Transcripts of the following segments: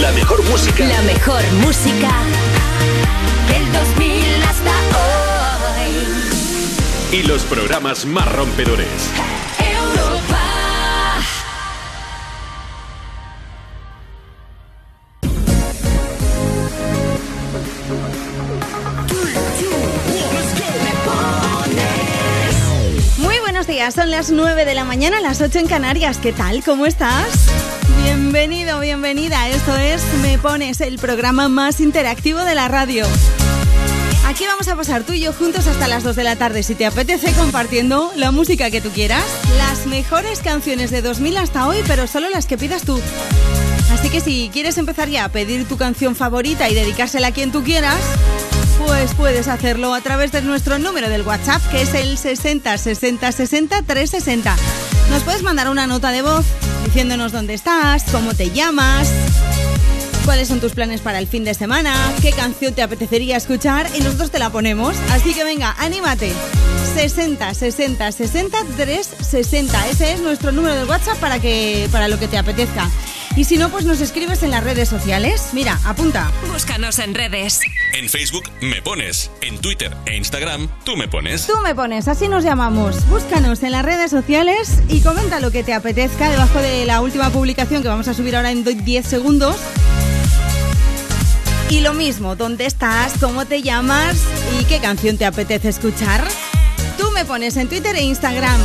La mejor música. La mejor música del 2000 hasta hoy. Y los programas más rompedores. Europa. Muy buenos días, son las 9 de la mañana, las 8 en Canarias. ¿Qué tal? ¿Cómo estás? Bienvenido, bienvenida. Esto es Me Pones, el programa más interactivo de la radio. Aquí vamos a pasar tú y yo juntos hasta las 2 de la tarde, si te apetece, compartiendo la música que tú quieras, las mejores canciones de 2000 hasta hoy, pero solo las que pidas tú. Así que si quieres empezar ya a pedir tu canción favorita y dedicársela a quien tú quieras, pues puedes hacerlo a través de nuestro número del WhatsApp, que es el 60 60 60 360. Nos puedes mandar una nota de voz diciéndonos dónde estás, cómo te llamas, cuáles son tus planes para el fin de semana, qué canción te apetecería escuchar y nosotros te la ponemos. Así que venga, anímate. 60 60 60 360. Ese es nuestro número de WhatsApp para que para lo que te apetezca. Y si no, pues nos escribes en las redes sociales. Mira, apunta. Búscanos en redes. En Facebook me pones. En Twitter e Instagram tú me pones. Tú me pones, así nos llamamos. Búscanos en las redes sociales y comenta lo que te apetezca debajo de la última publicación que vamos a subir ahora en 10 segundos. Y lo mismo, ¿dónde estás? ¿Cómo te llamas? ¿Y qué canción te apetece escuchar? Tú me pones en Twitter e Instagram.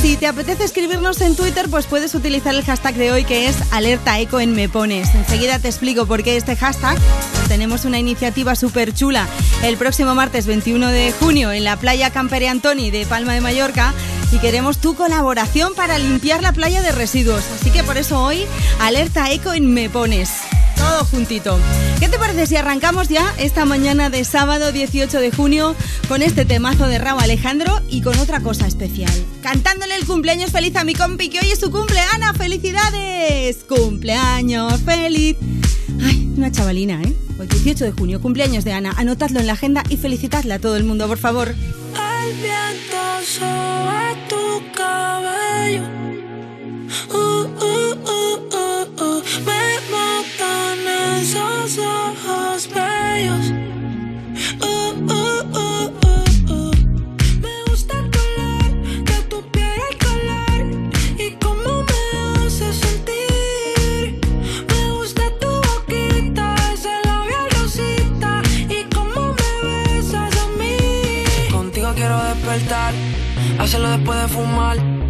Si te apetece escribirnos en Twitter, pues puedes utilizar el hashtag de hoy que es alerta eco en me pones. Enseguida te explico por qué este hashtag. Tenemos una iniciativa súper chula el próximo martes 21 de junio en la playa Campere Antoni de Palma de Mallorca y queremos tu colaboración para limpiar la playa de residuos. Así que por eso hoy alerta eco en me pones. Todo juntito. ¿Qué te parece si arrancamos ya esta mañana de sábado 18 de junio con este temazo de Raúl Alejandro y con otra cosa especial? Cantándole el cumpleaños feliz a mi compi que hoy es su cumple. Ana, felicidades. Cumpleaños feliz. Ay, una chavalina, ¿eh? Hoy 18 de junio, cumpleaños de Ana. Anotadlo en la agenda y felicitadla a todo el mundo, por favor. El viento sobre tu cabello. Hacerlo después de fumar.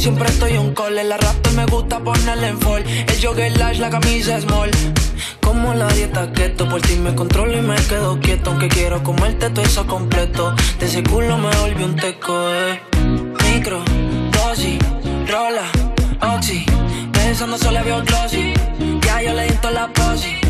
Siempre estoy un call. La raptor me gusta ponerle en fall. El jogger lash, la camisa small. Como la dieta keto, por ti me controlo y me quedo quieto. Aunque quiero comerte todo eso completo. De ese culo me volví un teco, eh. Micro, dosis, rola, oxi. Pensando solo veo glossy. Ya yo le di la posi.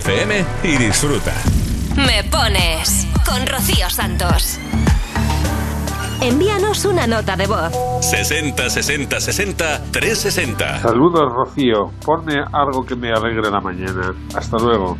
FM y disfruta. Me pones con Rocío Santos. Envíanos una nota de voz. 60 60 60 360. Saludos, Rocío. Ponme algo que me alegre la mañana. Hasta luego.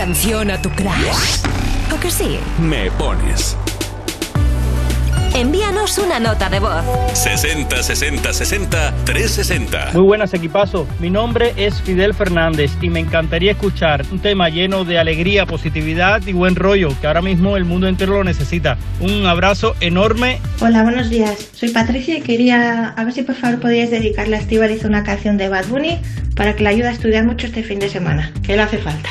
Canción a tu crush. ¿O que sí? Me pones. Envíanos una nota de voz. 60 60 60 360. Muy buenas equipazo, mi nombre es Fidel Fernández y me encantaría escuchar un tema lleno de alegría, positividad y buen rollo que ahora mismo el mundo entero lo necesita. Un abrazo enorme. Hola, buenos días. Soy Patricia y quería a ver si por favor podíais dedicarle a Estivaliz una canción de Bad Bunny para que le ayude a estudiar mucho este fin de semana, que le hace falta.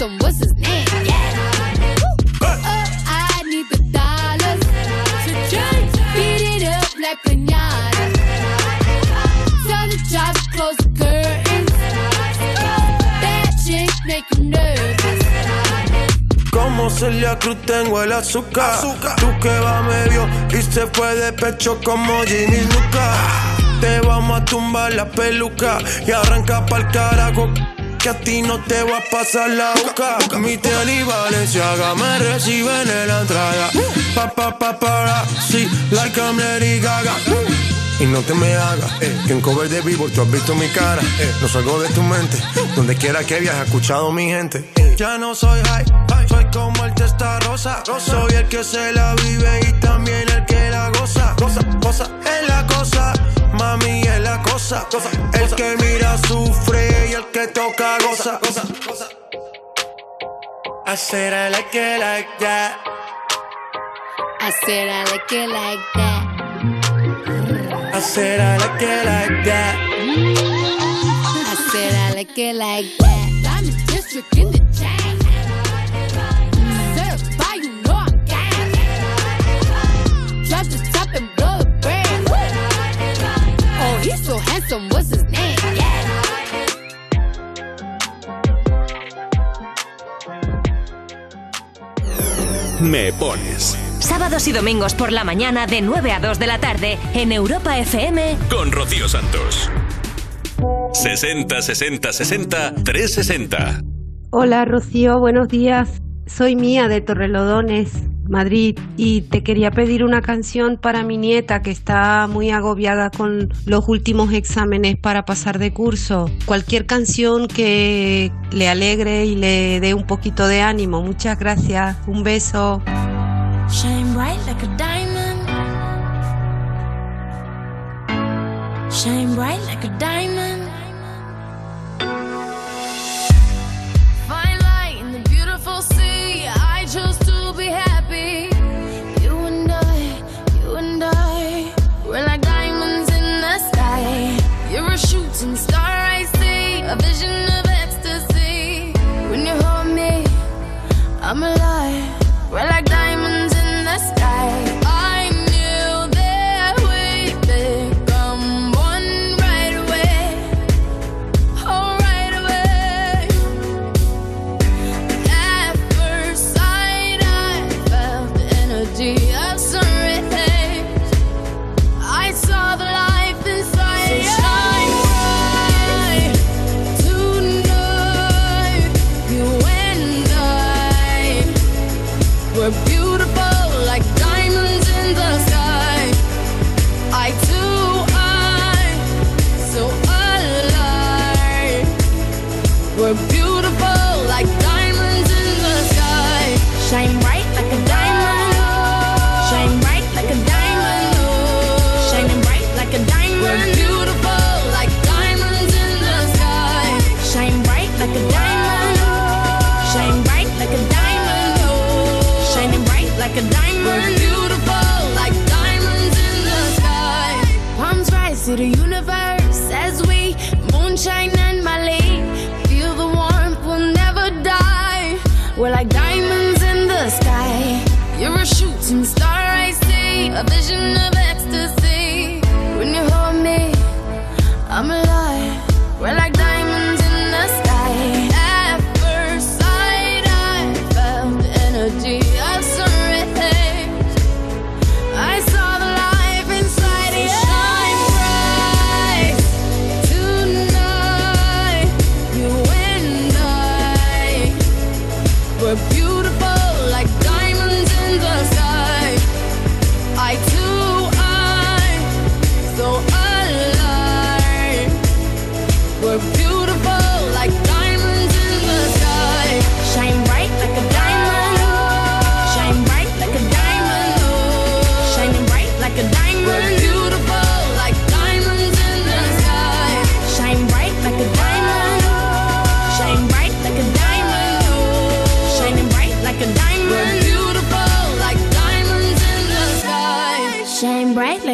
What's his name? Yeah. I need the dollars to just beat it up like pinata. Tell the job to close the curtains. That chick make you nervous. Como Celia Cruz tengo el azúcar. azúcar. Tú que va medio y se fue de pecho como Ginny Luca. Te vamos a tumbar la peluca y arranca pa'l carajo que a ti no te va a pasar la boca. Mi tele y Valenciaga me reciben en la entrada. Pa, pa, pa, para, sí, like I'm Lady Gaga. Y no te me hagas, eh, que en cover de vivo tú has visto mi cara. Eh, no salgo de tu mente, donde quiera que viajes, escuchado mi gente. Ya no soy high, soy como el testa rosa. Soy el que se la vive y también el que la goza. Cosa, cosa, es la cosa Mami es la cosa. El que mira sufre y el que toca goza. I said I like it like that. I said I like it like that. I said I like it like that. I said I like it like that. I'm a district in the chain. So handsome, what's his name? Yeah. Me pones. Sábados y domingos por la mañana de 9 a 2 de la tarde en Europa FM Con Rocío Santos. 60 60 60 360. Hola Rocío, buenos días. Soy Mía de Torrelodones, Madrid, y te quería pedir una canción para mi nieta que está muy agobiada con los últimos exámenes para pasar de curso. Cualquier canción que le alegre y le dé un poquito de ánimo. Muchas gracias. Un beso. Shine bright like a diamond. Shine bright like a diamond.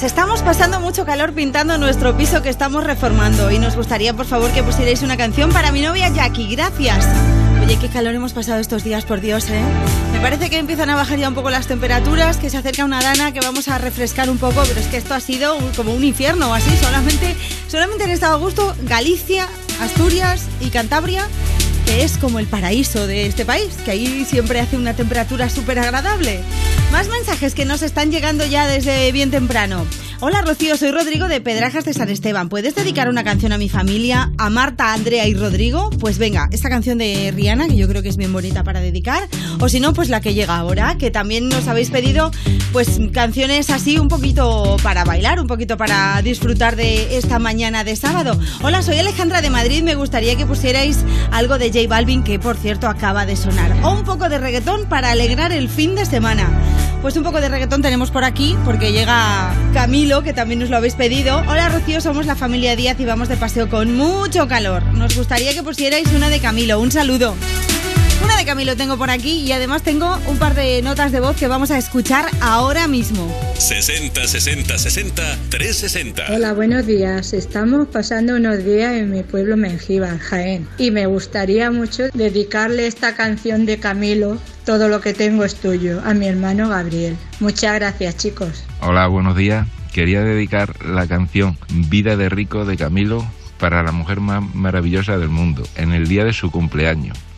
estamos pasando mucho calor pintando nuestro piso que estamos reformando y nos gustaría por favor que pusierais una canción para mi novia Jackie, gracias. Oye, qué calor hemos pasado estos días, por Dios, ¿eh? Me parece que empiezan a bajar ya un poco las temperaturas, que se acerca una dana, que vamos a refrescar un poco, pero es que esto ha sido como un infierno o así, solamente, solamente han estado a gusto Galicia, Asturias y Cantabria, que es como el paraíso de este país, que ahí siempre hace una temperatura súper agradable. Más mensajes que nos están llegando ya desde bien temprano. Hola Rocío, soy Rodrigo de Pedrajas de San Esteban. ¿Puedes dedicar una canción a mi familia, a Marta, Andrea y Rodrigo? Pues venga, esta canción de Rihanna, que yo creo que es bien bonita para dedicar. O si no, pues la que llega ahora, que también nos habéis pedido pues canciones así un poquito para bailar, un poquito para disfrutar de esta mañana de sábado. Hola, soy Alejandra de Madrid. Me gustaría que pusierais algo de J Balvin, que por cierto acaba de sonar. O un poco de reggaetón para alegrar el fin de semana. Pues un poco de reggaetón tenemos por aquí, porque llega Camilo, que también nos lo habéis pedido. Hola Rocío, somos la familia Díaz y vamos de paseo con mucho calor. Nos gustaría que pusierais una de Camilo. Un saludo. Una de Camilo tengo por aquí y además tengo un par de notas de voz que vamos a escuchar ahora mismo. 60 60 60 360. Hola, buenos días. Estamos pasando unos días en mi pueblo Mengíbar, Jaén. Y me gustaría mucho dedicarle esta canción de Camilo, Todo lo que tengo es tuyo, a mi hermano Gabriel. Muchas gracias, chicos. Hola, buenos días. Quería dedicar la canción Vida de Rico de Camilo para la mujer más maravillosa del mundo, en el día de su cumpleaños.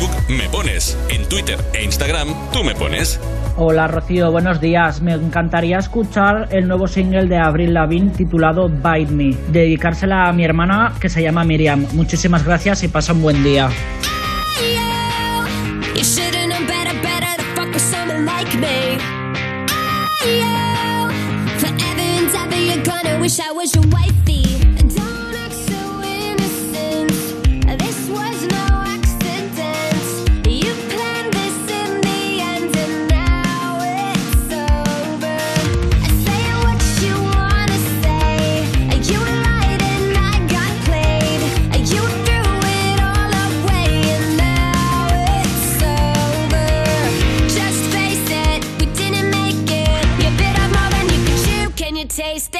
Facebook me pones, en Twitter e Instagram tú me pones. Hola Rocío, buenos días. Me encantaría escuchar el nuevo single de Avril Lavigne titulado Bite Me. Dedicársela a mi hermana que se llama Miriam. Muchísimas gracias y pasa un buen día. Taste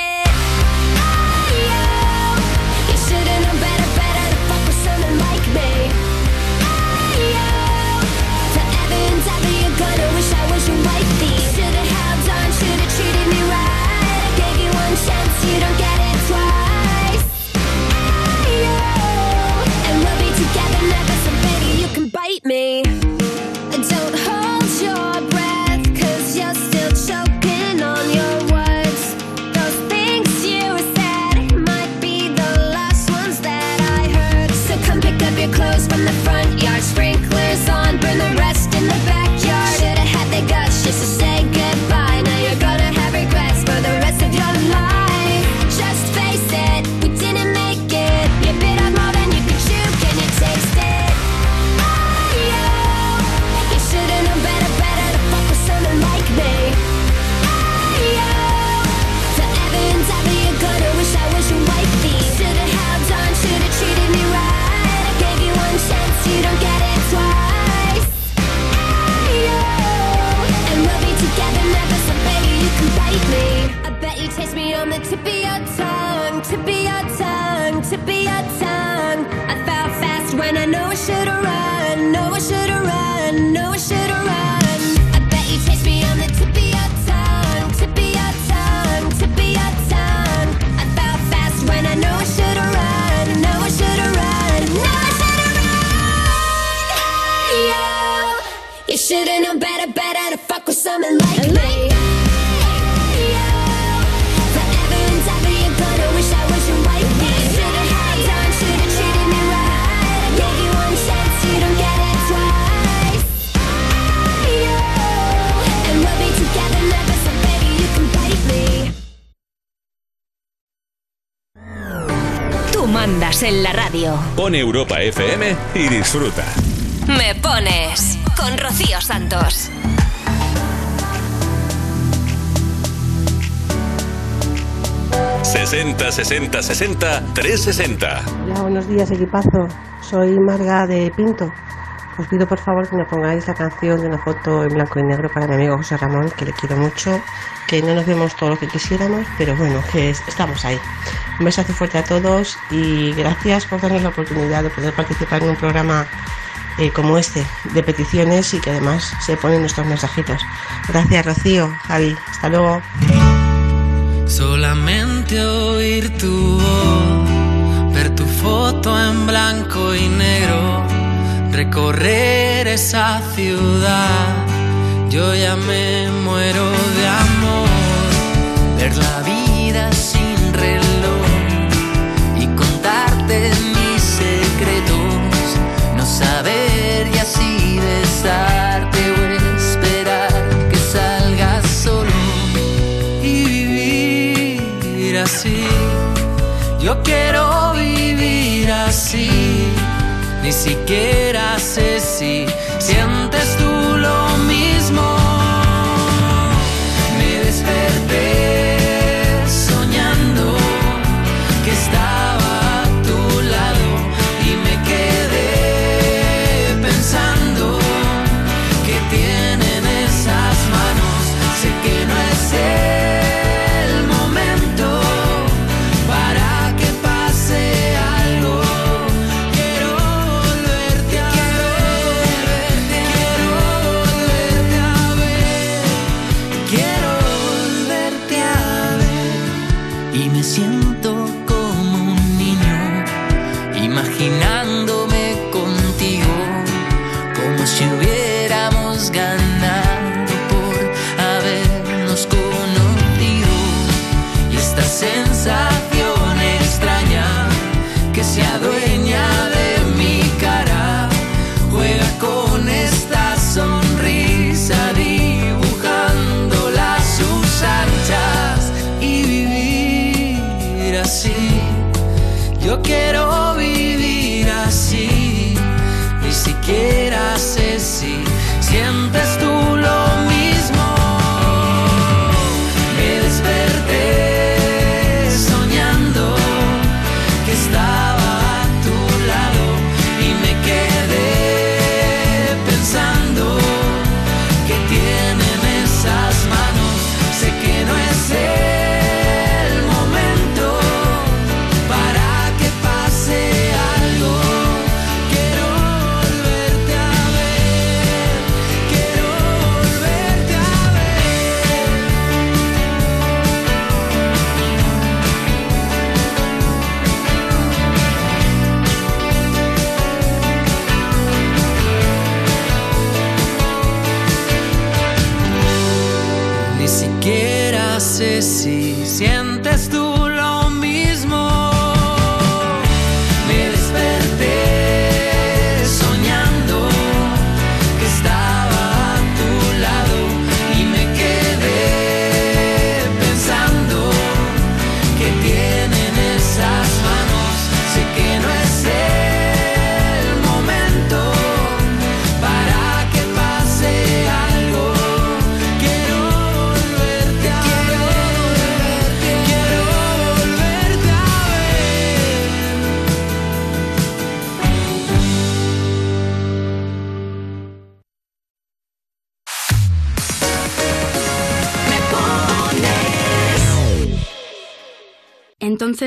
mandas en la radio. Pon Europa FM y disfruta. Me pones con Rocío Santos. ...60 60 60 360. Hola, buenos días, equipazo. Soy Marga de Pinto. os pido por favor que me pongáis la canción de una foto en blanco y negro para mi amigo José Ramón, que le quiero mucho, que no nos vemos todo lo que quisiéramos, pero bueno, que es- estamos ahí. Un besazo fuerte a todos y gracias por darnos la oportunidad de poder participar en un programa eh, como este, de peticiones y que además se ponen nuestros mensajitos. Gracias, Rocío, Javi, hasta luego. Solamente oír tu voz, ver tu foto en blanco y negro, recorrer esa ciudad. Yo ya me muero de amor, ver la vida Yo quiero vivir así. Ni siquiera sé si sientes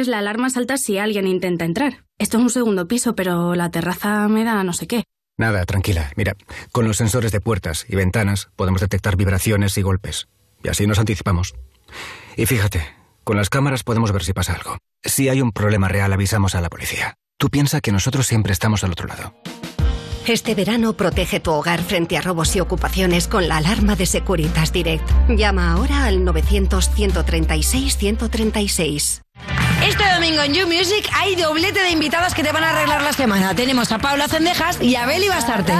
La alarma salta si alguien intenta entrar. Esto es un segundo piso, pero la terraza me da no sé qué. Nada, tranquila. Mira, con los sensores de puertas y ventanas podemos detectar vibraciones y golpes. Y así nos anticipamos. Y fíjate, con las cámaras podemos ver si pasa algo. Si hay un problema real, avisamos a la policía. Tú piensa que nosotros siempre estamos al otro lado. Este verano protege tu hogar frente a robos y ocupaciones con la alarma de Securitas Direct. Llama ahora al 900-136-136. Este domingo en You Music hay doblete de invitados que te van a arreglar la semana. Tenemos a Paula Cendejas y a Beli Bastarte.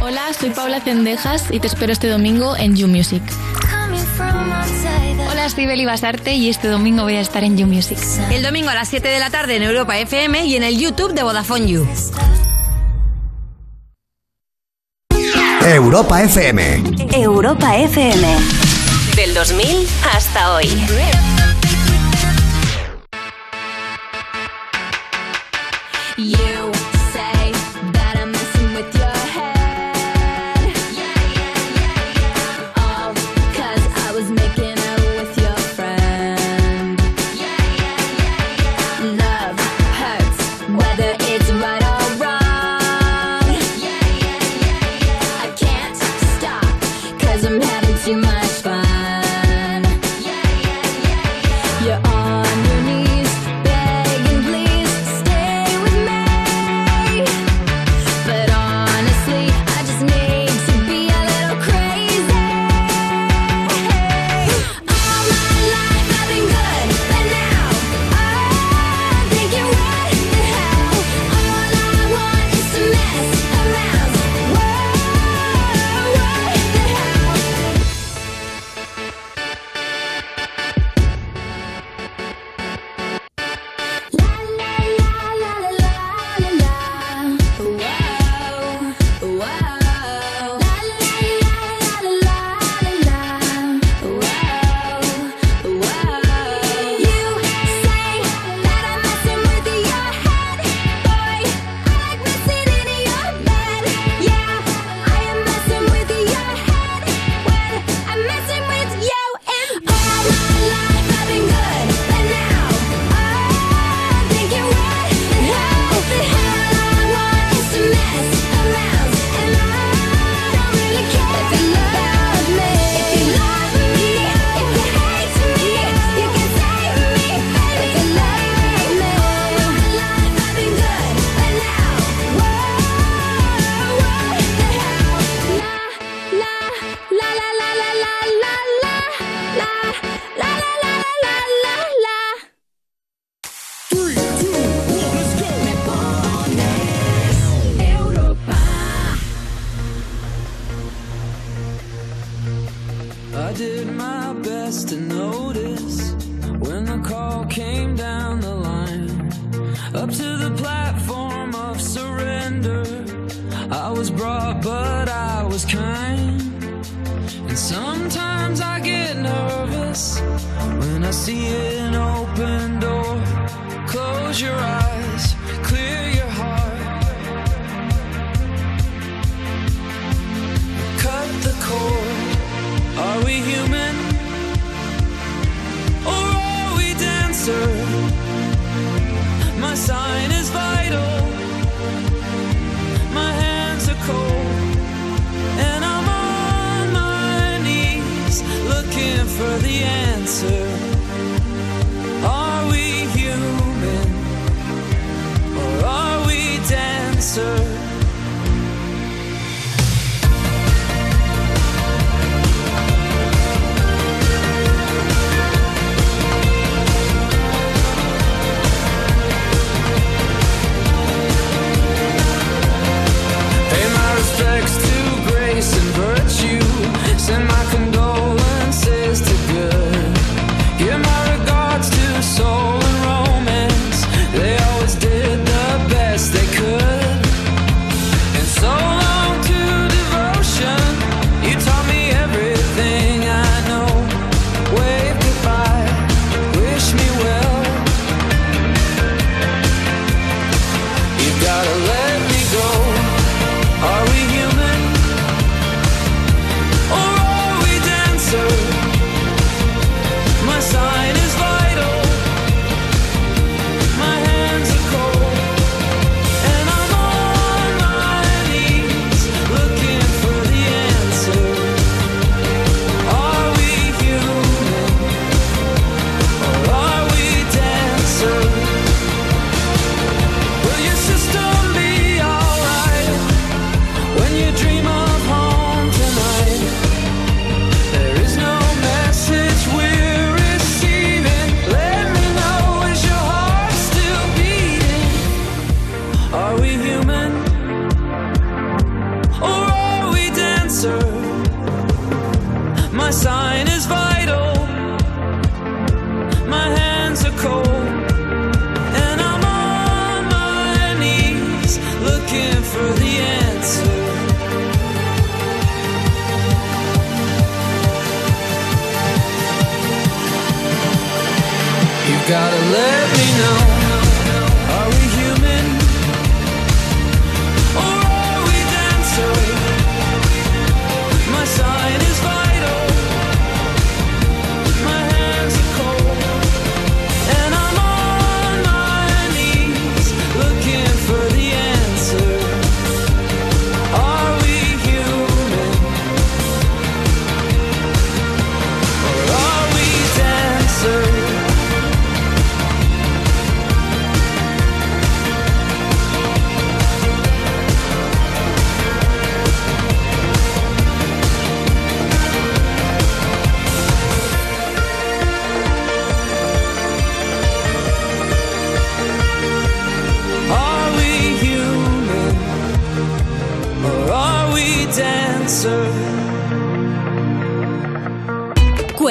Hola, soy Paula Cendejas y te espero este domingo en You Music. Hola, soy Beli Basarte y este domingo voy a estar en You Music. El domingo a las 7 de la tarde en Europa FM y en el YouTube de Vodafone You. Europa FM. Europa FM. Del 2000 hasta hoy. You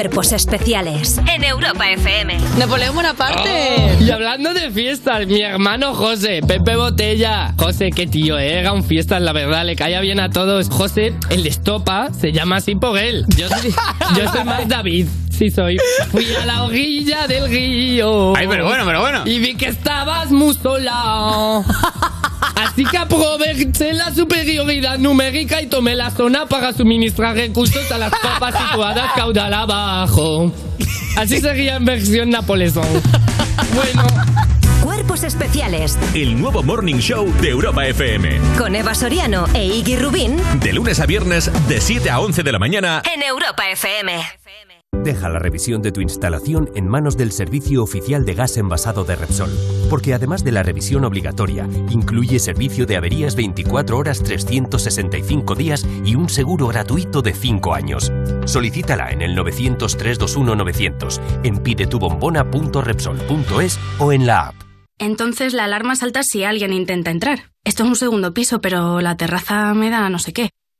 Cuerpos Especiales en Europa FM. Napoleón Bonaparte. Y hablando de fiestas, mi hermano José, Pepe Botella. José, qué tío, eh, era un fiestas, la verdad, le caía bien a todos. José, el de estopa, se llama así por él. Yo soy, yo soy más David. Sí soy. Fui a la orilla del río. Ay, pero bueno, pero bueno. Y vi que estabas muy sola. Así que aproveché la superioridad numérica y tomé la zona para suministrar recursos a las tropas situadas caudal abajo. Así sería en versión Napoleón. Bueno. Cuerpos Especiales El nuevo Morning Show de Europa FM. con Eva Soriano e Iggy Rubín De lunes a viernes, de 7 a 11 de la mañana. en Europa FM. Deja la revisión de tu instalación en manos del Servicio Oficial de Gas Envasado de Repsol, porque además de la revisión obligatoria, incluye servicio de averías 24 horas 365 días y un seguro gratuito de 5 años. Solicítala en el 900-321-900, en pidetubombona.repsol.es o en la app. Entonces la alarma salta si alguien intenta entrar. Esto es un segundo piso, pero la terraza me da no sé qué.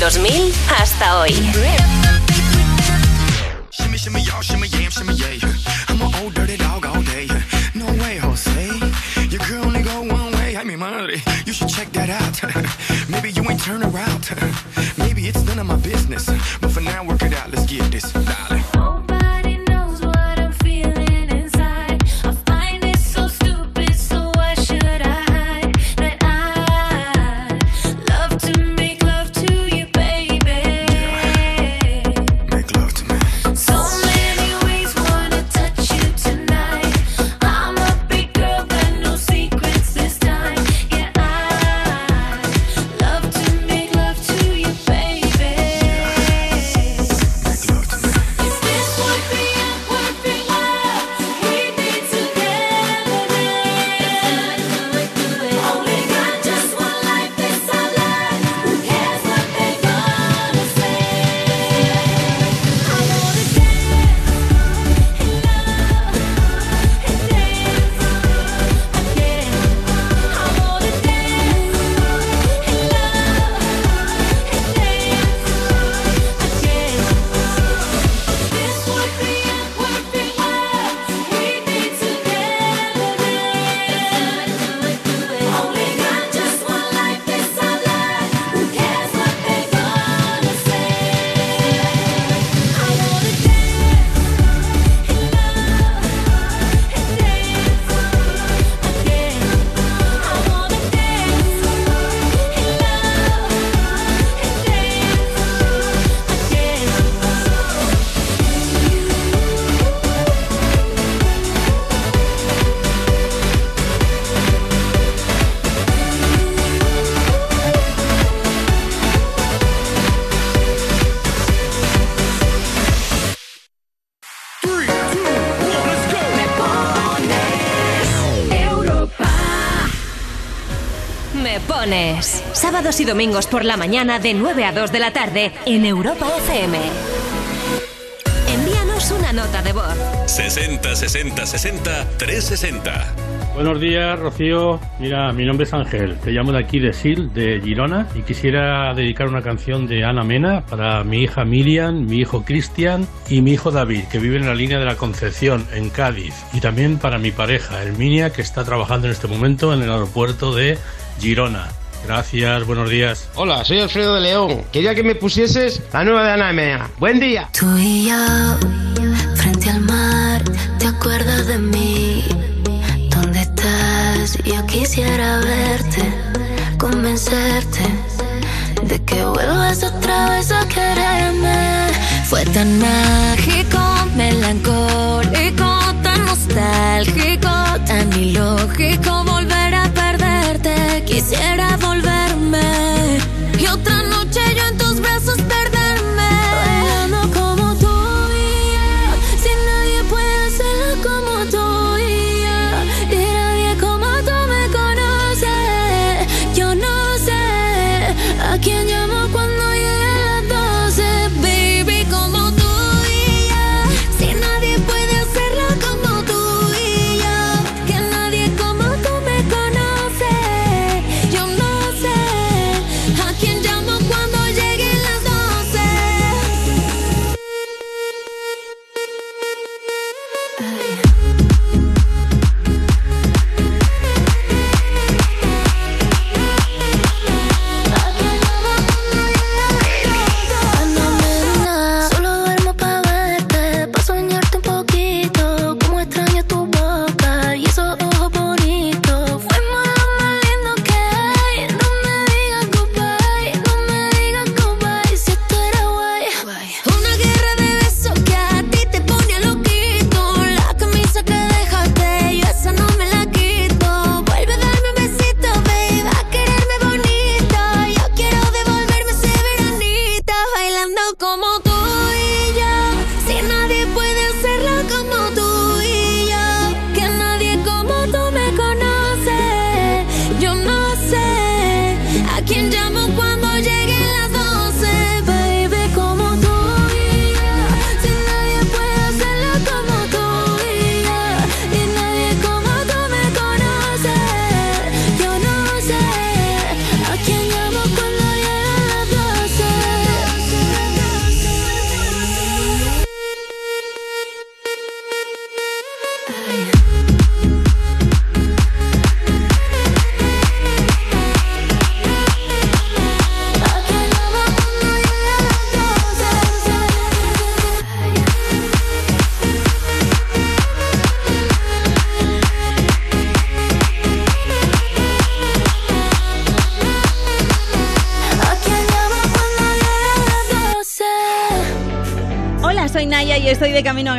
Del 2000 hasta hoy. Shimmy, shimmy, y'all, shimmy, yam, shimmy, yeah. I'm an old dirty dog all day. No way, Jose. Your girl only go one way. Ay, mi madre. You should check that out. Maybe you ain't turn around. Maybe it's none of my business. But for now, work it out. Let's get this, darling. Sábados y domingos por la mañana de 9 a 2 de la tarde en Europa FM. Envíanos una nota de voz. 60 60 60 360. Buenos días, Rocío. Mira, mi nombre es Ángel. Te llamo de aquí de Sil, de Girona, y quisiera dedicar una canción de Ana Mena para mi hija Miriam, mi hijo Cristian y mi hijo David, que viven en la línea de la Concepción, en Cádiz. Y también para mi pareja, Herminia, que está trabajando en este momento en el aeropuerto de Girona. Gracias, buenos días. Hola, soy Alfredo de León. Quería que me pusieses la nueva de Ana Mena. Buen día. Tú y yo, frente al mar, ¿te acuerdas de mí? ¿Dónde estás? Yo quisiera verte, convencerte de que vuelvas otra vez a quererme. Fue tan mágico, melancólico, tan nostálgico, tan ilógico volver a. Quisiera volverme. Y otra noche yo en tus brazos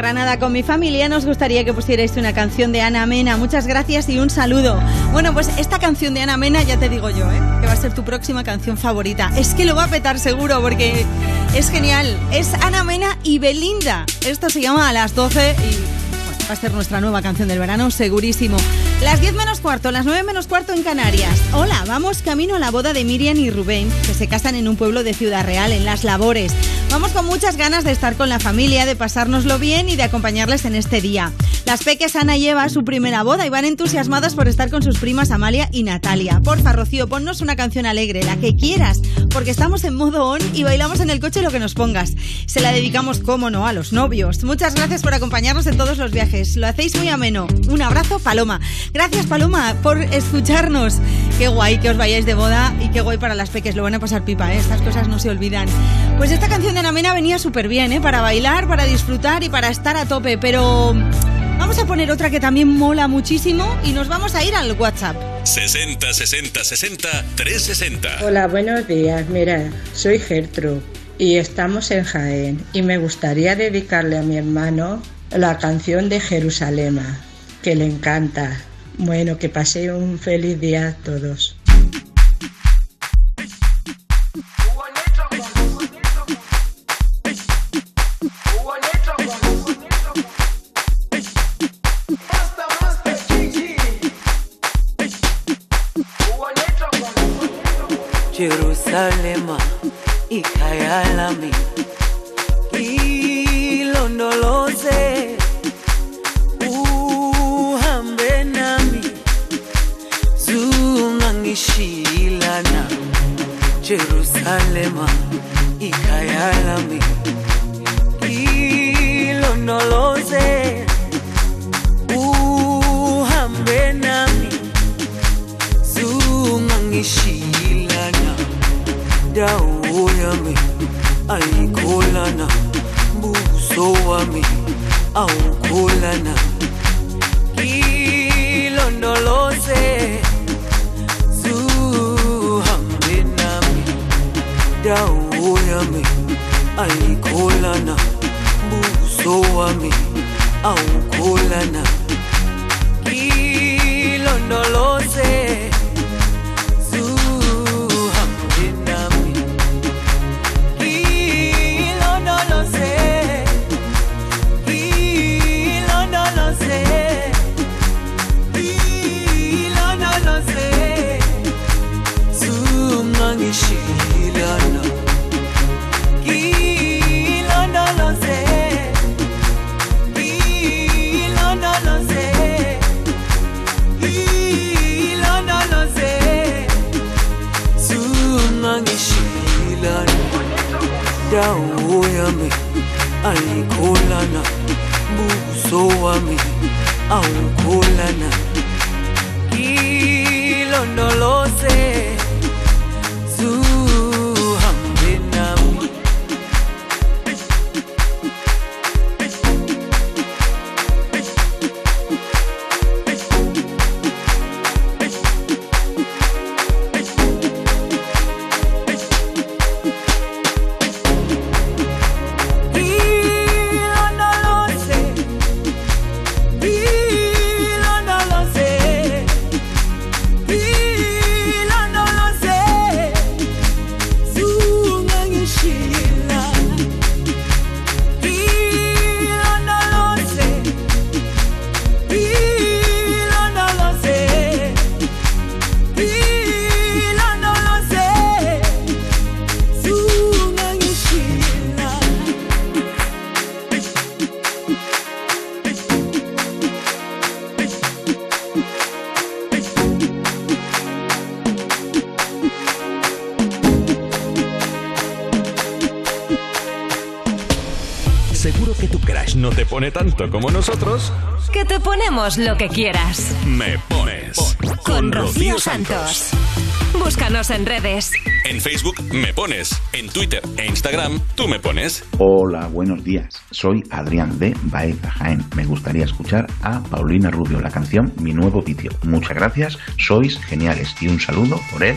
Granada con mi familia. Nos gustaría que pusierais una canción de Ana Mena. Muchas gracias y un saludo. Bueno, pues esta canción de Ana Mena ya te digo yo, ¿eh? que va a ser tu próxima canción favorita. Es que lo va a petar seguro porque es genial. Es Ana Mena y Belinda. Esto se llama A las 12 y va a ser nuestra nueva canción del verano, segurísimo. Las 10 menos cuarto, las 9 menos cuarto en Canarias. Hola, vamos camino a la boda de Miriam y Rubén, que se casan en un pueblo de Ciudad Real, en Las Labores. Vamos con muchas ganas de estar con la familia, de pasárnoslo bien y de acompañarles en este día. Las peques Ana lleva su primera boda y van entusiasmadas por estar con sus primas Amalia y Natalia. Porfa, Rocío, ponnos una canción alegre, la que quieras, porque estamos en modo on y bailamos en el coche lo que nos pongas. Se la dedicamos, cómo no, a los novios. Muchas gracias por acompañarnos en todos los viajes. Lo hacéis muy ameno. Un abrazo, Paloma. Gracias, Paloma, por escucharnos. Qué guay que os vayáis de boda y qué guay para las peques. Lo van a pasar pipa, ¿eh? Estas cosas no se olvidan. Pues esta canción de Ana Mena venía súper bien, ¿eh? Para bailar, para disfrutar y para estar a tope. Pero vamos a poner otra que también mola muchísimo y nos vamos a ir al WhatsApp. 60 60 60 360. Hola, buenos días. Mira, soy Gertrude y estamos en Jaén y me gustaría dedicarle a mi hermano la canción de Jerusalema, que le encanta. Bueno, que pase un feliz día a todos. Jerusalema ikhaya Jerusalema ikhaya lami ilondoloze uhambe nami. Zungangishilana. Dawo yami ayikholana. Buso wami. Awukholana ayikholana buso wami awukholana. Ilondoloze zuhambe nami. Ilondoloze ilondoloze ilondoloze zungangishilana ayikholana buso wami awukholana ilondoloze como nosotros, que te ponemos lo que quieras. Me pones con Rocío Santos. Búscanos en redes. En Facebook me pones, en Twitter e Instagram tú me pones. Hola, buenos días. Soy Adrián de Baeza Jaén. Me gustaría escuchar a Paulina Rubio la canción Mi nuevo vicio. Muchas gracias, sois geniales y un saludo por él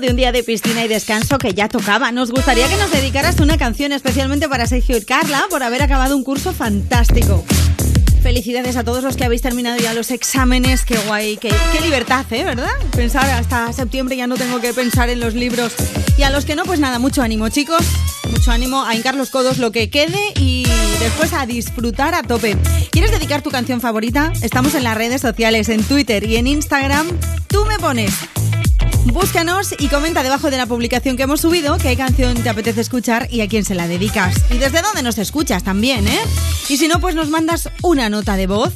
de un día de piscina y descanso que ya tocaba. Nos gustaría que nos dedicaras una canción especialmente para Sergio y Carla por haber acabado un curso fantástico. Felicidades a todos los que habéis terminado ya los exámenes. Qué guay, qué, qué libertad, ¿eh? ¿Verdad? Pensar hasta septiembre ya no tengo que pensar en los libros. Y a los que no, pues nada, mucho ánimo, chicos. Mucho ánimo a hincar los codos lo que quede y después a disfrutar a tope. ¿Quieres dedicar tu canción favorita? Estamos en las redes sociales, en Twitter y en Instagram. Tú me pones Búscanos y comenta debajo de la publicación que hemos subido qué canción te apetece escuchar y a quién se la dedicas. Y desde dónde nos escuchas también, ¿eh? Y si no, pues nos mandas una nota de voz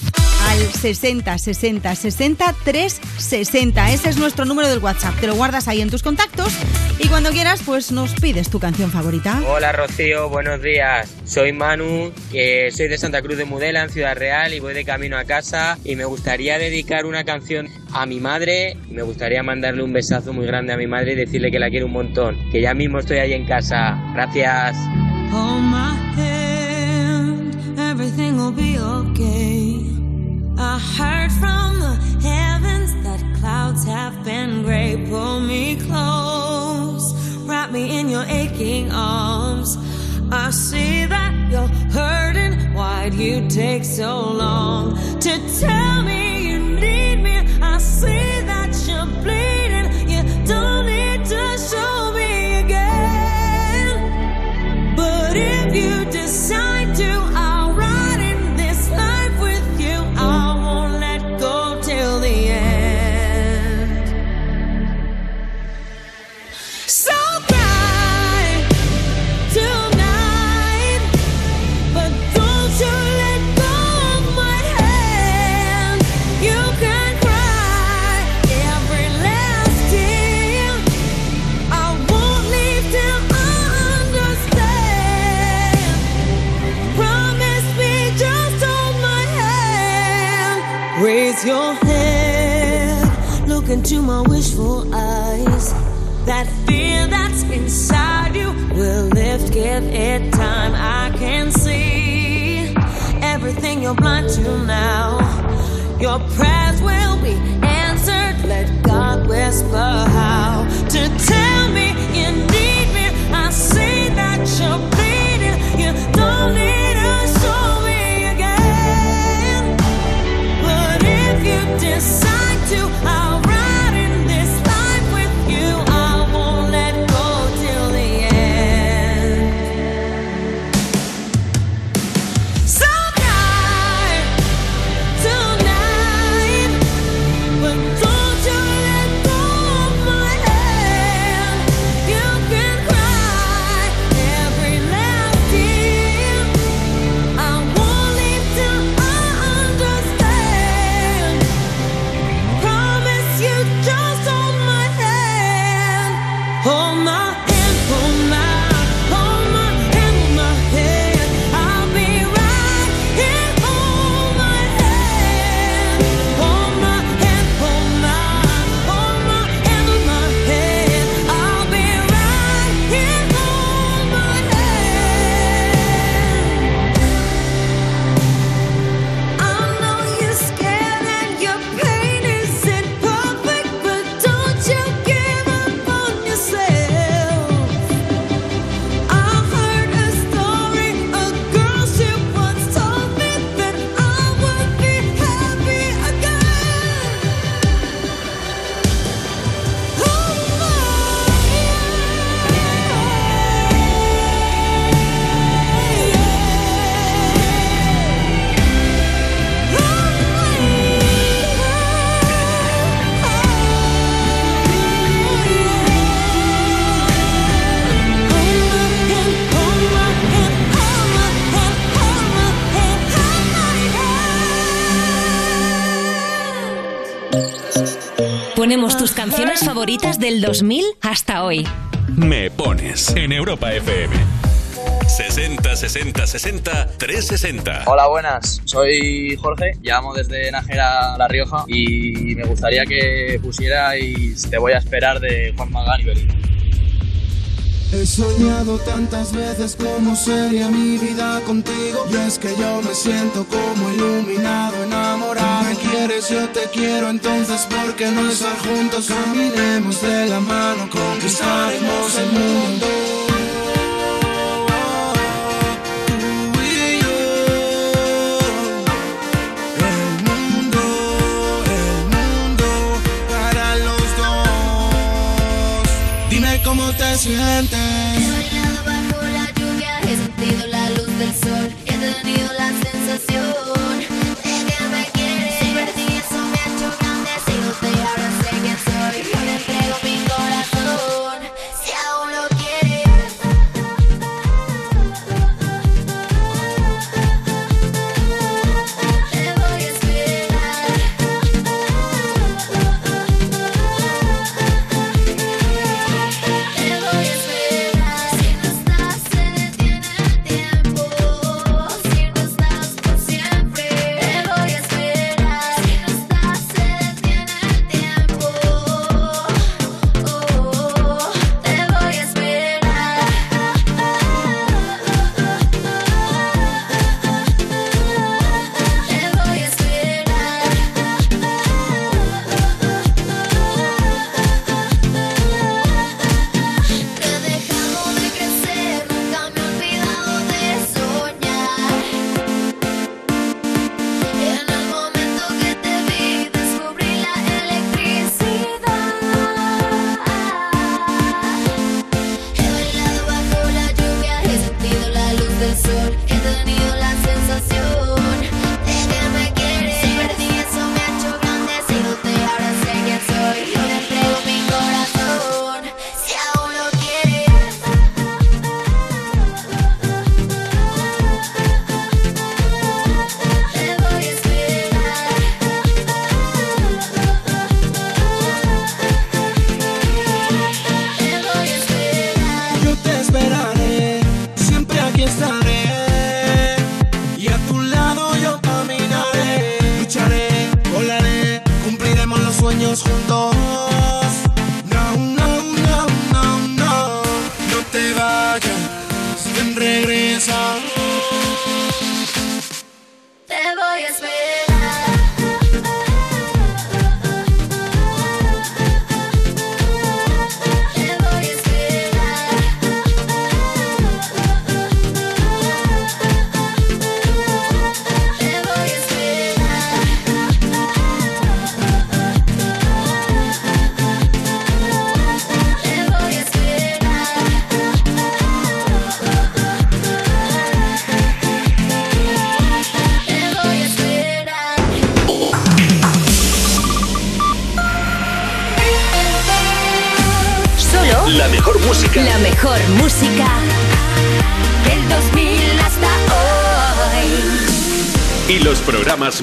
al 60 60 60 360. Ese es nuestro número del WhatsApp. Te lo guardas ahí en tus contactos y cuando quieras, pues nos pides tu canción favorita. Hola Rocío, buenos días. Soy Manu, soy de Santa Cruz de Mudela, en Ciudad Real, y voy de camino a casa. Y me gustaría dedicar una canción a mi madre. Me gustaría mandarle un besazo muy grande a mi madre y decirle que la quiero un montón. Que ya mismo estoy ahí en casa. Gracias. Ponemos tus canciones favoritas del 2000 hasta hoy. Me pones en Europa FM. 60 60 60 360. Hola, buenas. Soy Jorge, llamo desde Nájera, La Rioja y me gustaría que pusierais Te voy a esperar de Juan Magán y Belinda. He soñado tantas veces cómo sería mi vida contigo. Y es que yo me siento como iluminado, enamorado. Me quieres, yo te quiero, entonces ¿por qué no estar juntos? Caminemos de la mano, conquistaremos el mundo He bailado bajo la lluvia, he sentido la luz del sol, he tenido la sensación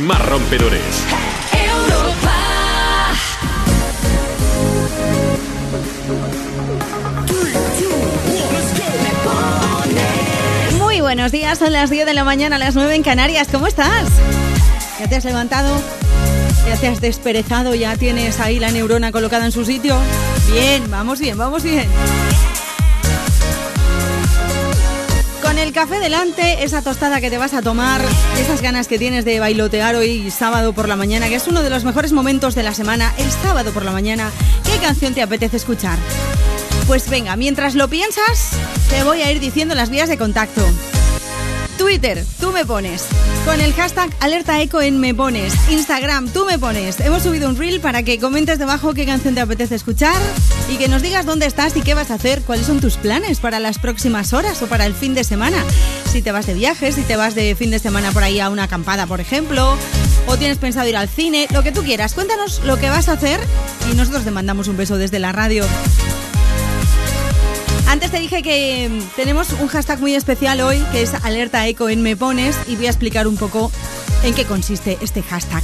más rompedores. Europa. Muy buenos días, son las 10 de la mañana, las 9 en Canarias. ¿Cómo estás? ¿Ya te has levantado? ¿Ya te has desperezado? ¿Ya tienes ahí la neurona colocada en su sitio? Bien, vamos bien, vamos bien. Café delante, esa tostada que te vas a tomar, esas ganas que tienes de bailotear hoy sábado por la mañana, que es uno de los mejores momentos de la semana, el sábado por la mañana, ¿qué canción te apetece escuchar? Pues venga, mientras lo piensas, te voy a ir diciendo las vías de contacto. Twitter, tú me pones. Con el hashtag alerta eco en me pones. Instagram, tú me pones. Hemos subido un reel para que comentes debajo qué canción te apetece escuchar y que nos digas dónde estás y qué vas a hacer, cuáles son tus planes para las próximas horas o para el fin de semana. Si te vas de viaje, si te vas de fin de semana por ahí a una acampada, por ejemplo, o tienes pensado ir al cine, lo que tú quieras. Cuéntanos lo que vas a hacer y nosotros te mandamos un beso desde la radio. Antes te dije que tenemos un hashtag muy especial hoy, que es alerta eco en Me Pones, y voy a explicar un poco en qué consiste este hashtag.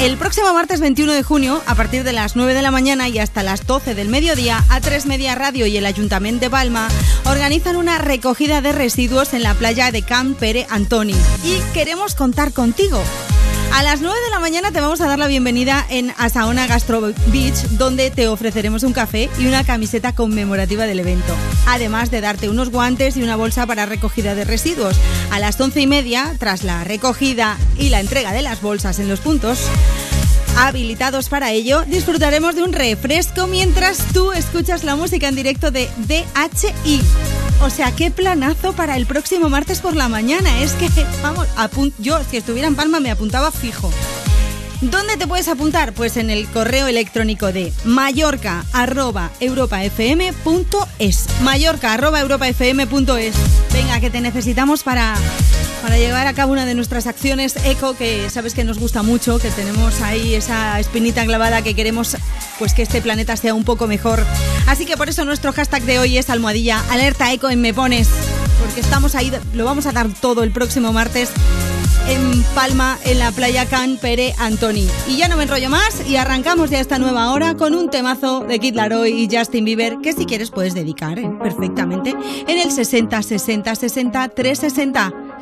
El próximo martes 21 de junio, a partir de las 9 de la mañana y hasta las 12 del mediodía, A3 Media Radio y el Ayuntamiento de Palma organizan una recogida de residuos en la playa de Camp Pere Antoni. Y queremos contar contigo. A las 9 de la mañana te vamos a dar la bienvenida en Asaona Gastro Beach, donde te ofreceremos un café y una camiseta conmemorativa del evento. Además de darte unos guantes y una bolsa para recogida de residuos. A las 11 y media, tras la recogida y la entrega de las bolsas en los puntos, habilitados para ello, disfrutaremos de un refresco mientras tú escuchas la música en directo de DHI. O sea, qué planazo para el próximo martes por la mañana. Es que, vamos, yo si estuviera en Palma me apuntaba fijo. ¿Dónde te puedes apuntar? Pues en el correo electrónico de mallorca.europafm.es. Mallorca.europafm.es. Venga, que te necesitamos para, para llevar a cabo una de nuestras acciones eco, que sabes que nos gusta mucho, que tenemos ahí esa espinita clavada que queremos pues que este planeta sea un poco mejor. Así que por eso nuestro hashtag de hoy es almohadilla alerta eco en me pones, porque estamos ahí, lo vamos a dar todo el próximo martes en Palma, en la playa Can Pere Antoni. Y ya no me enrollo más y arrancamos ya esta nueva hora con un temazo de Kid Laroi y Justin Bieber que si quieres puedes dedicar ¿eh? perfectamente en el 60 60 60 360.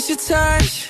miss your touch.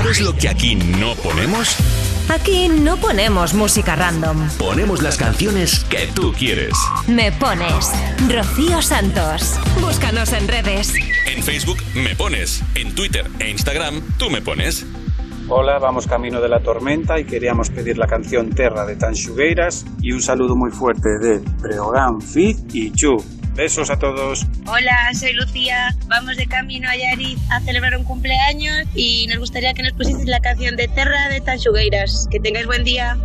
¿Sabes lo que aquí no ponemos? Aquí no ponemos música random. Ponemos las canciones que tú quieres. Me pones Rocío Santos. Búscanos en redes. En Facebook me pones, en Twitter e Instagram tú me pones. Hola, vamos camino de la tormenta y queríamos pedir la canción Terra de Tanxugueiras y un saludo muy fuerte de Breogán, Fit y Chu. Besos a todos. Hola, soy Lucía. Vamos de camino a Yariz a celebrar un cumpleaños y nos gustaría que nos pusieses la canción de Terra de Tanxugueiras. Que tengáis buen día.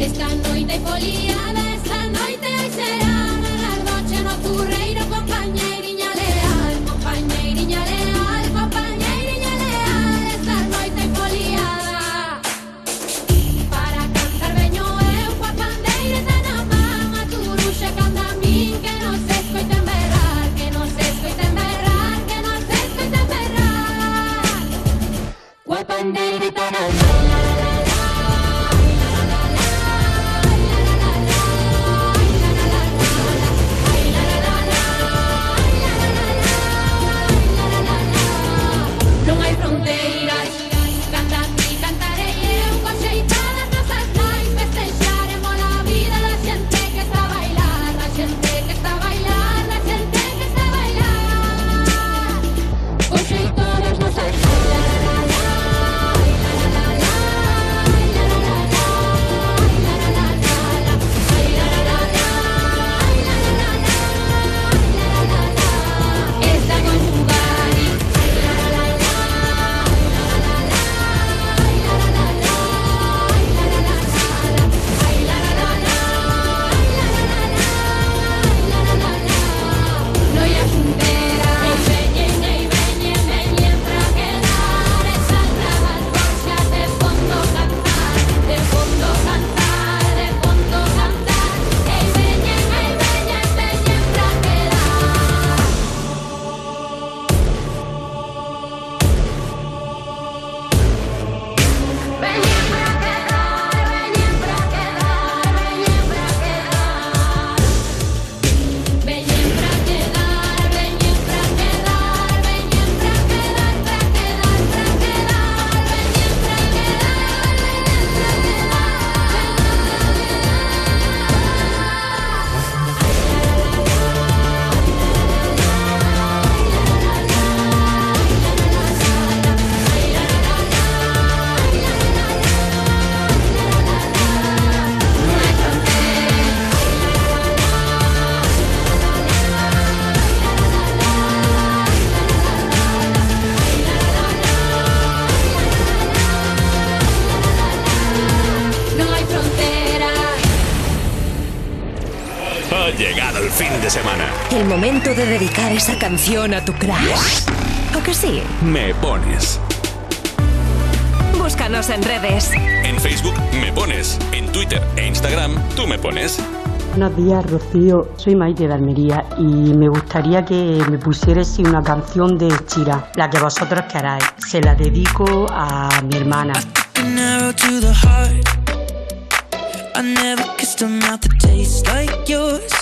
Esta noite foliada, Come. El momento de dedicar esa canción a tu crush. ¿O que sí? Me pones. Búscanos en redes. En Facebook me pones, en Twitter e Instagram tú me pones. Buenos días, Rocío. Soy Maite de Almería y me gustaría que me pusierais una canción de Chira, la que vosotros queráis. Se la dedico a mi hermana. I never kissed a mouth that tastes like yours.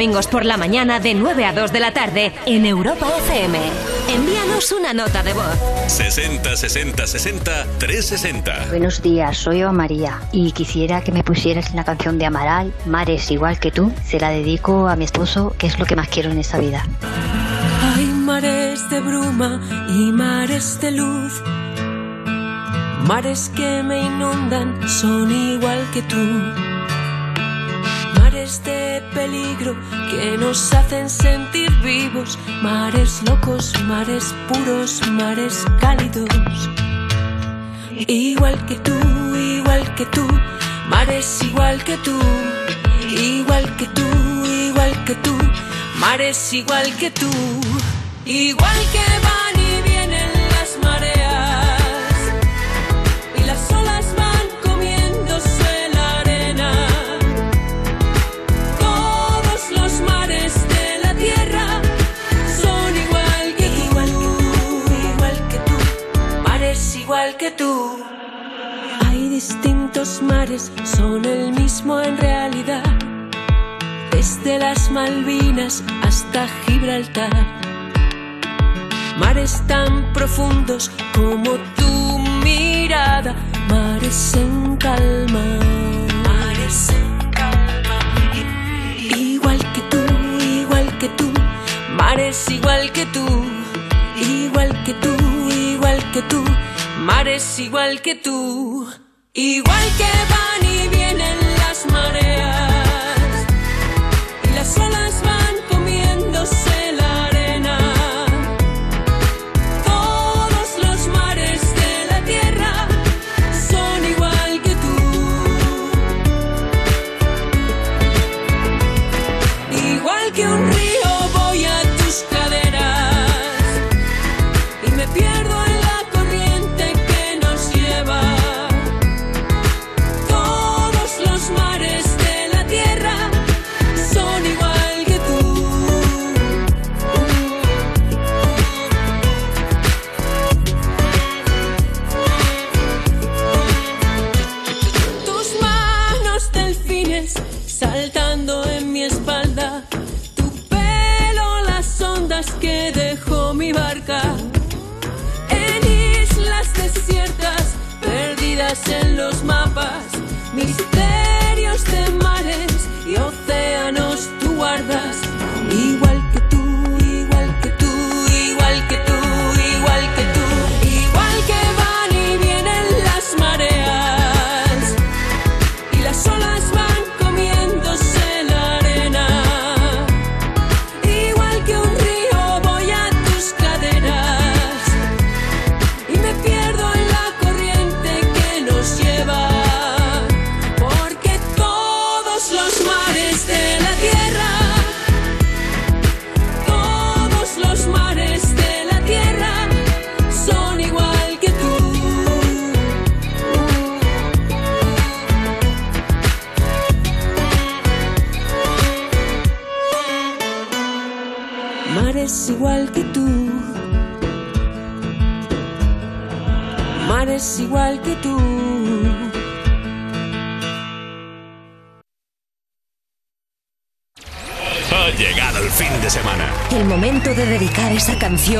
domingos por la mañana de 9 a 2 de la tarde en Europa FM. Envíanos una nota de voz. 60 60 60 360. Buenos días, soy Eva María y quisiera que me pusieras la canción de Amaral, Mares igual que tú. Se la dedico a mi esposo, que es lo que más quiero en esta vida. Hay mares de bruma y mares de luz. Mares que me inundan son igual que tú mares de peligro que nos hacen sentir vivos, mares locos, mares puros, mares cálidos. Igual que tú, igual que tú, mares igual que tú, igual que tú, igual que tú, mares igual que tú, igual que Malvinas hasta Gibraltar. Mares tan profundos como tu mirada, mares en calma. Mares en calma. Igual que tú, igual que tú, mares igual que tú, igual que tú, igual que tú, mares igual que tú.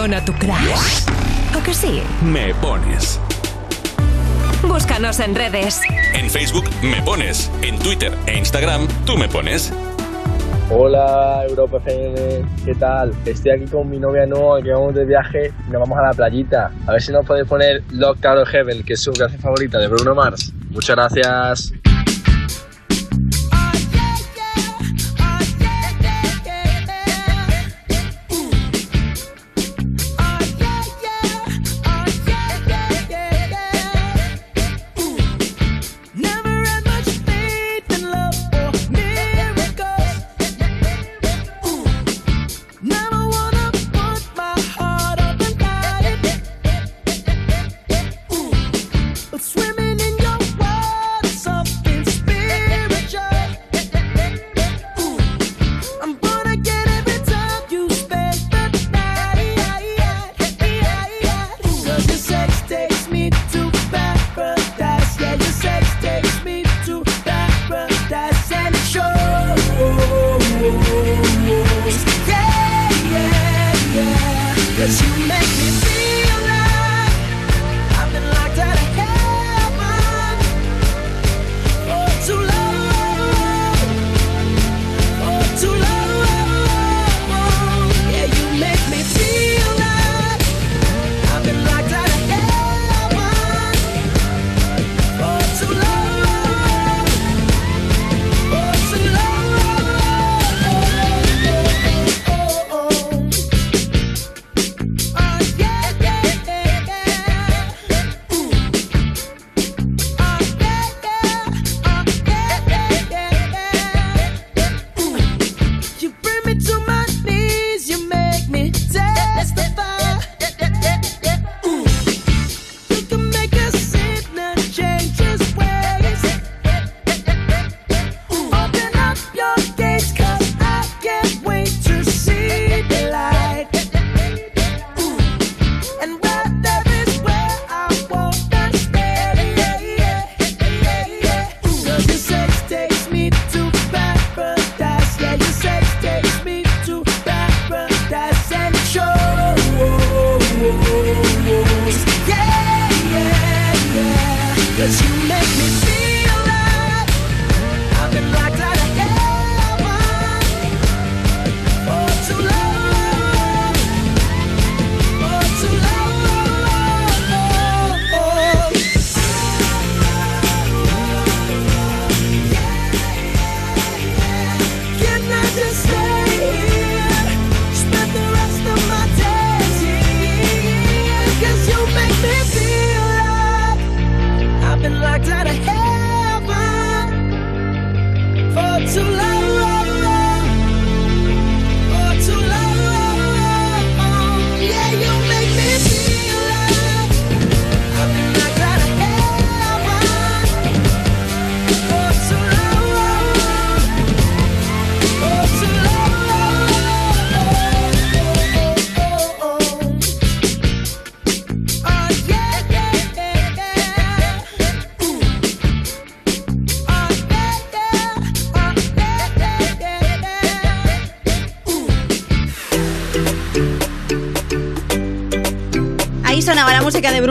A tu crush. ¿O que sí? Me pones. Búscanos en redes. En Facebook me pones. En Twitter e Instagram tú me pones. Hola Europa FM, ¿qué tal? Estoy aquí con mi novia Noa, que vamos de viaje y nos vamos a la playita. A ver si nos podéis poner Locked Out of Heaven, que es su canción favorita de Bruno Mars. Muchas gracias.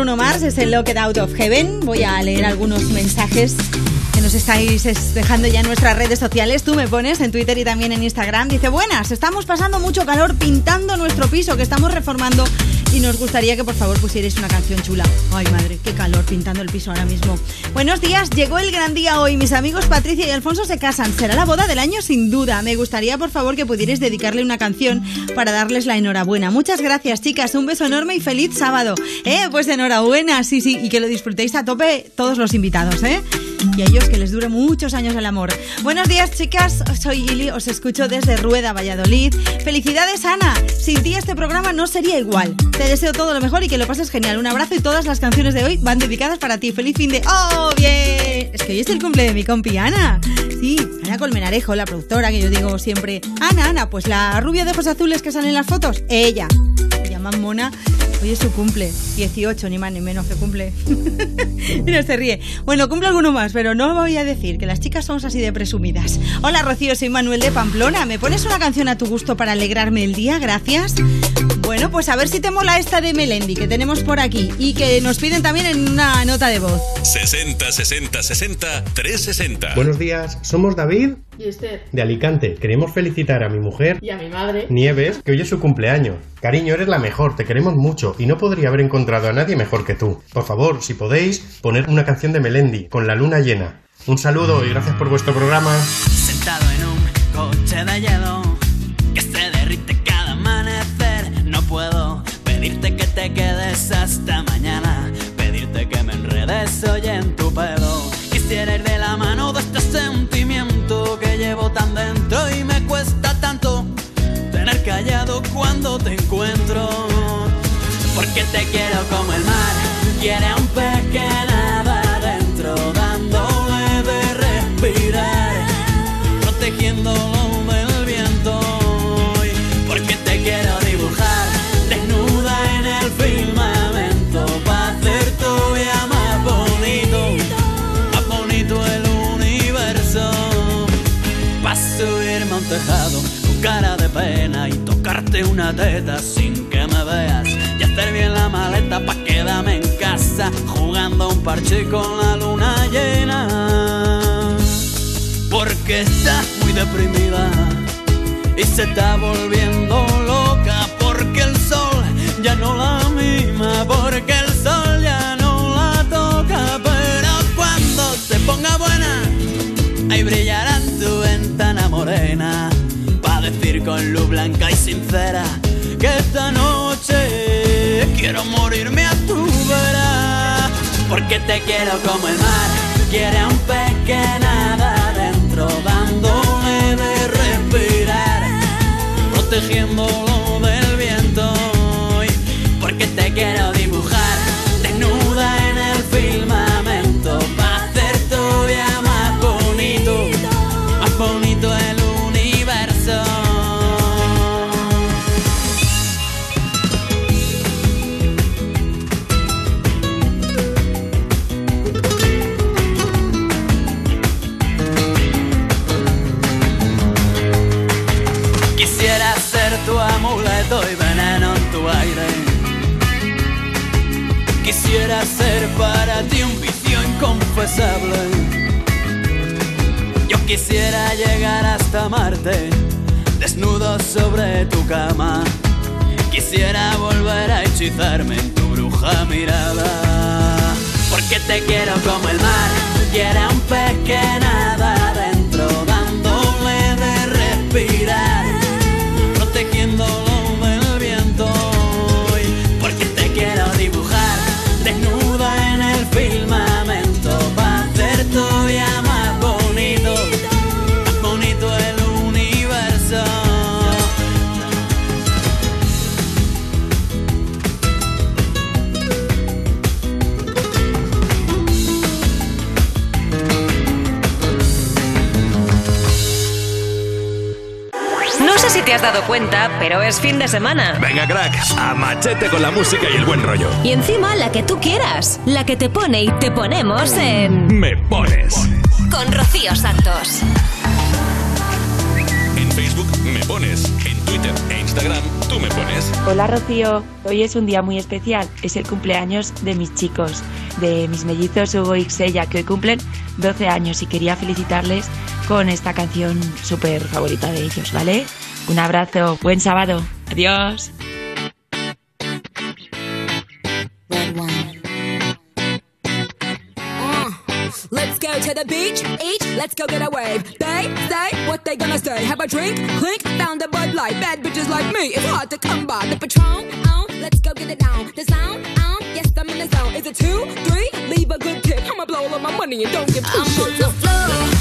Bruno Mars, es el Locked Out of Heaven. Voy a leer algunos mensajes que nos estáis es- dejando ya en nuestras redes sociales. Tú me pones en Twitter y también en Instagram. Dice, buenas, estamos pasando mucho calor pintando nuestro piso que estamos reformando y nos gustaría que por favor pusierais una canción chula. Ay madre, qué calor pintando el piso ahora mismo. Buenos días, llegó el gran día hoy. Mis amigos Patricia y Alfonso se casan. Será la boda del año sin duda. Me gustaría por favor que pudierais dedicarle una canción para darles la enhorabuena. Muchas gracias chicas, un beso enorme y feliz sábado. Eh, pues enhorabuena, sí, sí, y que lo disfrutéis a tope todos los invitados, ¿eh? Y a ellos que les dure muchos años el amor. Buenos días, chicas. Soy Gili, os escucho desde Rueda, Valladolid. Felicidades, Ana. Sin ti este programa no sería igual. Te deseo todo lo mejor y que lo pases genial. Un abrazo y todas las canciones de hoy van dedicadas para ti. Feliz fin de... ¡Oh, bien! Es que hoy es el cumple de mi compi Ana. Sí, Ana Colmenarejo, la productora que yo digo siempre. Ana, Ana, pues la rubia de ojos azules que sale en las fotos. Ella. Se llama Mona. Hoy es su cumple. 18, ni más ni menos que cumple. Mira, se ríe. Bueno, cumple alguno más, pero no voy a decir que las chicas somos así de presumidas. Hola, Rocío, soy Manuel de Pamplona. ¿Me pones una canción a tu gusto para alegrarme el día? Gracias. Bueno, pues a ver si te mola esta de Melendi que tenemos por aquí y que nos piden también en una nota de voz. 60 60 60 360. Buenos días, somos David Y usted. de Alicante. Queremos felicitar a mi mujer, Y a mi madre. Nieves, que hoy es su cumpleaños. Cariño, eres la mejor, te queremos mucho y no podría haber encontrado a nadie mejor que tú. Por favor, si podéis, poner una canción de Melendi, con la luna llena. Un saludo y gracias por vuestro programa. Sentado en un coche de hielo quedes hasta mañana, pedirte que me enredes hoy en tu pelo. Quisiera ir de la mano de este sentimiento que llevo tan dentro y me cuesta tanto tener callado cuando te encuentro. Porque te quiero como el mar, quiere a un pez tejado con cara de pena y tocarte una teta sin que me veas. Y hacer bien la maleta pa' quedarme en casa jugando un parche con la luna llena. Porque estás muy deprimida y se está volviendo loca. Porque el sol ya no la mima, porque el sol ya no la toca, pero cuando se ponga buena Ahí tu morena Pa' decir con luz blanca y sincera Que esta noche quiero morirme a tu vera. Porque te quiero como el mar Quiere a un pez que nada adentro Dándole de respirar Protegiéndolo Ser para ti un vicio inconfesable Yo quisiera llegar hasta Marte Desnudo sobre tu cama. Quisiera volver a hechizarme en tu bruja mirada. Porque te quiero como el mar Quiere un pez que nada adentro Dándole sé si te has dado cuenta, pero es fin de semana. Venga, crack, a machete con la música y el buen rollo. Y encima la que tú quieras, la que te pone y te ponemos en... Me pones. Con Rocío Santos. En Facebook me pones. En Twitter e Instagram tú me pones. Hola Rocío, hoy es un día muy especial, es el cumpleaños de mis chicos, de mis mellizos Hugo y Xella, que hoy cumplen 12 años y quería felicitarles con esta canción súper favorita de ellos, ¿vale? Un abrazo, buen sábado, adiós. Let's go to the beach, each, let's go get a wave. They say what they gonna say. Have a drink, clink, found a Bud Light. Bad bitches like me, it's hard to come by. The Patron, on, let's go get it down. The sound, on, yes, I'm in the zone. Is it two, three? Leave a good tip. I'ma blow all of my money and don't give two I'm on the floor.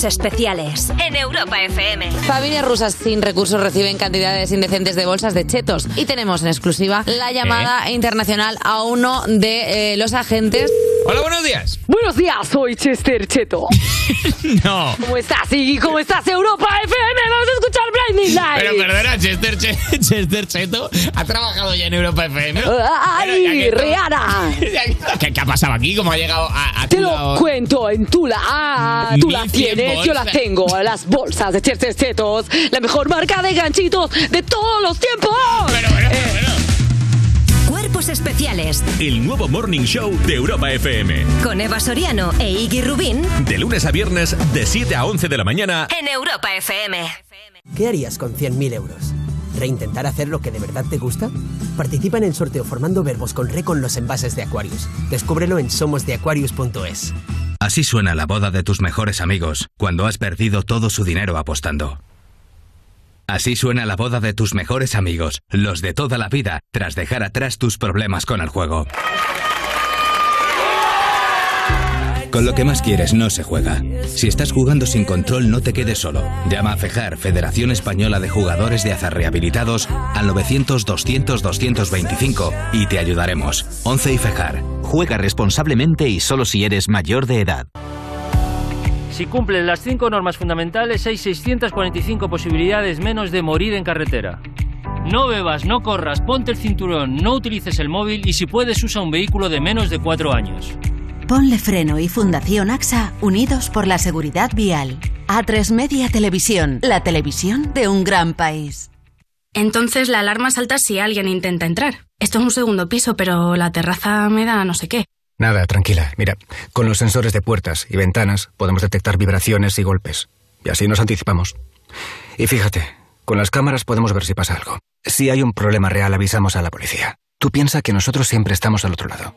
Cuerpos especiales en Europa FM. Familias rusas sin recursos reciben cantidades indecentes de bolsas de chetos. Y tenemos en exclusiva la llamada internacional a uno de eh, los agentes. Hola, buenos días. Buenos días, soy Chester Cheto. No. ¿Cómo estás, Iggy? ¿Cómo estás, Europa FM? Blinding Lights. Pero perdona, Chester, Che- Chester Cheto ha trabajado ya en Europa FM. ¡Ay, que Rihanna! ¿Qué, qué ha pasado aquí? ¿Cómo ha llegado a, a Te lo lado? cuento en Tula. Ah, tú las 1100 tienes, yo las bolsas. tengo. Las bolsas de Chester Chetos. La mejor marca de ganchitos de todos los tiempos. Eh, Cuerpos especiales El nuevo Morning Show de Europa FM. con Eva Soriano e Iggy Rubín De lunes a viernes, de 7 a 11 de la mañana. en Europa FM. ¿Qué harías con 100.000 euros? ¿Reintentar hacer lo que de verdad te gusta? Participa en el sorteo formando verbos con re con los envases de Aquarius. Descúbrelo en somosdeaquarius.es. Así suena la boda de tus mejores amigos cuando has perdido todo su dinero apostando. Así suena la boda de tus mejores amigos, los de toda la vida, tras dejar atrás tus problemas con el juego. Con lo que más quieres no se juega. Si estás jugando sin control, no te quedes solo. Llama a FEJAR, Federación Española de Jugadores de Azar Rehabilitados, al 900-200-225 y te ayudaremos. 11 y FEJAR. Juega responsablemente y solo si eres mayor de edad. Si cumplen las cinco normas fundamentales, hay 645 posibilidades menos de morir en carretera. No bebas, no corras, ponte el cinturón, no utilices el móvil y si puedes usa un vehículo de menos de cuatro años. Ponle Freno y Fundación AXA unidos por la seguridad vial. A3 Media Televisión, la televisión de un gran país. Entonces la alarma salta si alguien intenta entrar. Esto es un segundo piso, pero la terraza me da no sé qué. Nada, tranquila. Mira, con los sensores de puertas y ventanas podemos detectar vibraciones y golpes. Y así nos anticipamos. Y fíjate, con las cámaras podemos ver si pasa algo. Si hay un problema real, avisamos a la policía. Tú piensa que nosotros siempre estamos al otro lado.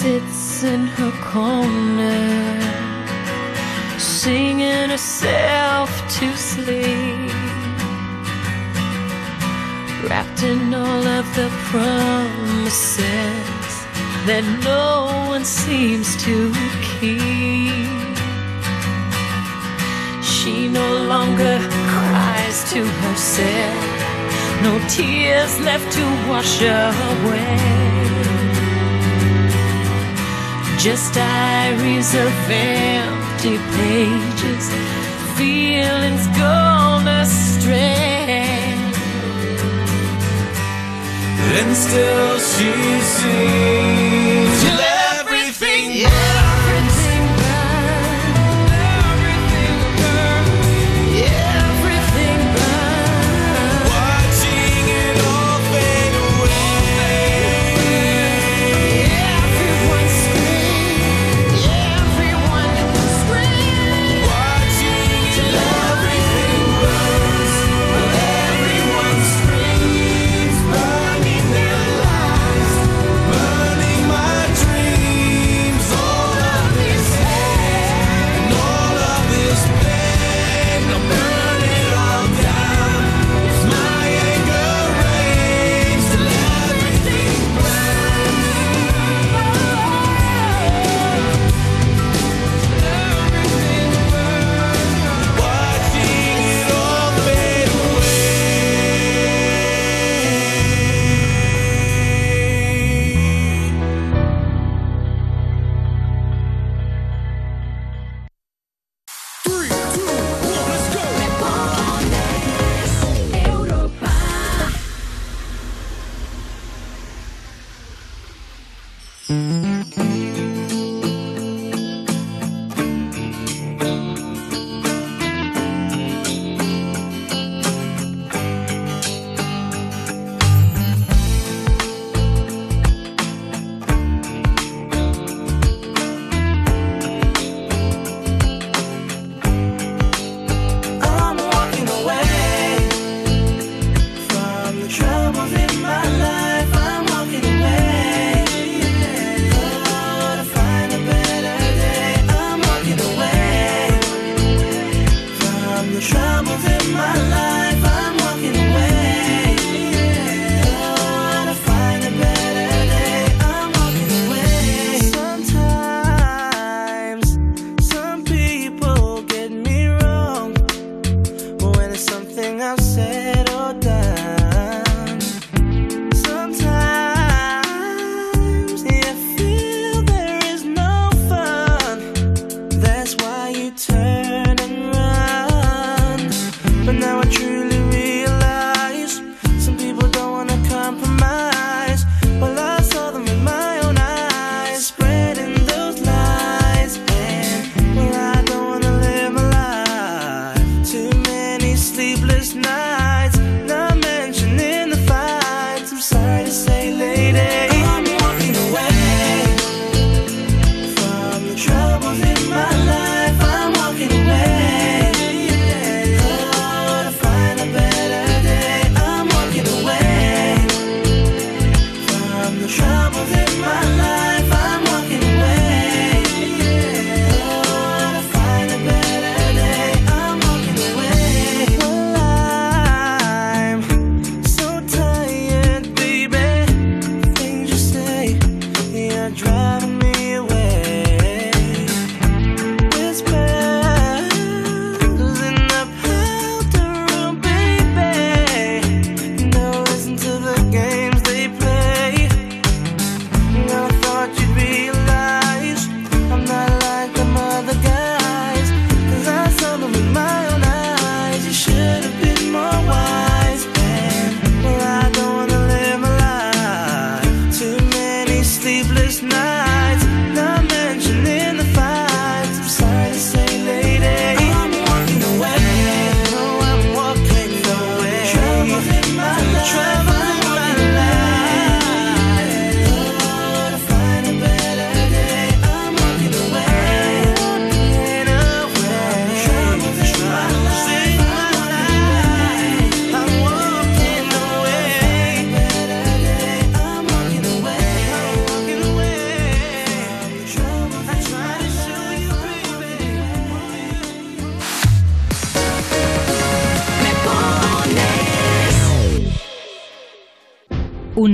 Sits in her corner, singing herself to sleep, wrapped in all of the promises that no one seems to keep. She no longer cries to herself, no tears left to wash her away. Just diaries of empty pages, feelings gone astray. And still she seems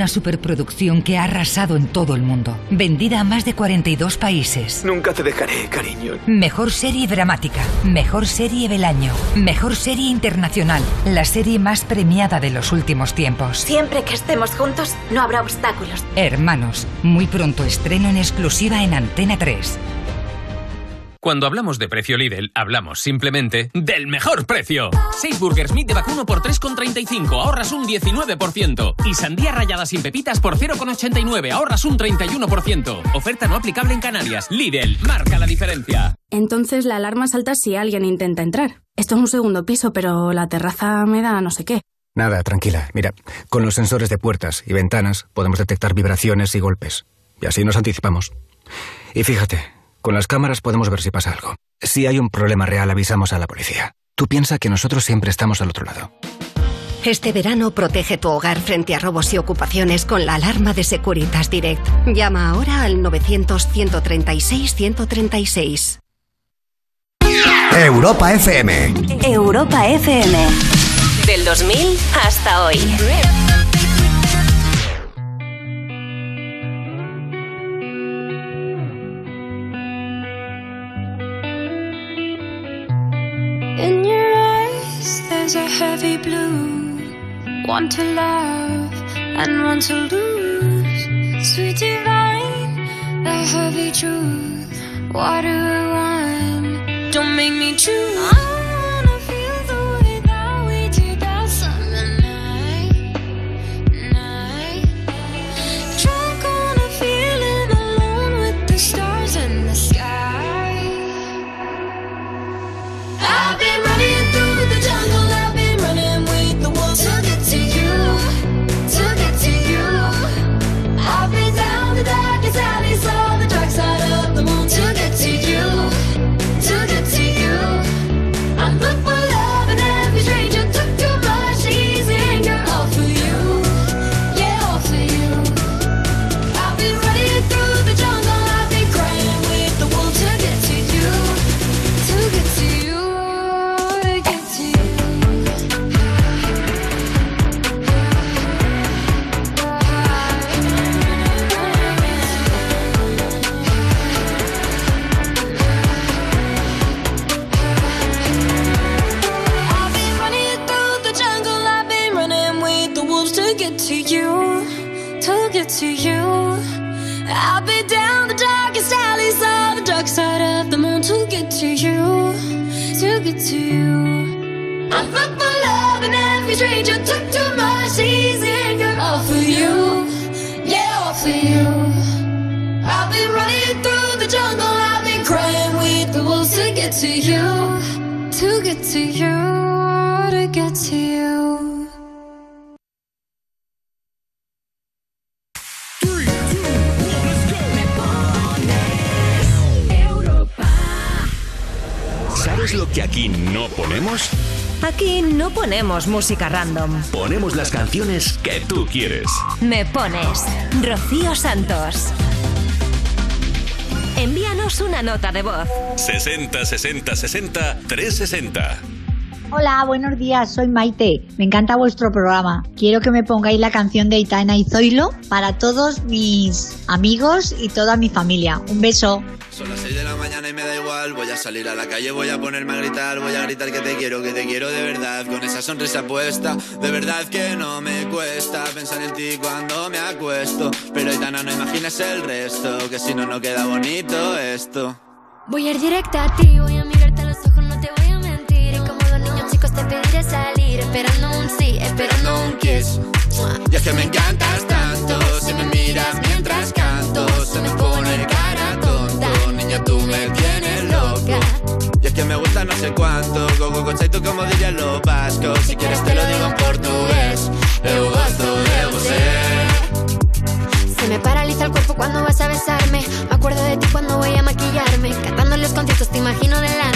una superproducción que ha arrasado en todo el mundo, vendida a más de 42 países. Nunca te dejaré, cariño. Mejor serie dramática, mejor serie del año, mejor serie internacional, la serie más premiada de los últimos tiempos. Siempre que estemos juntos, no habrá obstáculos. Hermanos, muy pronto estreno en exclusiva en Antena 3. Cuando hablamos de precio Lidl, hablamos simplemente del mejor precio. 6 burgers meat de vacuno por 3,35, ahorras un 19%. Y sandía rallada sin pepitas por 0,89, ahorras un 31%. Oferta no aplicable en Canarias. Lidl, marca la diferencia. Entonces la alarma salta si alguien intenta entrar. Esto es un segundo piso, pero la terraza me da no sé qué. Nada, tranquila. Mira, con los sensores de puertas y ventanas podemos detectar vibraciones y golpes. Y así nos anticipamos. Y fíjate, con las cámaras podemos ver si pasa algo. Si hay un problema real, avisamos a la policía. Tú piensa que nosotros siempre estamos al otro lado. Este verano protege tu hogar frente a robos y ocupaciones con la alarma de Securitas Direct. Llama ahora al 900-136-136. Europa FM. Europa FM. Del 2000 hasta hoy. A heavy blue. One to love and one to lose. Sweet divine, the heavy truth. Water wine, don't make me choose. Stranger took too much easy anger all for you, yeah, all for you. I've been running through the jungle, I've been crying with the wolves to get to you, to get to you, to get to you. ¿Sabes lo que aquí no ponemos? Aquí no ponemos música random. Ponemos las canciones que tú quieres. Me pones Rocío Santos. Envíanos una nota de voz. 60 60 60 360. Hola, buenos días, soy Maite. Me encanta vuestro programa. Quiero que me pongáis la canción de Itana y Zoilo para todos mis amigos y toda mi familia. Un beso. Son las 6 de la mañana y me da igual. Voy a salir a la calle, voy a ponerme a gritar. Voy a gritar que te quiero, que te quiero de verdad. Con esa sonrisa puesta, de verdad que no me cuesta pensar en ti cuando me acuesto. Pero Aitana, no imagines el resto, que si no, no queda bonito esto. Voy a ir directa a ti, voy a mirarte a los ojos, te pediré salir, esperando un sí, esperando un kiss. Y es que me encantas tanto, si me miras mientras canto, se me pone cara tonto. Niña, tú me tienes loca. Y es que me gusta no sé cuánto, go go go tú como dirían los vascos. Si quieres te lo digo en portugués, eu gosto de você. Se me paraliza el cuerpo cuando vas a besarme. Me acuerdo de ti cuando voy a maquillarme. Cantando en los conciertos te imagino delante,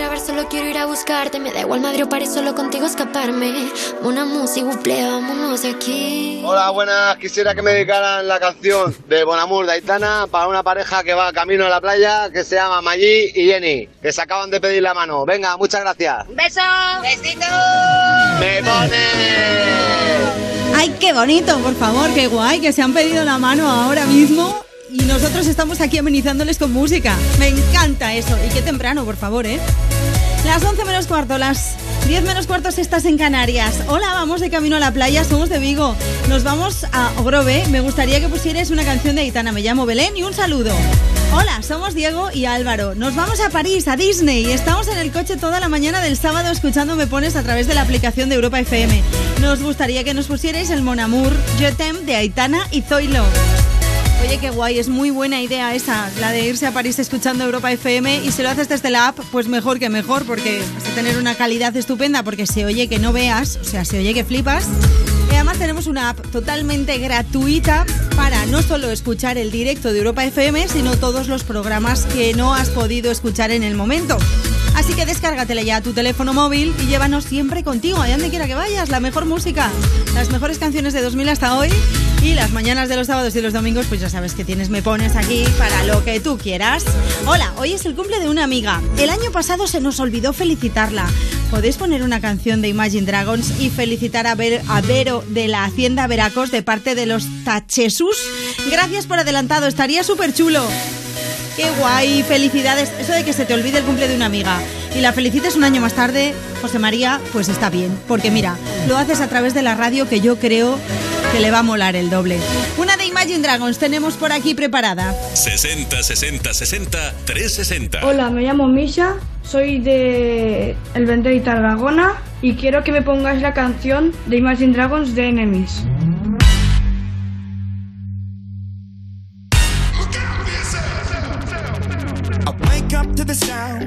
solo quiero ir a buscarte. Me da igual Madrid o París, solo contigo escaparme. Una música, buple, vámonos de aquí. Hola, buenas. Quisiera que me dedicaran la canción de Bonamur de Aitana para una pareja que va camino a la playa que se llama Maggi y Jenny, que se acaban de pedir la mano. Venga, muchas gracias. ¡Beso! ¡Besito! Me pone. ¡Ay, qué bonito! Por favor, qué guay, que se han pedido la mano ahora mismo y nosotros estamos aquí amenizándoles con música. Me encanta eso. Y qué temprano, por favor, ¿eh? Las 11 menos cuarto, las 10 menos cuartos estás en Canarias. Hola, vamos de camino a la playa, somos de Vigo. Nos vamos a Ogrove. Me gustaría que pusierais una canción de Aitana. Me llamo Belén y un saludo. Hola, somos Diego y Álvaro. Nos vamos a París, a Disney. Estamos en el coche toda la mañana del sábado escuchando Me Pones a través de la aplicación de Europa FM. Nos gustaría que nos pusierais el Mon Amour, Je de Aitana y Zoilo. Oye, qué guay, es muy buena idea esa, la de irse a París escuchando Europa FM y si lo haces desde la app, pues mejor que mejor, porque vas a tener una calidad estupenda, porque se oye que no veas, o sea, se oye que flipas. Y además tenemos una app totalmente gratuita para no solo escuchar el directo de Europa FM, sino todos los programas que no has podido escuchar en el momento. Así que descárgatela ya a tu teléfono móvil y llévanos siempre contigo, allá donde quiera que vayas, la mejor música, las mejores canciones de 2000 hasta hoy y las mañanas de los sábados y los domingos, pues ya sabes que tienes Me Pones aquí para lo que tú quieras. Hola, hoy es el cumple de una amiga. El año pasado se nos olvidó felicitarla. Podéis poner una canción de Imagine Dragons y felicitar a, Ver- a Vero de la Hacienda Veracos de parte de los Tachesus. Gracias por adelantado, estaría súper chulo. Qué guay, felicidades. Eso de que se te olvide el cumple de una amiga y la felicites un año más tarde, José María, pues está bien. Porque mira, lo haces a través de la radio que yo creo que le va a molar el doble. Una de Imagine Dragons tenemos por aquí preparada. 60 60 60 360. Hola, me llamo Misha, soy de El Vendée y Tarragona y quiero que me pongáis la canción de Imagine Dragons de Enemies.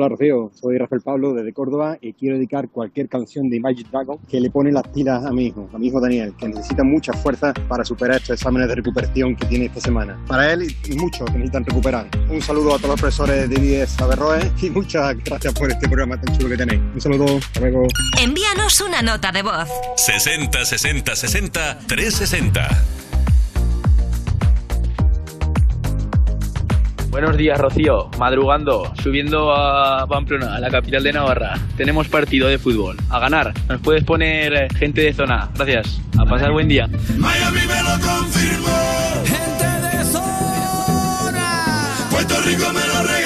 Hola Rocío, soy Rafael Pablo desde Córdoba y quiero dedicar cualquier canción de Magic Dragon que le pone las pilas a mi hijo, a mi hijo Daniel, que necesita mucha fuerza para superar estos exámenes de recuperación que tiene esta semana. Para él y muchos que necesitan recuperar. Un saludo a todos los profesores de IBS Averroes y muchas gracias por este programa tan chulo que tenéis. Un saludo, hasta luego. Envíanos una nota de voz. 60 60 60 360. Buenos días, Rocío. Madrugando, subiendo a Pamplona, a la capital de Navarra. Tenemos partido de fútbol. A ganar. Nos puedes poner eh, gente de zona. Gracias. A pasar buen día. Miami me lo confirmó. Gente de zona. Puerto Rico me lo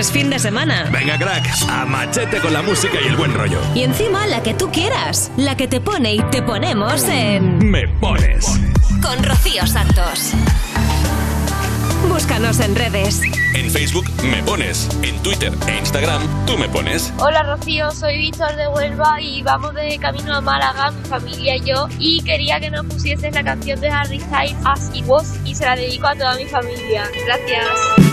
es fin de semana. Venga, crack, a machete con la música y el buen rollo. Y encima la que tú quieras, la que te pone y te ponemos en... Me pones. con Rocío Santos. Búscanos en redes. En Facebook me pones, en Twitter e Instagram tú me pones. Hola Rocío, soy Víctor de Huelva y vamos de camino a Málaga, mi familia y yo, y quería que nos pusieses la canción de Harry Styles As It Was y se la dedico a toda mi familia. Gracias.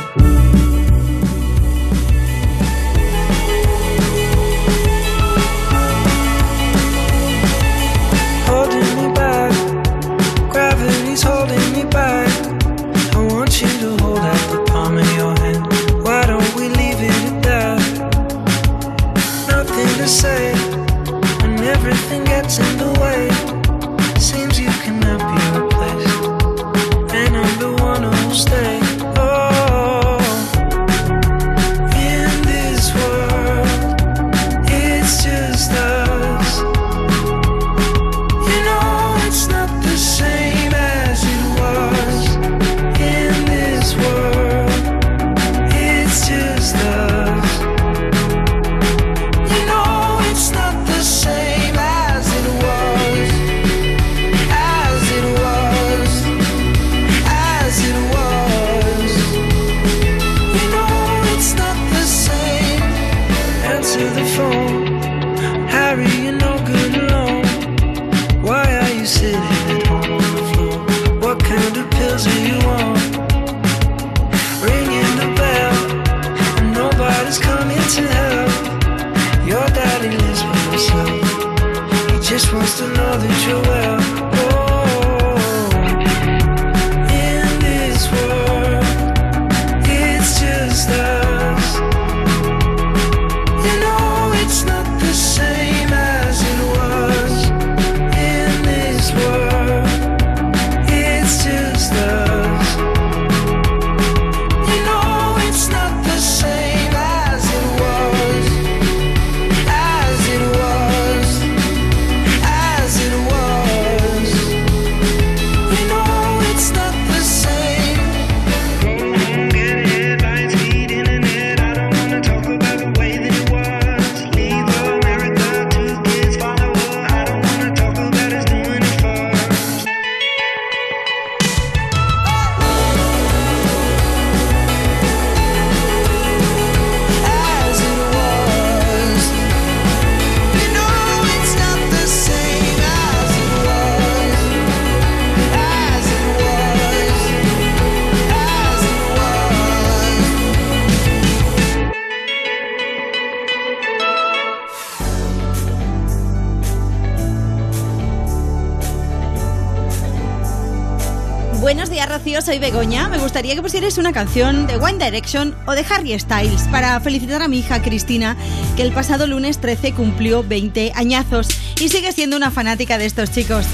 Gustaría que pusierais una canción de One Direction o de Harry Styles para felicitar a mi hija Cristina, que el pasado lunes 13 cumplió 20 añazos y sigue siendo una fanática de estos chicos.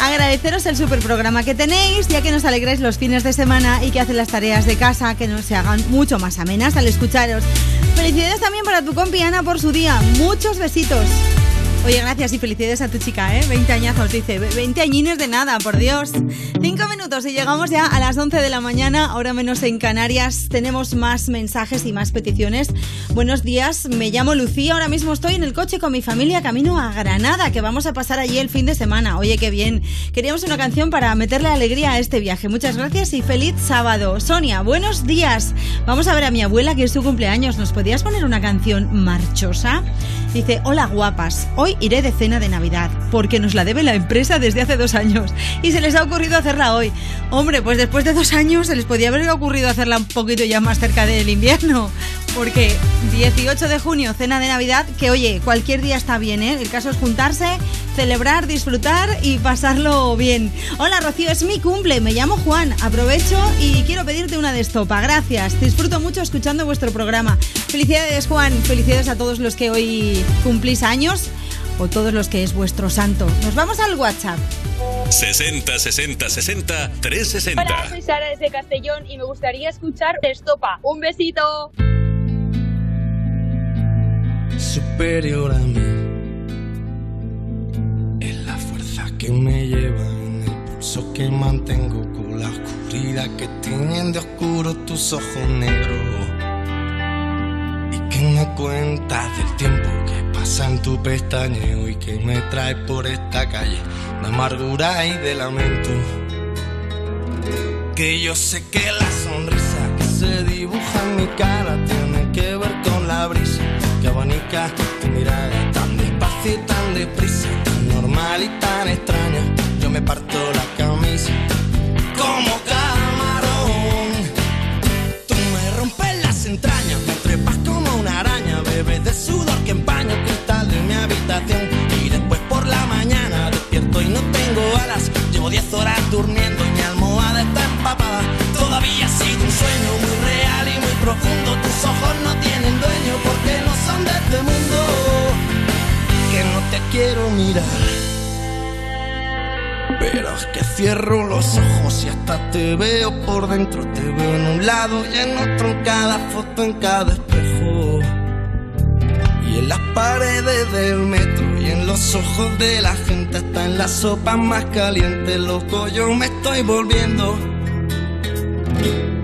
Agradeceros el super programa que tenéis, ya que nos alegráis los fines de semana y que hacen las tareas de casa que nos se hagan mucho más amenas al escucharos. Felicidades también para tu compi Ana por su día. Muchos besitos. Oye, gracias y felicidades a tu chica, ¿eh? 20 añazos, dice. 20 añines de nada, por Dios. Minutos y llegamos ya a las 11 de la mañana, ahora menos en Canarias. Tenemos más mensajes y más peticiones. Buenos días, me llamo Lucía, ahora mismo estoy en el coche con mi familia camino a Granada, que vamos a pasar allí el fin de semana. Oye, qué bien. Queríamos una canción para meterle alegría a este viaje. Muchas gracias y feliz sábado. Sonia, buenos días. Vamos a ver a mi abuela, que es su cumpleaños. ¿Nos podías poner una canción marchosa? Dice, hola guapas, hoy iré de cena de Navidad, porque nos la debe la empresa desde hace dos años y se les ha ocurrido hacerla hoy. Hombre, pues después de dos años se les podía haber ocurrido hacerla un poquito ya más cerca del invierno, porque 18 de junio, cena de Navidad, que oye, cualquier día está bien, ¿eh? El caso es juntarse, celebrar, disfrutar y pasarlo bien. Hola Rocío, es mi cumple, me llamo Juan, aprovecho y quiero pedirte una de estopa, gracias, disfruto mucho escuchando vuestro programa. Felicidades Juan, felicidades a todos los que hoy cumplís años o todos los que es vuestro santo. Nos vamos al WhatsApp. 60 60 60 360. Hola, soy Sara desde Castellón y me gustaría escuchar Estopa. Un besito. superior a mí. Es la fuerza que me lleva en el pulso que mantengo con la oscuridad que tienen de oscuro tus ojos negros. Y que me cuentas del tiempo que pasa en tu pestañeo y que me trae por esta calle de amargura y de lamento. Que yo sé que la sonrisa que se dibuja en mi cara tiene que ver con la brisa que abanica tu mirada tan despacio y tan deprisa, tan normal y tan extraña. Yo me parto la camisa como. 10 horas durmiendo y mi almohada está empapada. Todavía ha sido un sueño muy real y muy profundo. Tus ojos no tienen dueño porque no son de este mundo. Que no te quiero mirar. Pero es que cierro los ojos y hasta te veo por dentro. Te veo en un lado y en otro, en cada foto, en cada espejo. Las paredes del metro y en los ojos de la gente, hasta en la sopa más caliente, loco, yo me estoy volviendo.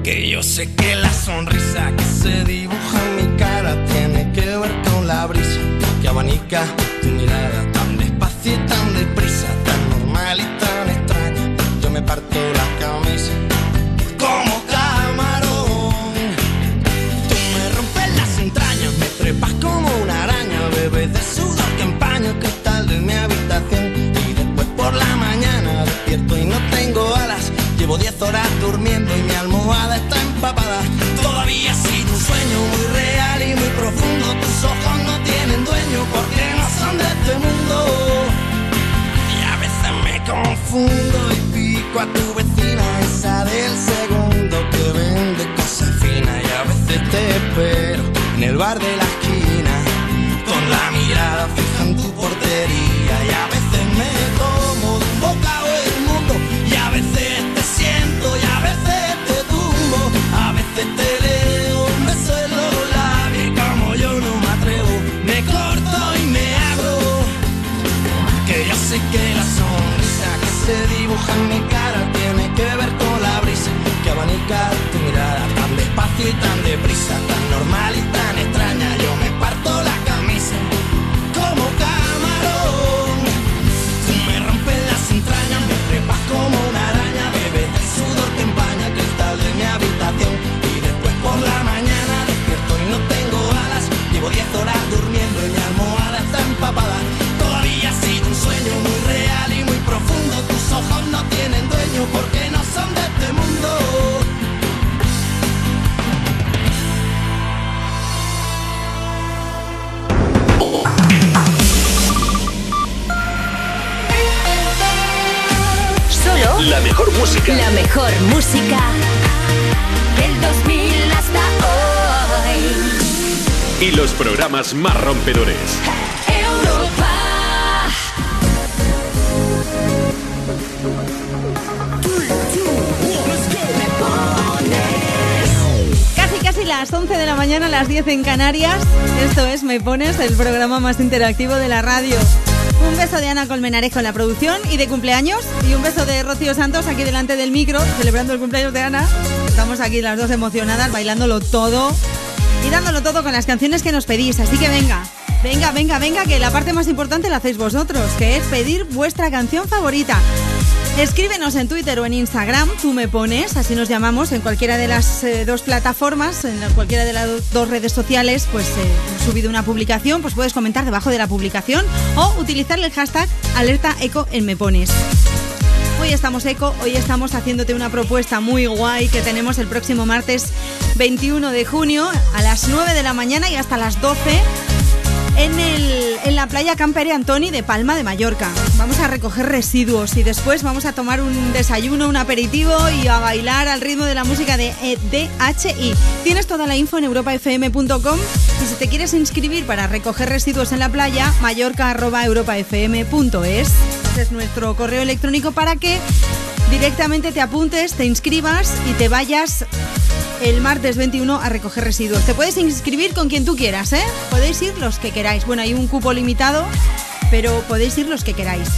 Que yo sé que la sonrisa que se dibuja en mi cara tiene que ver con la brisa que abanica tu mirada tan despacio y tan deprisa, Llevo 10 horas durmiendo y mi almohada está empapada. Todavía sido un sueño muy real y muy profundo. Tus ojos no tienen dueño porque no son de este mundo. Y a veces me confundo y pico a tu vecina, esa del segundo que vende cosas finas. Y a veces te espero en el bar de la Que la sonrisa que se dibuja en mi cara tiene que ver con la brisa. Que abanica tu mirada tan despacio y tan deprisa, tan normal y tan porque no son de este mundo. Solo La mejor música. la mejor música del 2000 hasta hoy. Y los programas más rompedores. Las 11 de la mañana, las 10 en Canarias. Esto es Me Pones, el programa más interactivo de la radio. Un beso de Ana Colmenarejo en la producción y de cumpleaños. Y un beso de Rocío Santos aquí delante del micro, celebrando el cumpleaños de Ana. Estamos aquí las dos emocionadas, bailándolo todo y dándolo todo con las canciones que nos pedís. Así que venga, venga, venga, venga, que la parte más importante la hacéis vosotros, que es pedir vuestra canción favorita. Escríbenos en Twitter o en Instagram, tú me pones, así nos llamamos, en cualquiera de las eh, dos plataformas, en cualquiera de las do- dos redes sociales, pues eh, subido una publicación, pues puedes comentar debajo de la publicación o utilizar el hashtag alerta eco en me pones. Hoy estamos eco, hoy estamos haciéndote una propuesta muy guay que tenemos el próximo martes 21 de junio a las 9 de la mañana y hasta las 12 en, el, en la playa Campere Antoni de Palma de Mallorca. Vamos a recoger residuos y después vamos a tomar un desayuno, un aperitivo y a bailar al ritmo de la música de eh, DHI. Tienes toda la info en europafm.com y si te quieres inscribir para recoger residuos en la playa, mallorca.europafm.es. Ese es nuestro correo electrónico para que directamente te apuntes, te inscribas y te vayas el martes 21 a recoger residuos. Te puedes inscribir con quien tú quieras, ¿eh? Podéis ir los que queráis. Bueno, hay un cupo limitado, pero podéis ir los que queráis.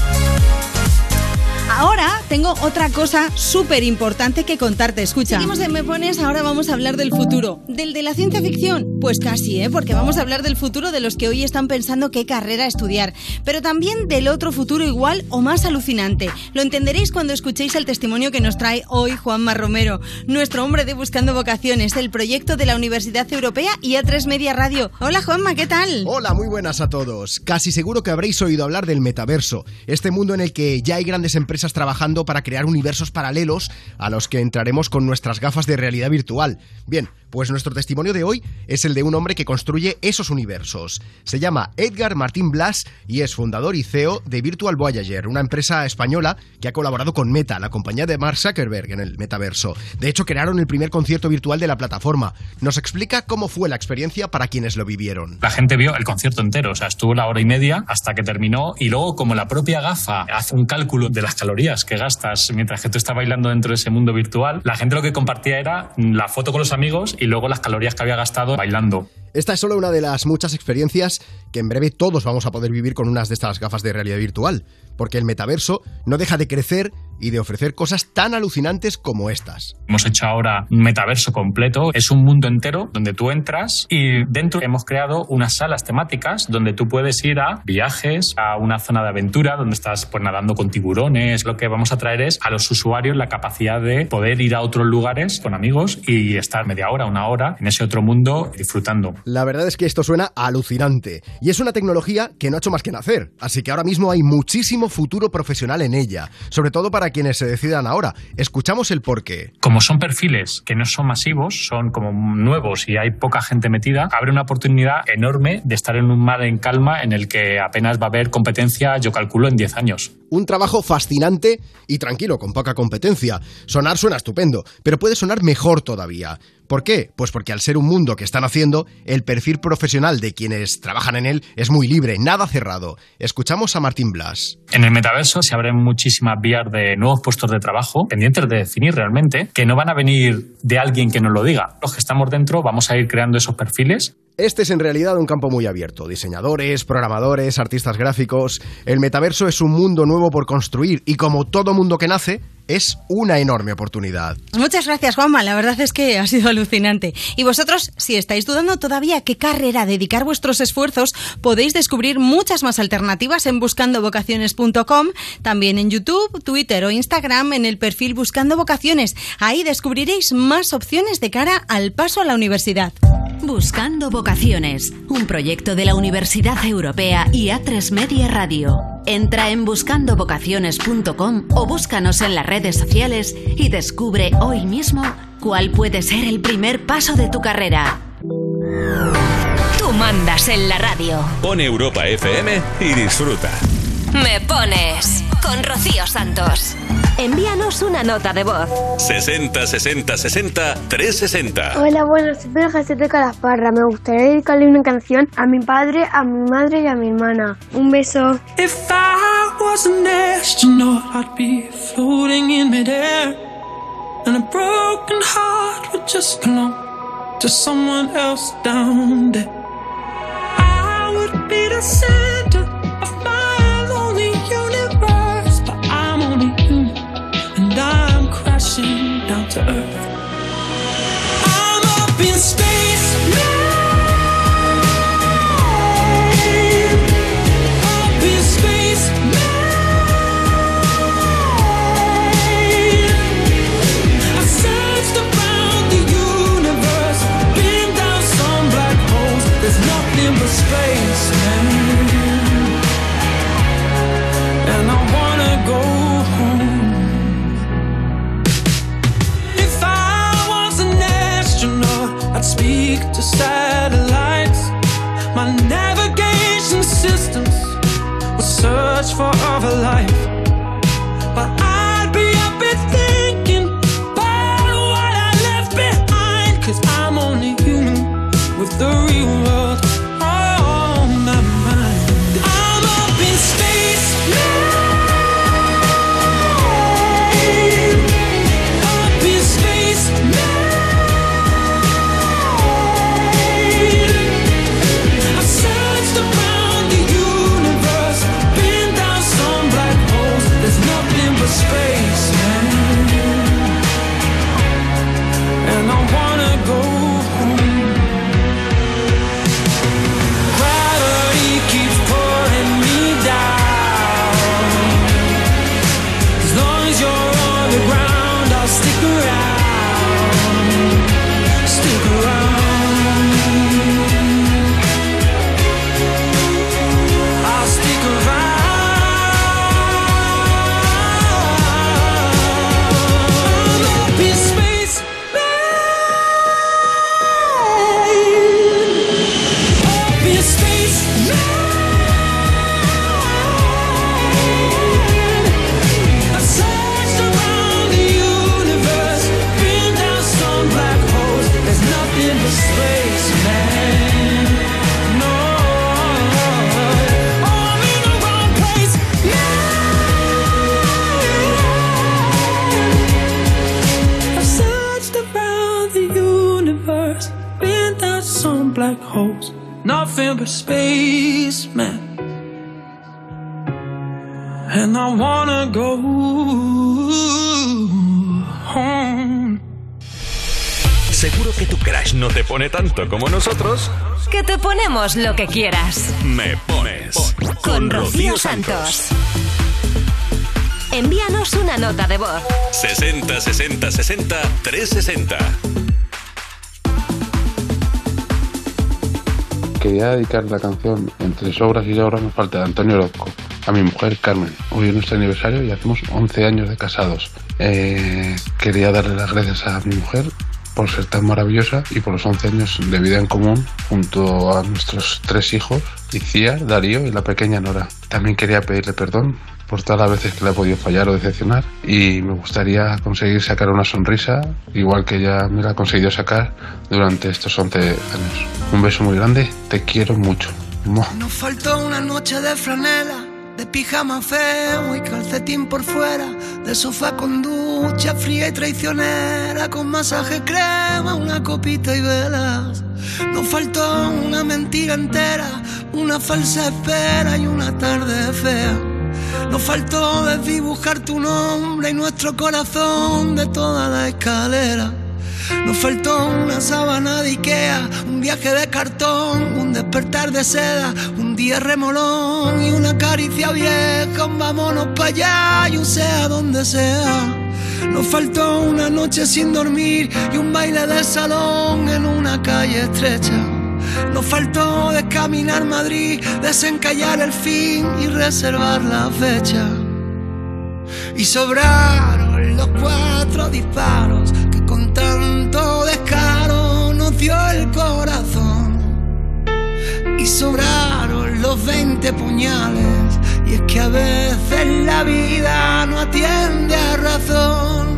Ahora tengo otra cosa súper importante que contarte. Escucha. Seguimos de Me Pones, ahora vamos a hablar del futuro. ¿Del de la ciencia ficción? Pues casi, ¿eh? Porque vamos a hablar del futuro de los que hoy están pensando qué carrera estudiar. Pero también del otro futuro igual o más alucinante. Lo entenderéis cuando escuchéis el testimonio que nos trae hoy Juanma Romero, nuestro hombre de Buscando Vocaciones, el proyecto de la Universidad Europea y A3 Media Radio. Hola Juanma, ¿qué tal? Hola, muy buenas a todos. Casi seguro que habréis oído hablar del metaverso, este mundo en el que ya hay grandes empresas trabajando para crear universos paralelos a los que entraremos con nuestras gafas de realidad virtual. Bien, pues nuestro testimonio de hoy es el de un hombre que construye esos universos. Se llama Edgar Martín Blas y es fundador y CEO de Virtual Voyager, una empresa española que ha colaborado con Meta, la compañía de Mark Zuckerberg en el metaverso. De hecho, crearon el primer concierto virtual de la plataforma. Nos explica cómo fue la experiencia para quienes lo vivieron. La gente vio el concierto entero, o sea, estuvo la hora y media hasta que terminó y luego como la propia gafa hace un cálculo de las calorías que gastas mientras que tú estás bailando dentro de ese mundo virtual, la gente lo que compartía era la foto con los amigos y luego las calorías que había gastado bailando. Esta es solo una de las muchas experiencias que en breve todos vamos a poder vivir con unas de estas gafas de realidad virtual, porque el metaverso no deja de crecer y de ofrecer cosas tan alucinantes como estas. Hemos hecho ahora un metaverso completo, es un mundo entero donde tú entras y dentro hemos creado unas salas temáticas donde tú puedes ir a viajes, a una zona de aventura donde estás pues nadando con tiburones. Lo que vamos a traer es a los usuarios la capacidad de poder ir a otros lugares con amigos y estar media hora, una hora en ese otro mundo disfrutando. La verdad es que esto suena alucinante y es una tecnología que no ha hecho más que nacer, así que ahora mismo hay muchísimo futuro profesional en ella, sobre todo para quienes se decidan ahora. Escuchamos el porqué. Como son perfiles que no son masivos, son como nuevos y hay poca gente metida, abre una oportunidad enorme de estar en un mar en calma en el que apenas va a haber competencia, yo calculo, en 10 años. Un trabajo fascinante y tranquilo, con poca competencia. Sonar suena estupendo, pero puede sonar mejor todavía. ¿Por qué? Pues porque al ser un mundo que están haciendo, el perfil profesional de quienes trabajan en él es muy libre, nada cerrado. Escuchamos a Martín Blas. En el metaverso se abren muchísimas vías de nuevos puestos de trabajo, pendientes de definir realmente, que no van a venir de alguien que nos lo diga. Los que estamos dentro vamos a ir creando esos perfiles este es en realidad un campo muy abierto. Diseñadores, programadores, artistas gráficos. El metaverso es un mundo nuevo por construir y como todo mundo que nace, es una enorme oportunidad. Muchas gracias, Juanma. La verdad es que ha sido alucinante. Y vosotros, si estáis dudando todavía qué carrera dedicar vuestros esfuerzos, podéis descubrir muchas más alternativas en buscandovocaciones.com, también en YouTube, Twitter o Instagram en el perfil Buscando Vocaciones. Ahí descubriréis más opciones de cara al paso a la universidad. Buscando Vocaciones, un proyecto de la Universidad Europea y A3 Media Radio. Entra en buscandovocaciones.com o búscanos en las redes sociales y descubre hoy mismo cuál puede ser el primer paso de tu carrera. Tú mandas en la radio. Pone Europa FM y disfruta. Me pones con Rocío Santos. Envíanos una nota de voz. 60 60 60 360. Hola, buenas, soy Pedro José de Calaparra. Me gustaría dedicarle una canción a mi padre, a mi madre y a mi hermana. Un beso. If I was an astronaut, I'd be floating in midair. And a broken heart would just belong to someone else down there. I would be the center earth. I'm up in space for other life. Nothing but spaceman. And I wanna go home. Seguro que tu crush no te pone tanto como nosotros. Que te ponemos lo que quieras. Me pones Con Rocío Santos. Envíanos una nota de voz. 60 60 60 360. Quería dedicar la canción Entre sobras y sobras me falta de Antonio Orozco a mi mujer Carmen. Hoy es nuestro aniversario y hacemos 11 años de casados. Eh, quería darle las gracias a mi mujer por ser tan maravillosa y por los 11 años de vida en común junto a nuestros tres hijos, Iciar, Darío y la pequeña Nora. También quería pedirle perdón por todas las veces que le he podido fallar o decepcionar y me gustaría conseguir sacar una sonrisa igual que ella me la ha conseguido sacar durante estos 11 años. Un beso muy grande, te quiero mucho. Nos faltó una noche de franela, de pijama feo y calcetín por fuera, de sofá con ducha fría y traicionera, con masaje crema, una copita y velas. Nos faltó una mentira entera, una falsa espera y una tarde fea. Nos faltó desdibujar tu nombre y nuestro corazón de toda la escalera. Nos faltó una sábana de Ikea, un viaje de cartón, un despertar de seda, un día remolón y una caricia vieja, vámonos para allá y un sea donde sea. Nos faltó una noche sin dormir y un baile de salón en una calle estrecha. Nos faltó descaminar Madrid, desencallar el fin y reservar la fecha. Y sobraron los cuatro disparos que con tanto descaro nos dio el corazón. Y sobraron los 20 puñales. Y es que a veces la vida no atiende a razón.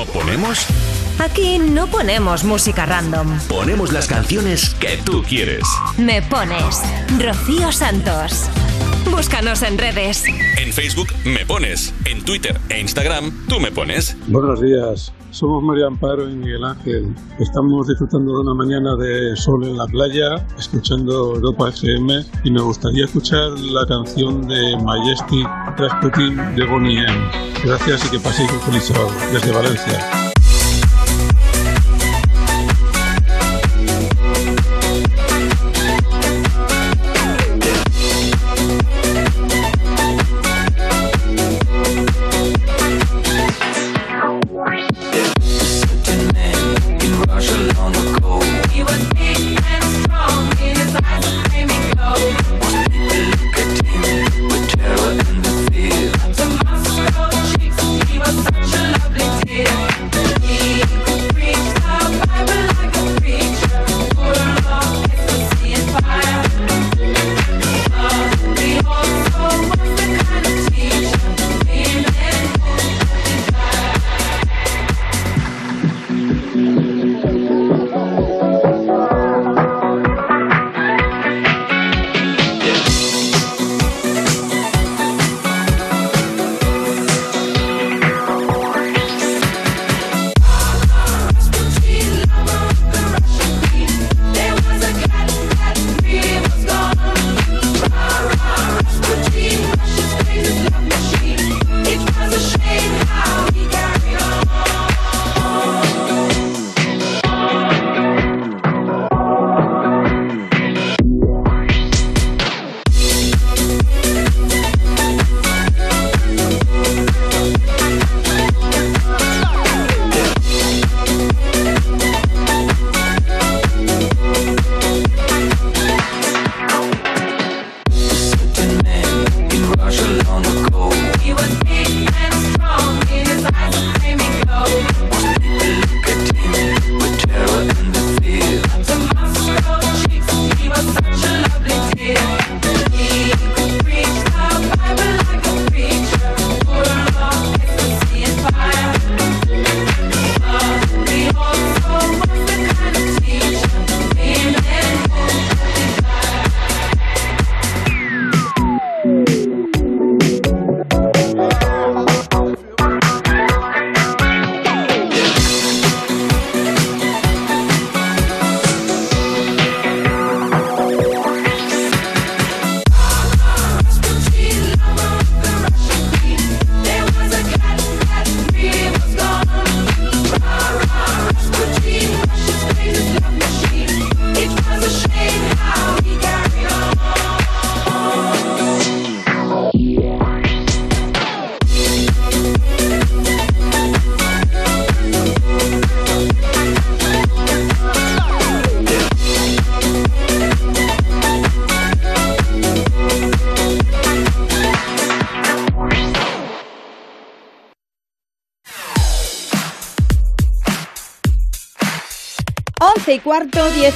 No ponemos? Aquí no ponemos música random. Ponemos las canciones que tú quieres. Me pones Rocío Santos. Búscanos en redes. En Facebook me pones. En Twitter e Instagram tú me pones. Buenos días, somos María Amparo y Miguel Ángel. Estamos disfrutando de una mañana de sol en la playa, escuchando Europa FM y me gustaría escuchar la canción de Majestic Rasputin de Bonnie M. Gracias y que paséis un feliz sábado desde Valencia.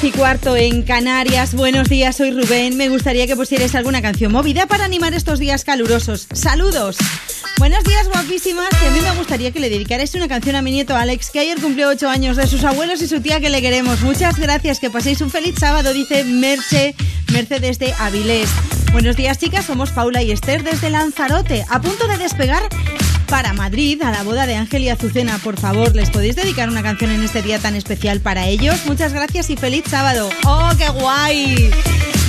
10 y cuarto en Canarias. Buenos días, soy Rubén. Me gustaría que pusierais alguna canción movida para animar estos días calurosos. ¡Saludos! Buenos días, guapísimas. Y a mí me gustaría que le dedicarais una canción a mi nieto Alex, que ayer cumplió 8 años, de sus abuelos y su tía que le queremos. Muchas gracias, que paséis un feliz sábado, dice Merche, Mercedes de Avilés. Buenos días, chicas. Somos Paula y Esther desde Lanzarote, a punto de despegar para Madrid a la boda de Ángel y Azucena. Por favor, ¿les podéis dedicar una canción en este día tan especial para ellos? Muchas gracias y feliz sábado. ¡Oh, qué guay!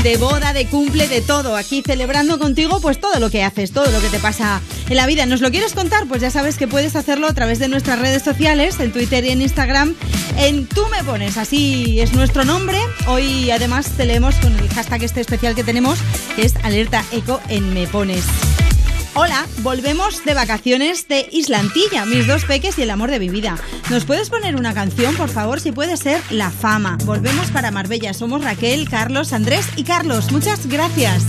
De boda, de cumple, de todo. Aquí celebrando contigo, pues todo lo que haces, todo lo que te pasa en la vida. ¿Nos lo quieres contar? Pues ya sabes que puedes hacerlo a través de nuestras redes sociales, en Twitter y en Instagram. En Tú me pones, así es nuestro nombre. Hoy además te leemos con el hashtag este especial que tenemos, que es Alerta Eco en Me Pones. Hola, volvemos de vacaciones de Islantilla, mis dos peques y el amor de mi vida. ¿Nos puedes poner una canción, por favor, si puede ser La Fama? Volvemos para Marbella. Somos Raquel, Carlos, Andrés y Carlos. Muchas gracias.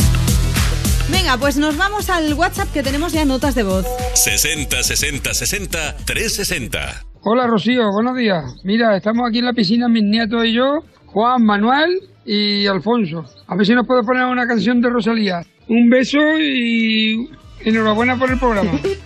Venga, pues nos vamos al WhatsApp que tenemos ya notas de voz. 60 60 60 360. Hola Rocío, buenos días. Mira, estamos aquí en la piscina, mis nietos y yo, Juan, Manuel y Alfonso. A ver si nos puede poner una canción de Rosalía. Un beso y enhorabuena por el programa.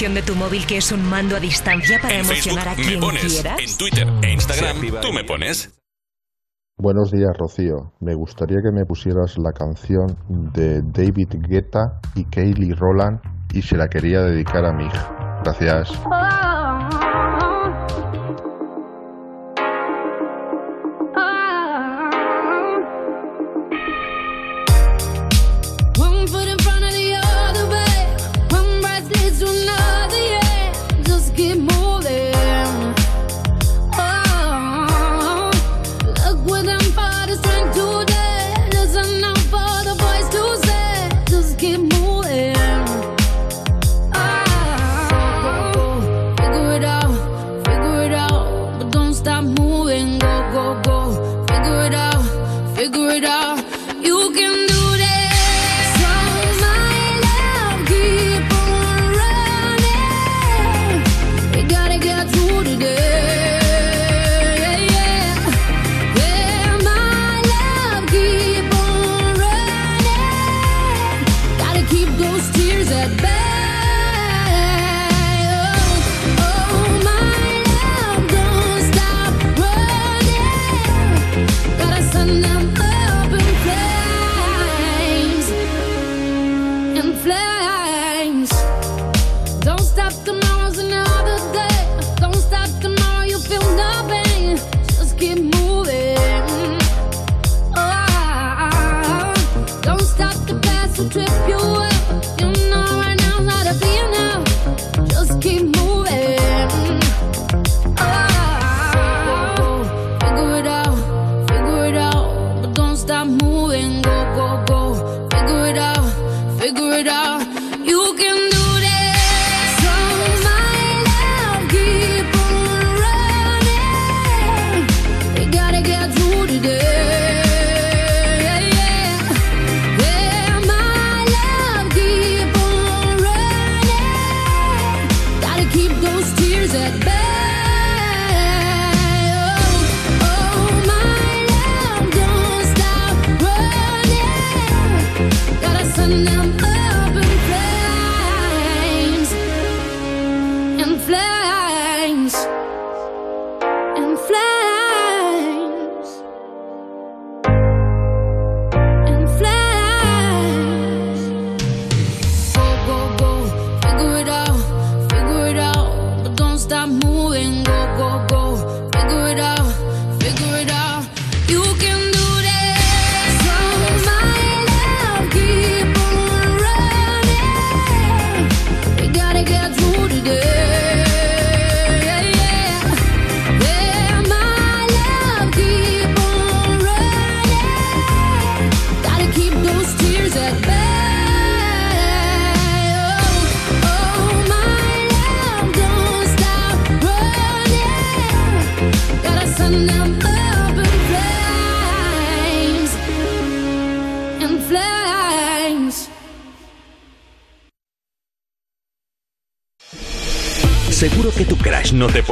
aplicación de tu móvil que es un mando a distancia para En Facebook emocionar a me quien pones. quieras? En Twitter e Instagram tú me pones. Buenos días, Rocío. Me gustaría que me pusieras la canción de David Guetta y Kaylee Roland y se la quería dedicar a mi hija. Gracias. Figure it out. You can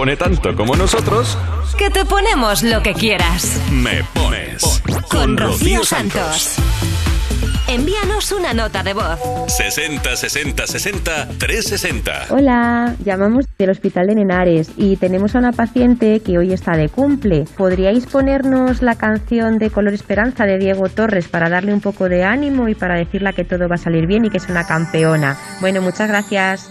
pone tanto como nosotros. Que te ponemos lo que quieras. Me pones Con Rocío Santos. Envíanos una nota de voz. 60 60 60 360. Hola, llamamos del Hospital de Nenares y tenemos a una paciente que hoy está de cumple. ¿Podríais ponernos la canción de Color Esperanza de Diego Torres para darle un poco de ánimo y para decirle que todo va a salir bien y que es una campeona? Bueno, muchas gracias.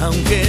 Aunque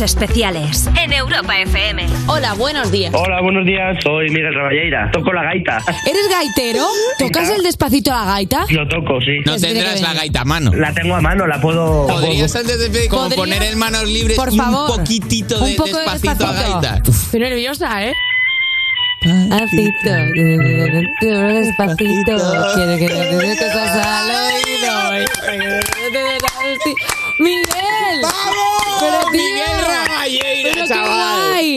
Cuerpos Especiales en Europa FM. Hola, buenos días. Hola, buenos días. Soy Miguel Raballeira. Toco la gaita. ¿Eres gaitero? ¿Tocas el despacito la gaita? Lo toco, sí. No tendrás la gaita a mano. La tengo a mano, la puedo. Podrías antes de como ¿Podrías? poner en manos libres Por favor. un poquitito de Un poco de despacito a despacito. gaita. Estoy nerviosa, ¿eh? Despacito, despacito, quiero que te dé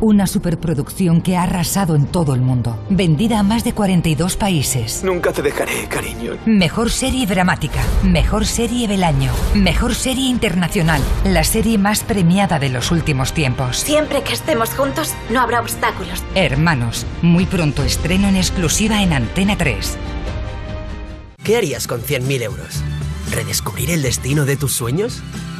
Una superproducción que ha arrasado en todo el mundo. Vendida a más de 42 países. Nunca te dejaré, cariño. Mejor serie dramática. Mejor serie del año. Mejor serie internacional. La serie más premiada de los últimos tiempos. Siempre que estemos juntos, no habrá obstáculos. Hermanos. Muy pronto estreno en exclusiva en Antena 3. ¿Qué harías con 100.000 euros? ¿Redescubrir el destino de tus sueños?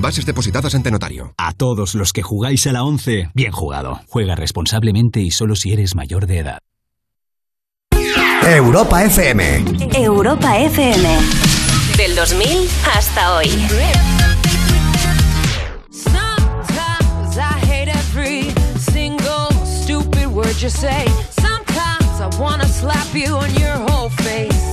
Bases depositadas ante notario. A todos los que jugáis a la 11, bien jugado. Juega responsablemente y solo si eres mayor de edad. Europa FM. Europa FM. Del 2000 hasta hoy. Sometimes I hate every single stupid word you say. Sometimes I wanna slap you on your whole face.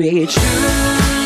It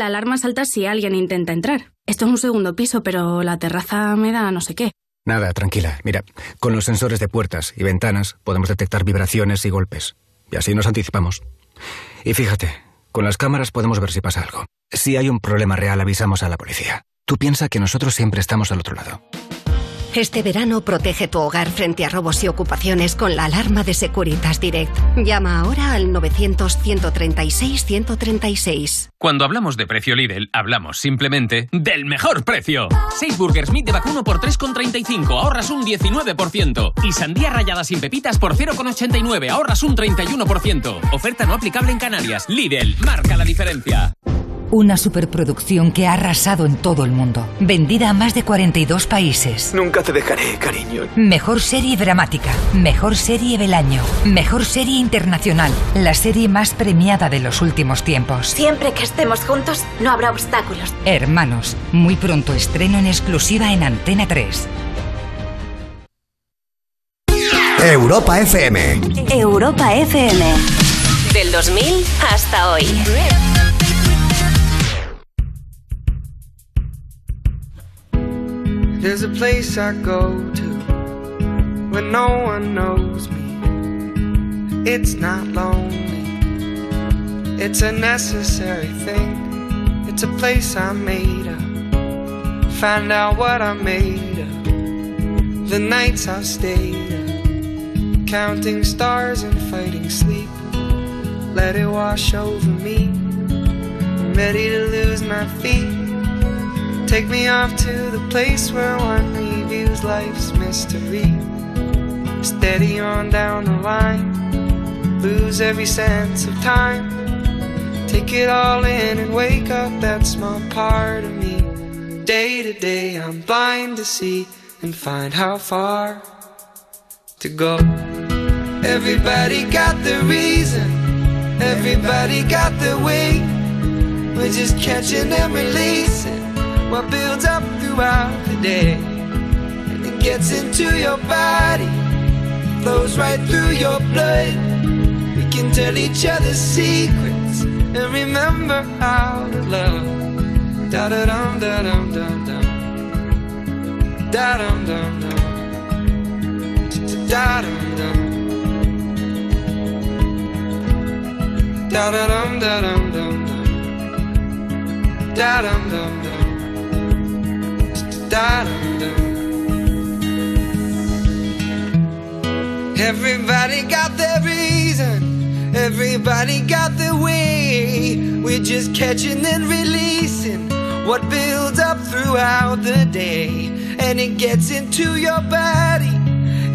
la alarma salta si alguien intenta entrar. Esto es un segundo piso, pero la terraza me da no sé qué. Nada, tranquila. Mira, con los sensores de puertas y ventanas podemos detectar vibraciones y golpes. Y así nos anticipamos. Y fíjate, con las cámaras podemos ver si pasa algo. Si hay un problema real, avisamos a la policía. Tú piensa que nosotros siempre estamos al otro lado. Este verano protege tu hogar frente a robos y ocupaciones con la alarma de Securitas Direct. Llama ahora al 900-136-136. Cuando hablamos de precio Lidl, hablamos simplemente del mejor precio. 6 burgers meat de vacuno por 3,35, ahorras un 19%. Y sandía rallada sin pepitas por 0,89, ahorras un 31%. Oferta no aplicable en Canarias. Lidl, marca la diferencia. Una superproducción que ha arrasado en todo el mundo. Vendida a más de 42 países. Nunca te dejaré, cariño. Mejor serie dramática. Mejor serie del año. Mejor serie internacional. La serie más premiada de los últimos tiempos. Siempre que estemos juntos, no habrá obstáculos. Hermanos. Muy pronto estreno en exclusiva en Antena 3. Europa FM. Europa FM. Del 2000 hasta hoy. There's a place I go to when no one knows me. It's not lonely, it's a necessary thing. It's a place I made up. Find out what I made of. The nights I've stayed up, counting stars and fighting sleep. Let it wash over me. I'm ready to lose my feet. Take me off to the place where one reviews life's mystery. Steady on down the line, lose every sense of time. Take it all in and wake up that small part of me. Day to day, I'm blind to see and find how far to go. Everybody got the reason, everybody got the way. We're just catching and releasing what builds up throughout the day. And it gets into your body, flows right through your blood. We can tell each other secrets and remember how to love. Da da dum da dum dum dum. Da dum dum dum. Da dum dum. Da da dum da dum dum dum. Da dum dum dum. Everybody got their reason. Everybody got their way. We're just catching and releasing what builds up throughout the day. And it gets into your body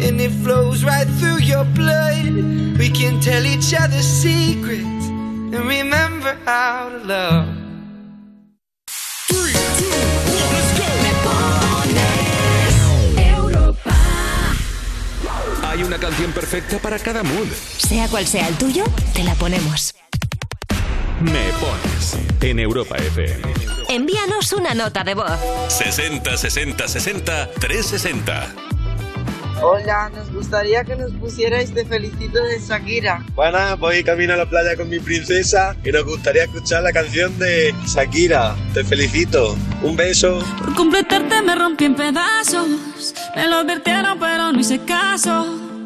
and it flows right through your blood. We can tell each other secrets and remember how to love. Una canción perfecta para cada mood. Sea cual sea el tuyo, te la ponemos. Me pones en Europa FM. Envíanos una nota de voz. 60 60 60 360. Hola, nos gustaría que nos pusierais Te felicito de Shakira. Buenas, voy camino a la playa con mi princesa y nos gustaría escuchar la canción de Shakira. Te felicito. Un beso. Por completarte me rompí en pedazos. Me lo advirtieron, pero no hice caso.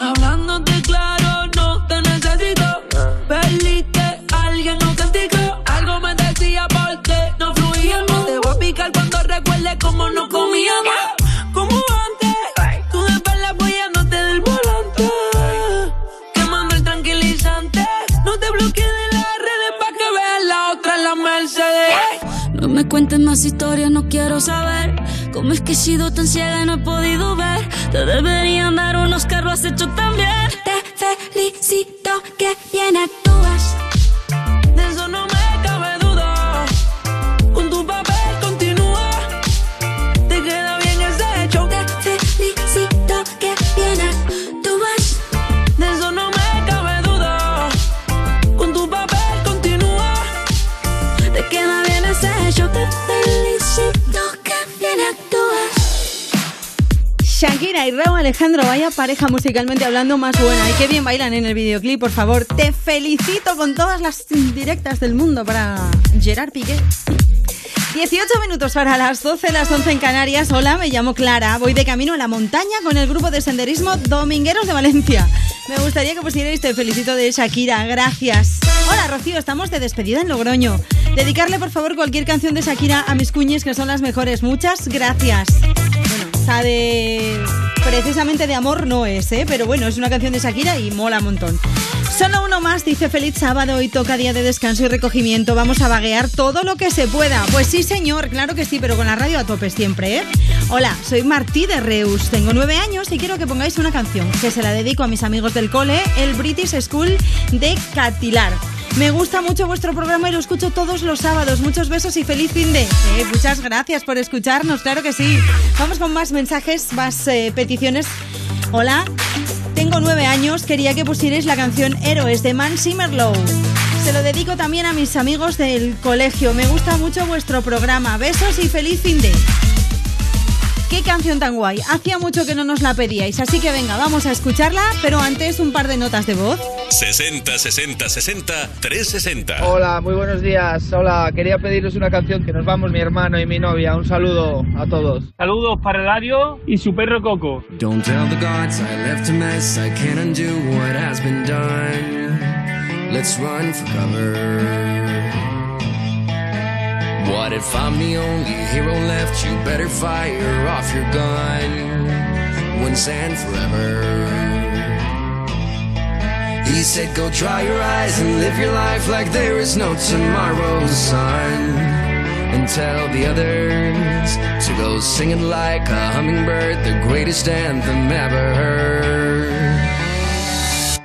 Hablándote claro, no te necesito. Perdiste alguien auténtico. Algo me decía porque no fluíamos. Te voy a picar cuando recuerde cómo no comíamos. Como antes, tú de espalda apoyándote del volante. Quemando el tranquilizante. No te bloquees de las redes pa' que veas la otra en la Mercedes. No me cuentes más historias, no quiero saber. ¿Cómo es que he sido tan ciega y no he podido ver? Te deberían dar unos carros has hecho también. Te felicito que bien actúas. Shakira y Raúl Alejandro, vaya pareja musicalmente hablando más buena. Y qué bien bailan en el videoclip, por favor. Te felicito con todas las directas del mundo para Gerard Piqué. 18 minutos para las 12, las 11 en Canarias. Hola, me llamo Clara. Voy de camino a la montaña con el grupo de senderismo Domingueros de Valencia. Me gustaría que pusierais Te felicito de Shakira. Gracias. Hola, Rocío. Estamos de despedida en Logroño. Dedicarle, por favor, cualquier canción de Shakira a mis cuñis, que son las mejores. Muchas gracias. Esta de... Precisamente de amor no es, ¿eh? Pero bueno, es una canción de Shakira y mola un montón. Solo uno más dice feliz sábado y toca día de descanso y recogimiento. Vamos a vaguear todo lo que se pueda. Pues sí, señor, claro que sí, pero con la radio a tope siempre, ¿eh? Hola, soy Martí de Reus. Tengo nueve años y quiero que pongáis una canción que se la dedico a mis amigos del cole, el British School de Catilar. Me gusta mucho vuestro programa y lo escucho todos los sábados. Muchos besos y feliz fin de. Eh, muchas gracias por escucharnos, claro que sí. Vamos con más mensajes, más eh, peticiones. Hola, tengo nueve años, quería que pusierais la canción Héroes de Man Simmerlow. Se lo dedico también a mis amigos del colegio. Me gusta mucho vuestro programa. Besos y feliz fin de. Qué canción tan guay. Hacía mucho que no nos la pedíais, así que venga, vamos a escucharla, pero antes un par de notas de voz. 60 60 60 360. Hola, muy buenos días. Hola, quería pediros una canción que nos vamos mi hermano y mi novia. Un saludo a todos. Saludos para Eladio y su perro Coco. Don't tell the gods I left a mess. I can't undo what has been done. Let's run for cover. What if I'm the only hero left? You better fire off your gun once and forever. He said, Go dry your eyes and live your life like there is no tomorrow, son. And tell the others to go singing like a hummingbird, the greatest anthem ever heard.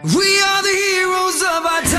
We are the heroes of our time.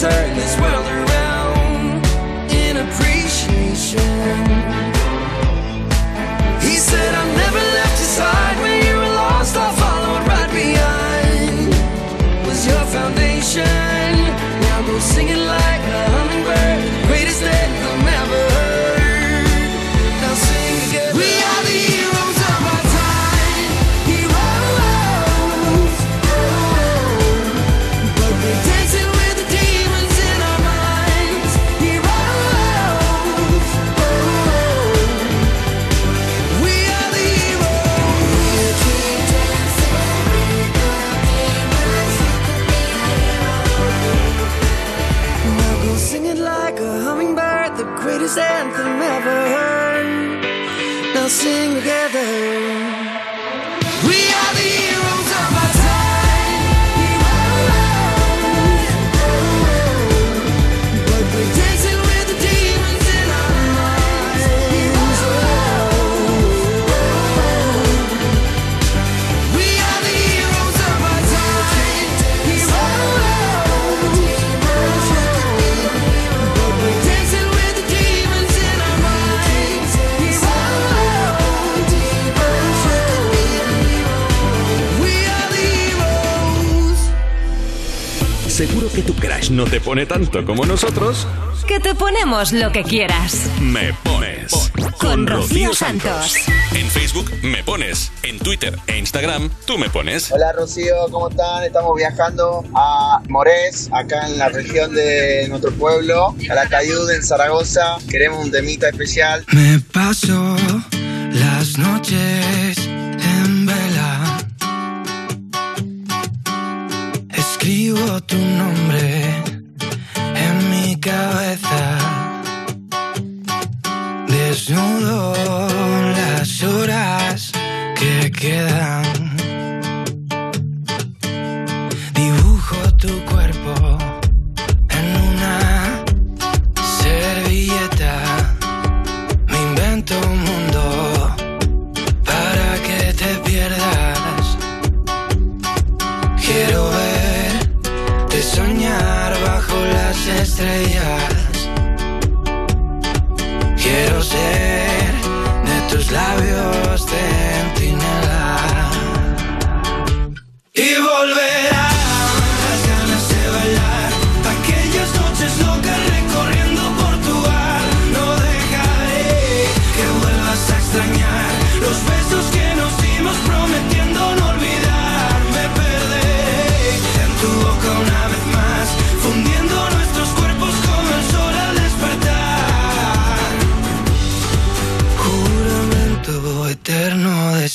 Turn this world around in appreciation. He said, I never left your side when you were lost. I followed right behind. Was your foundation. Now go singing like a hummingbird. Greatest anthem que tu crush no te pone tanto como nosotros? Que te ponemos lo que quieras. Me pones. Con Rocío Santos. En Facebook me pones. En Twitter e Instagram tú me pones. Hola Rocío, ¿cómo están? Estamos viajando a Morés, acá en la región de nuestro pueblo, a la Cayud en Zaragoza. Queremos un temita especial. Me paso las noches Tu nombre en mi cabeza. Desnudo las horas que quedan.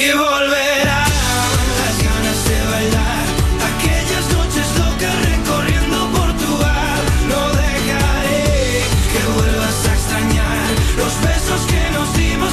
Y volverán las ganas de bailar Aquellas noches locas recorriendo Portugal. No dejaré que vuelvas a extrañar Los besos que nos dimos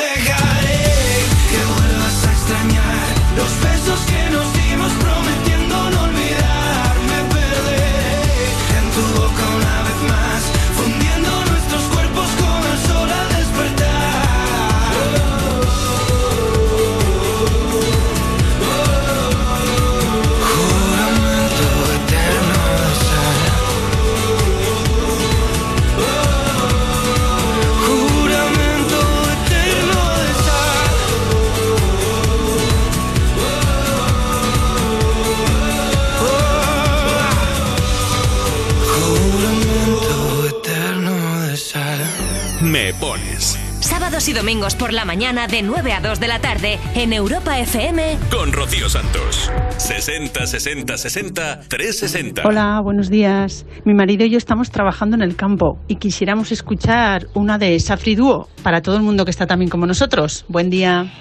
y domingos por la mañana de 9 a 2 de la tarde en Europa FM. con Rocío Santos. 60 60 60 360. Hola, buenos días. Mi marido y yo estamos trabajando en el campo y quisiéramos escuchar una de Safri Duo para todo el mundo que está también como nosotros. Buen día.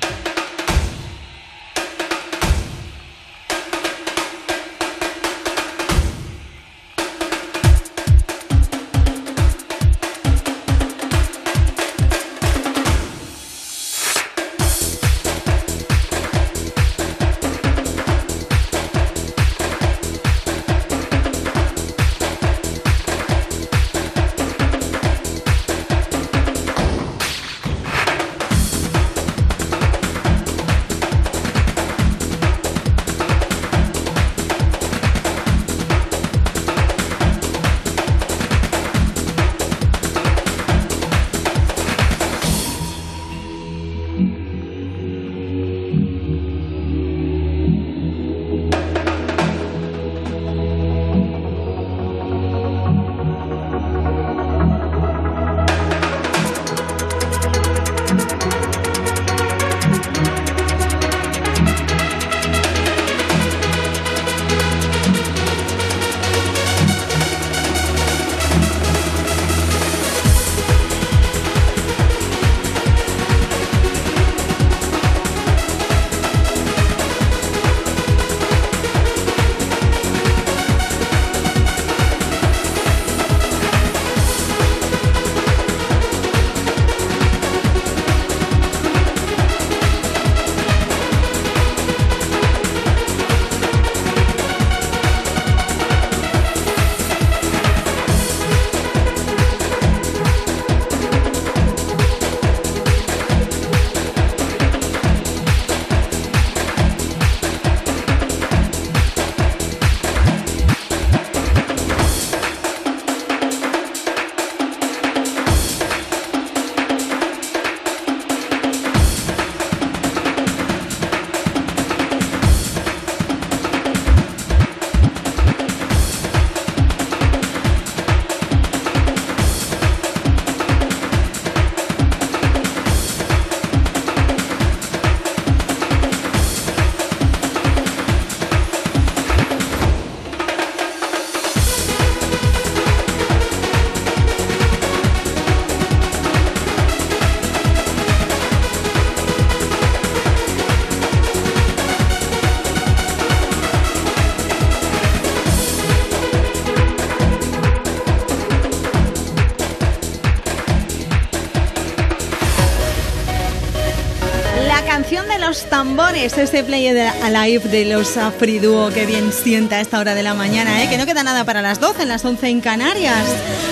Tambores, ese play de Alive de los Afriduo, que bien sienta a esta hora de la mañana, ¿eh? que no queda nada para las 12, en las 11 en Canarias.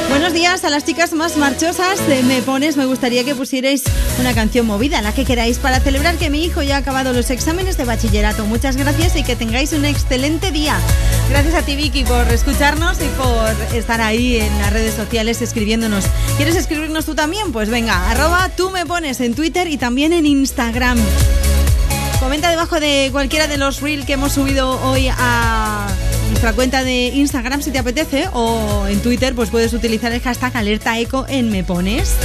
Buenos días a las chicas más marchosas de Me Pones, me gustaría que pusierais una canción movida, la que queráis, para celebrar que mi hijo ya ha acabado los exámenes de bachillerato. Muchas gracias y que tengáis un excelente día. Gracias a ti Vicky por escucharnos y por estar ahí en las redes sociales escribiéndonos. ¿Quieres escribirnos tú también? Pues venga, arroba tú me pones en Twitter y también en Instagram. Comenta debajo de cualquiera de los reels que hemos subido hoy a nuestra cuenta de Instagram si te apetece o en Twitter pues puedes utilizar el hashtag alerta eco en me pones.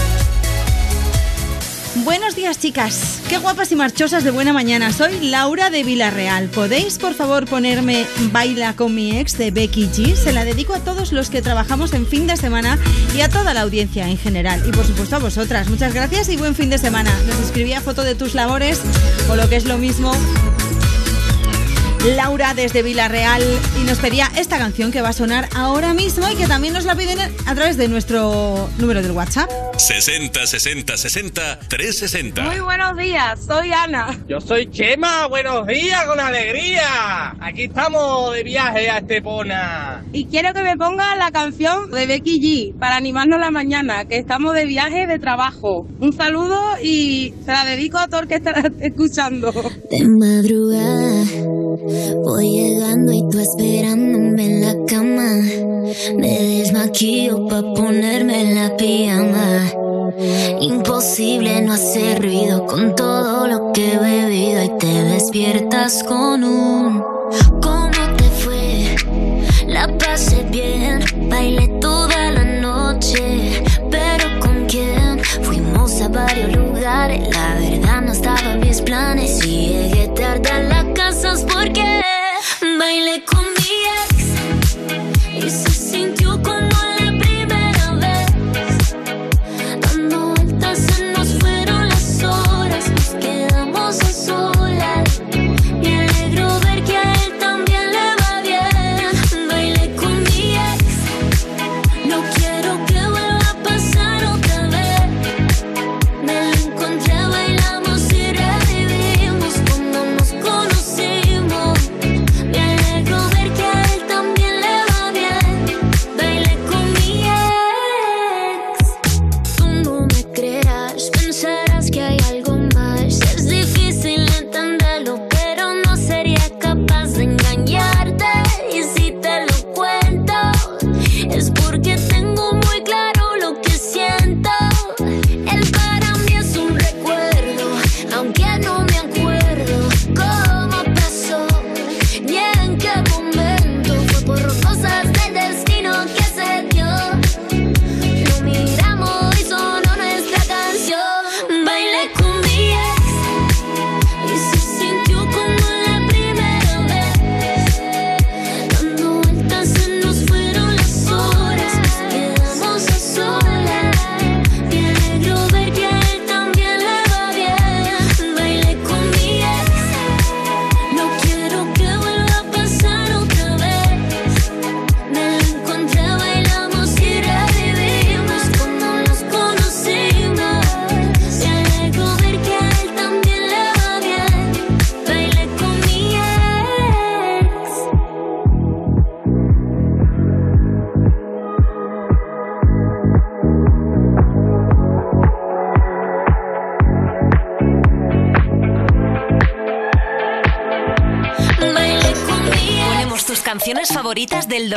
Buenos días chicas, qué guapas y marchosas de buena mañana. Soy Laura de Villarreal. ¿Podéis por favor ponerme Baila con mi ex de Becky G? Se la dedico a todos los que trabajamos en fin de semana y a toda la audiencia en general. Y por supuesto a vosotras. Muchas gracias y buen fin de semana. Nos escribía foto de tus labores o lo que es lo mismo. Laura desde Villarreal y nos pedía esta canción que va a sonar ahora mismo y que también nos la piden a través de nuestro número del WhatsApp. 60 60 60 360. Muy buenos días, soy Ana. Yo soy Chema, buenos días, con alegría. Aquí estamos de viaje a Estepona. Y quiero que me ponga la canción de Becky G para animarnos la mañana, que estamos de viaje de trabajo. Un saludo y se la dedico a todo el que está escuchando. De madrugada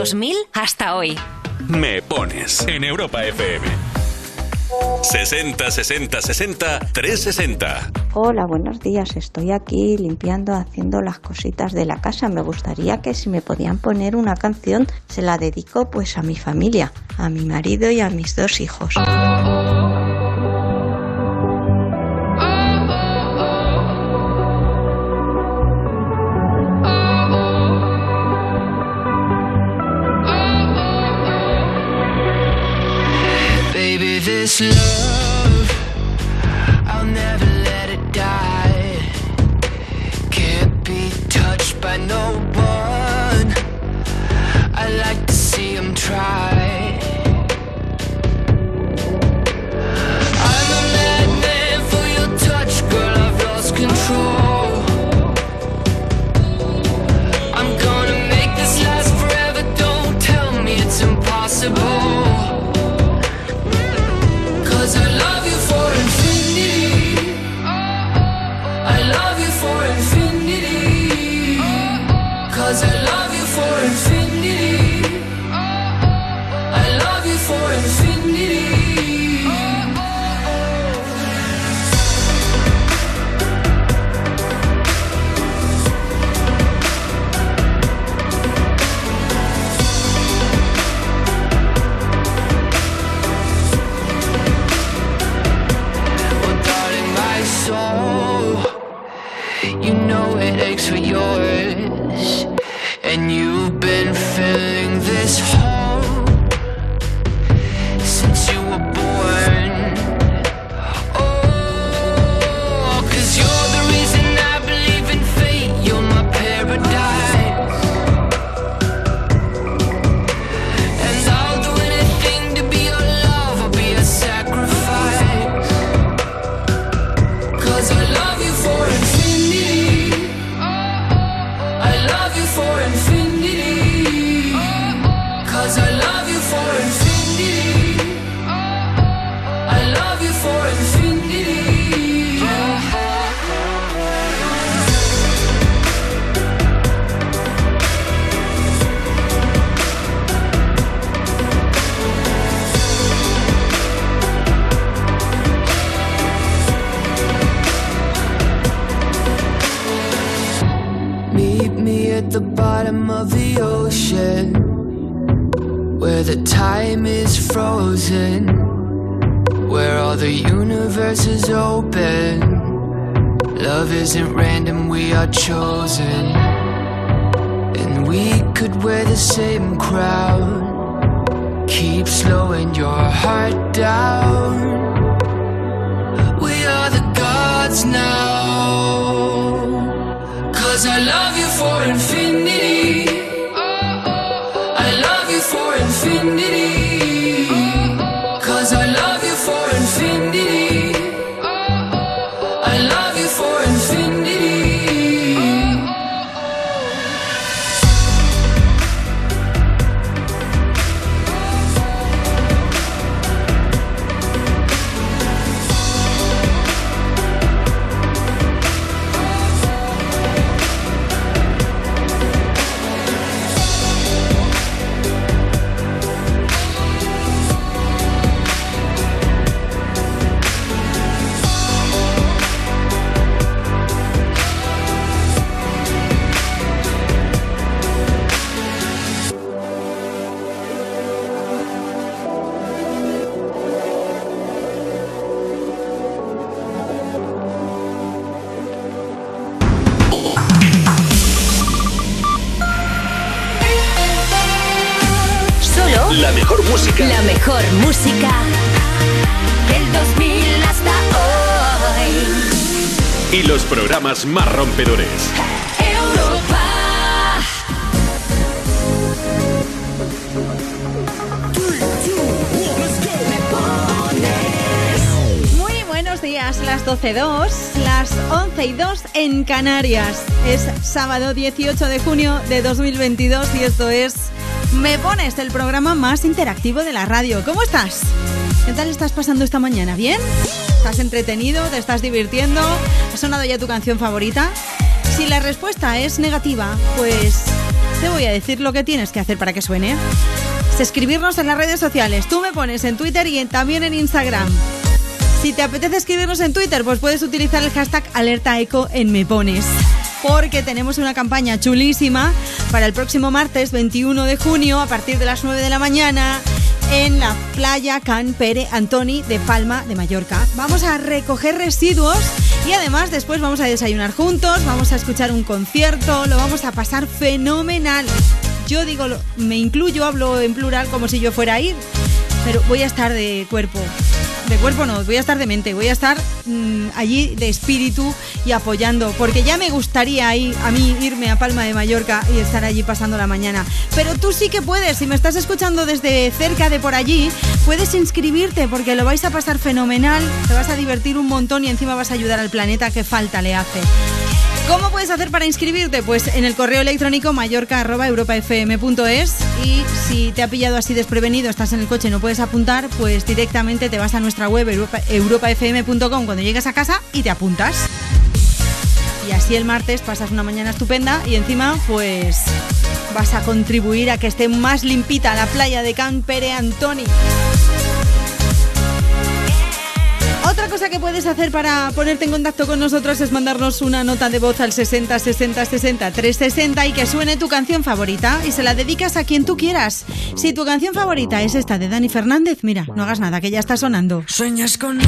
2000 hasta hoy. Me pones en Europa FM. 60 60 60 360. Hola, buenos días. Estoy aquí limpiando, haciendo las cositas de la casa. Me gustaría que si me podían poner una canción, se la dedico pues a mi familia, a mi marido y a mis dos hijos. Canarias. Es sábado 18 de junio de 2022 y esto es Me Pones, el programa más interactivo de la radio. ¿Cómo estás? ¿Qué tal estás pasando esta mañana? ¿Bien? ¿Estás entretenido? ¿Te estás divirtiendo? ¿Ha sonado ya tu canción favorita? Si la respuesta es negativa, pues te voy a decir lo que tienes que hacer para que suene. Es escribirnos en las redes sociales. Tú me pones en Twitter y en- también en Instagram. Si te apetece escribirnos en Twitter, pues puedes utilizar el hashtag alertaeco en Me Pones. Porque tenemos una campaña chulísima para el próximo martes 21 de junio a partir de las 9 de la mañana en la playa Can Pere Antoni de Palma de Mallorca. Vamos a recoger residuos y además después vamos a desayunar juntos, vamos a escuchar un concierto, lo vamos a pasar fenomenal. Yo digo, me incluyo, hablo en plural como si yo fuera a ir, pero voy a estar de cuerpo. De cuerpo no, voy a estar de mente, voy a estar mm, allí de espíritu y apoyando, porque ya me gustaría ir, a mí irme a Palma de Mallorca y estar allí pasando la mañana. Pero tú sí que puedes, si me estás escuchando desde cerca de por allí, puedes inscribirte porque lo vais a pasar fenomenal, te vas a divertir un montón y encima vas a ayudar al planeta que falta le hace. ¿Cómo puedes hacer para inscribirte? Pues en el correo electrónico mallorca.europafm.es y si te ha pillado así desprevenido, estás en el coche y no puedes apuntar, pues directamente te vas a nuestra web europa- europafm.com cuando llegas a casa y te apuntas. Y así el martes pasas una mañana estupenda y encima pues vas a contribuir a que esté más limpita la playa de Can Pere Antoni. Cosa que puedes hacer para ponerte en contacto con nosotros es mandarnos una nota de voz al 60 60 60 360 y que suene tu canción favorita y se la dedicas a quien tú quieras. Si tu canción favorita es esta de Dani Fernández, mira, no hagas nada, que ya está sonando. Sueñas con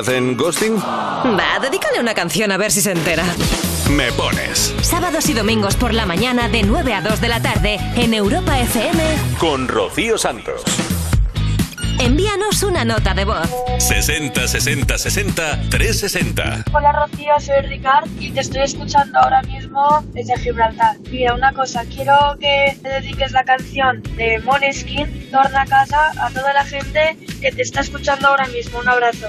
hacen ghosting? Va, dedícale una canción a ver si se entera. Me pones Sábados y domingos por la mañana de 9 a 2 de la tarde en Europa FM. con Rocío Santos. Envíanos una nota de voz. 60 60 60 360. Hola Rocío, soy Ricard y te estoy escuchando ahora mismo desde Gibraltar. Mira, una cosa, quiero que te dediques la canción de Moneskin, Torna a casa, a toda la gente que te está escuchando ahora mismo. Un abrazo.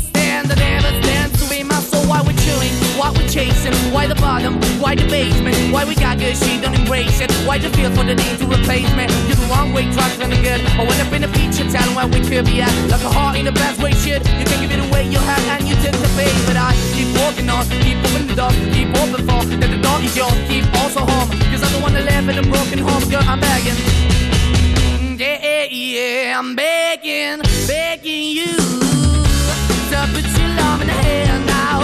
Why we chewing? Why we chasing? Why the bottom? Why the basement? Why we got good, she don't embrace it? Why the feel for the need to replace me? You're the wrong way, trying to good. I went up in a feature town where we could be at. Like a heart in the best way, shit. You can't give it away, you have, and you tend to pay. But I keep walking on, keep opening the door, keep open for that the door is yours. Keep also home, cause I'm the one that live in a broken home, girl. I'm begging. Yeah, yeah, yeah, I'm begging, begging you to put your love in the hand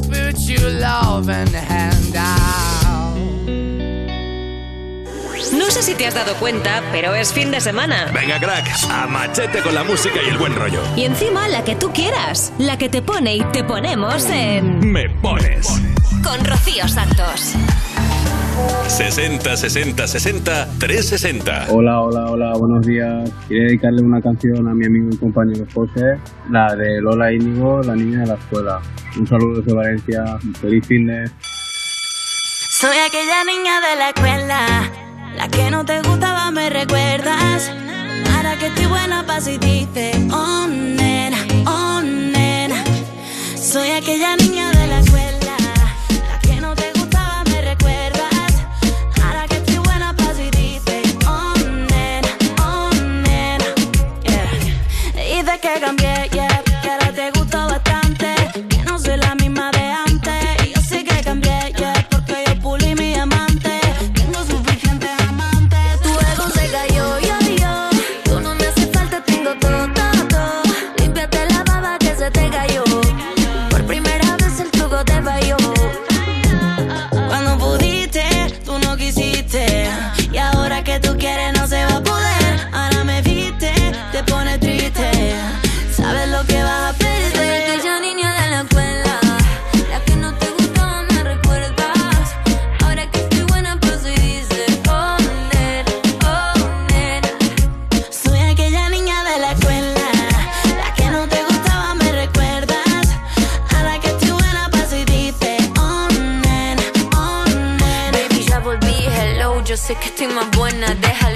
to put your love in the hand out. No sé si te has dado cuenta, pero es fin de semana. Venga, crack, a machete con la música y el buen rollo. Y encima la que tú quieras, la que te pone y te ponemos en... Me pones. Con Rocío Santos. 60 60 60 360. Hola, hola, hola, buenos días. Quería dedicarle una canción a mi amigo y compañero José, la de Lola Íñigo, la niña de la escuela. Un saludo desde Valencia, feliz fin de... Soy aquella niña de la escuela, la que no te gustaba, me recuerdas. Ahora que estoy buena, paso y dice, oh nena, oh nena. Soy aquella niña de la escuela, que cambié, Más buena, deja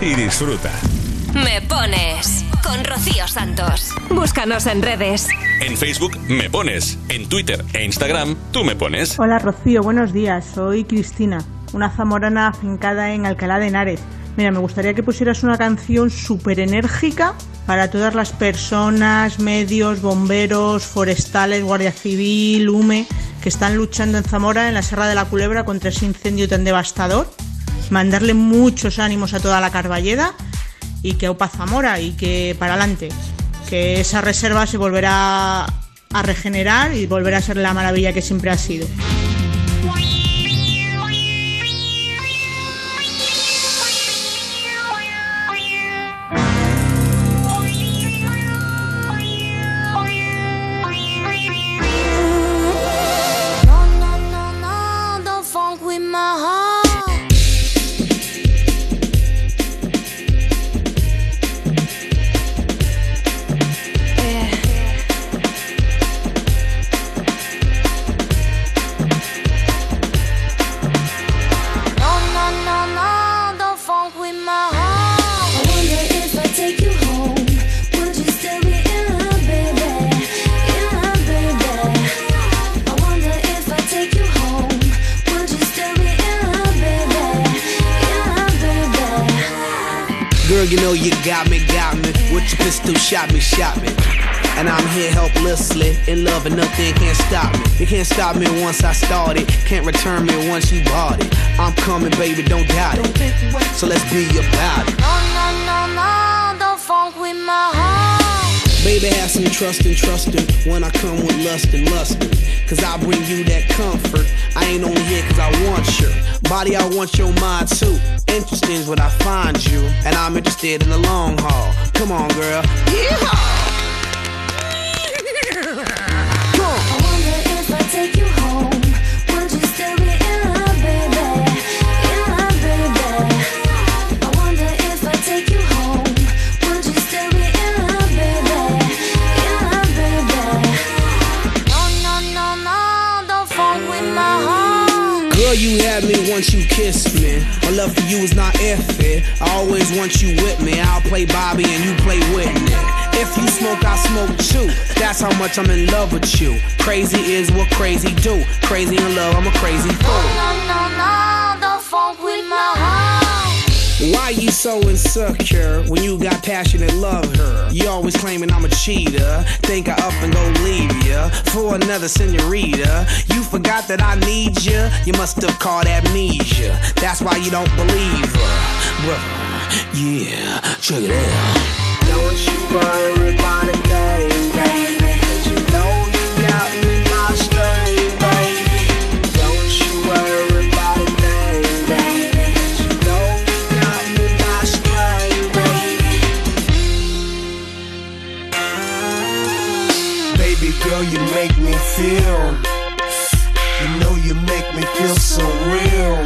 y disfruta. Me pones con Rocío Santos. Búscanos en redes. En Facebook me pones, en Twitter e Instagram tú me pones. Hola Rocío, buenos días. Soy Cristina, una zamorana afincada en Alcalá de Henares. Mira, me gustaría que pusieras una canción súper enérgica para todas las personas, medios, bomberos, forestales, guardia civil, UME, que están luchando en Zamora, en la Serra de la Culebra, contra ese incendio tan devastador. Mandarle muchos ánimos a toda la Carballeda y que Opa Zamora y que para adelante. Que esa reserva se volverá a regenerar y volverá a ser la maravilla que siempre ha sido. Can't stop me once I started, can't return me once you bought it. I'm coming, baby, don't doubt it. So let's be about it. No, no, no, no, don't funk with my heart. Baby, have some trust and trust trusting when I come with lust and lust. Cause I bring you that comfort. I ain't only here cause I want your body, I want your mind too. Interesting is what I find you, and I'm interested in the long haul. Come on, girl. Yeehaw! That's how much I'm in love with you. Crazy is what crazy do. Crazy in love, I'm a crazy fool. No, no, no, don't funk with my heart. Why you so insecure when you got passionate love her? You always claiming I'm a cheater. Think I up and go leave ya for another senorita. You forgot that I need ya. You must have caught amnesia. That's why you don't believe her. Well, yeah, check it out. Don't you worry about a thing, baby. Girl, you make me feel. You know you make me feel so real.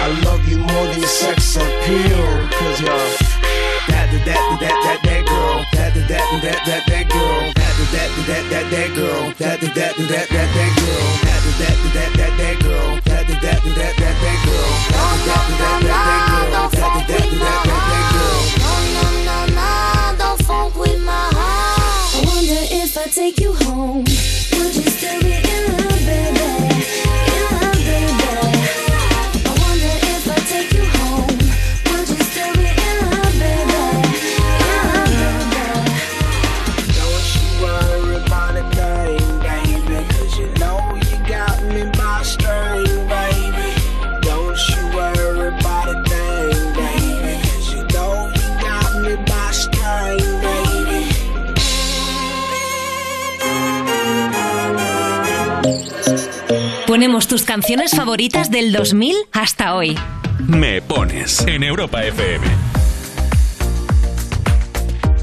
I love you more than sex appeal. Cause you're that, that, that, that, that, that girl. That, that, that, that, that, that girl. That, that, that, that, that, girl. That, that, that, that, that, girl. That, that, that, that, that, girl. That, that, that, that, that, girl. That, that, that, that, that, girl. That, that, that, that, that, that girl. Take you home, Ponemos tus canciones favoritas del 2000 hasta hoy. Me pones en Europa FM.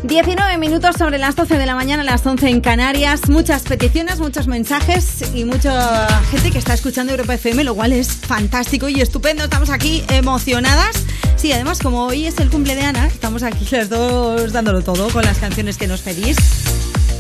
19 minutos sobre las 12 de la mañana, las 11 en Canarias. Muchas peticiones, muchos mensajes y mucha gente que está escuchando Europa FM, lo cual es fantástico y estupendo. Estamos aquí emocionadas. Sí, además, como hoy es el cumple de Ana, estamos aquí las dos dándolo todo con las canciones que nos pedís.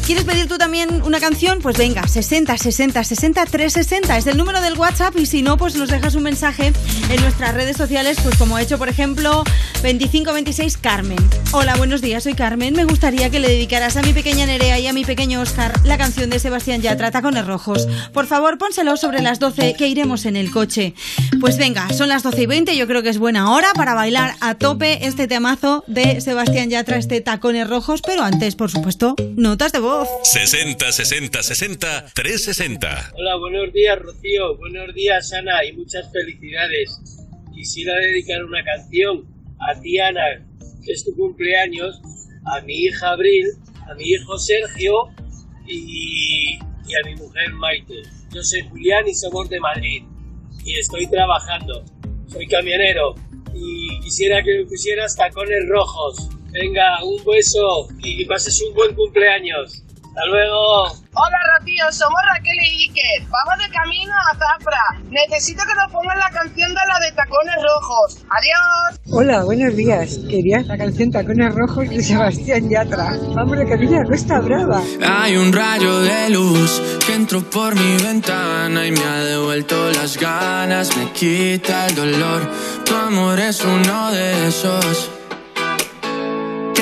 ¿Quieres pedir tú también una canción? Pues venga, 60 60 60 360 es el número del WhatsApp y si no, pues nos dejas un mensaje en nuestras redes sociales, pues como ha hecho, por ejemplo, 2526 Carmen. Hola, buenos días, soy Carmen. Me gustaría que le dedicaras a mi pequeña Nerea y a mi pequeño Oscar la canción de Sebastián Yatra, Tacones Rojos. Por favor, pónselo sobre las 12 que iremos en el coche. Pues venga, son las 12 y 20, yo creo que es buena hora para bailar a tope este temazo de Sebastián Yatra, este Tacones Rojos, pero antes, por supuesto, notas de voz. 60 60 60 360. Hola, buenos días Rocío, buenos días Ana y muchas felicidades. Quisiera dedicar una canción a ti Ana, que es tu cumpleaños, a mi hija Abril, a mi hijo Sergio y, y a mi mujer Maite. Yo soy Julián y somos de Madrid y estoy trabajando. Soy camionero y quisiera que me pusieras tacones rojos. Venga, un beso y que pases un buen cumpleaños. Hasta luego. Hola Rocío, somos Raquel y Iker. Vamos de camino a Zafra. Necesito que nos pongan la canción de la de Tacones Rojos. Adiós. Hola, buenos días. Quería la canción Tacones Rojos de Sebastián Yatra. Vamos de camino a Costa Brava. Hay un rayo de luz que entró por mi ventana y me ha devuelto las ganas, me quita el dolor. Tu amor es uno de esos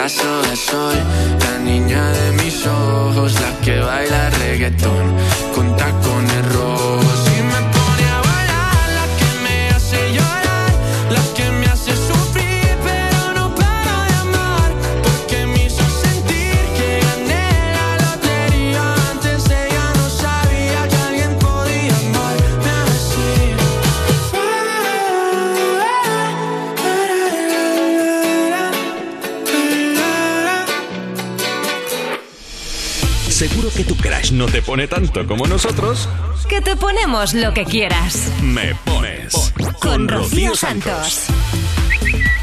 pedazo de la niña de mis ojos, la que baila reggaetón con tacones rojos. Crush no te pone tanto como nosotros, Que te ponemos lo que quieras. me pones Con Rocío Santos.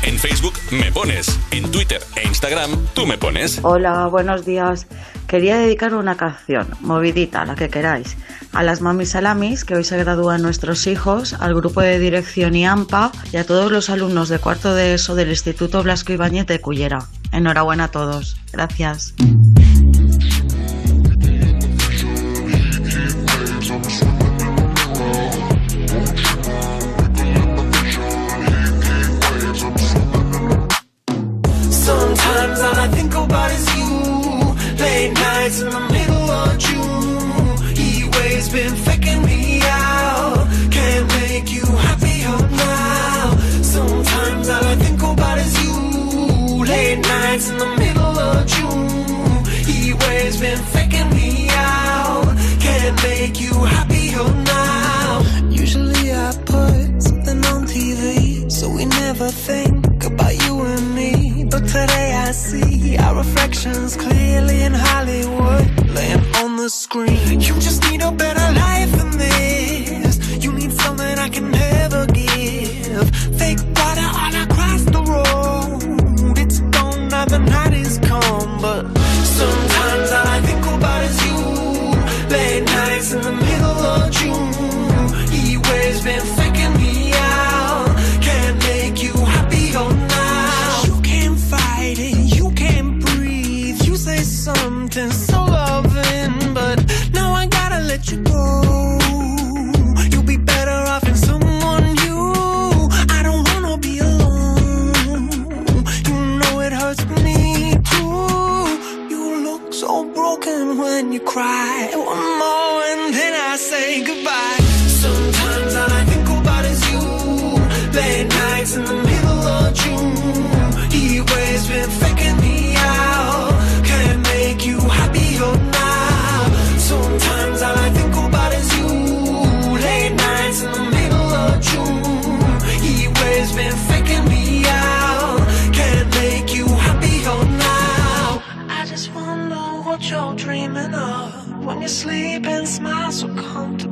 En Facebook me pones, en Twitter e Instagram tú me pones. Hola, buenos días. Quería dedicar una canción, movidita, la que queráis, a las mamis salamis, que hoy se gradúan nuestros hijos, al grupo de dirección IAMPA y a todos los alumnos de cuarto de ESO del Instituto Blasco Ibáñez de Cullera. Enhorabuena a todos. Gracias. On the screen. You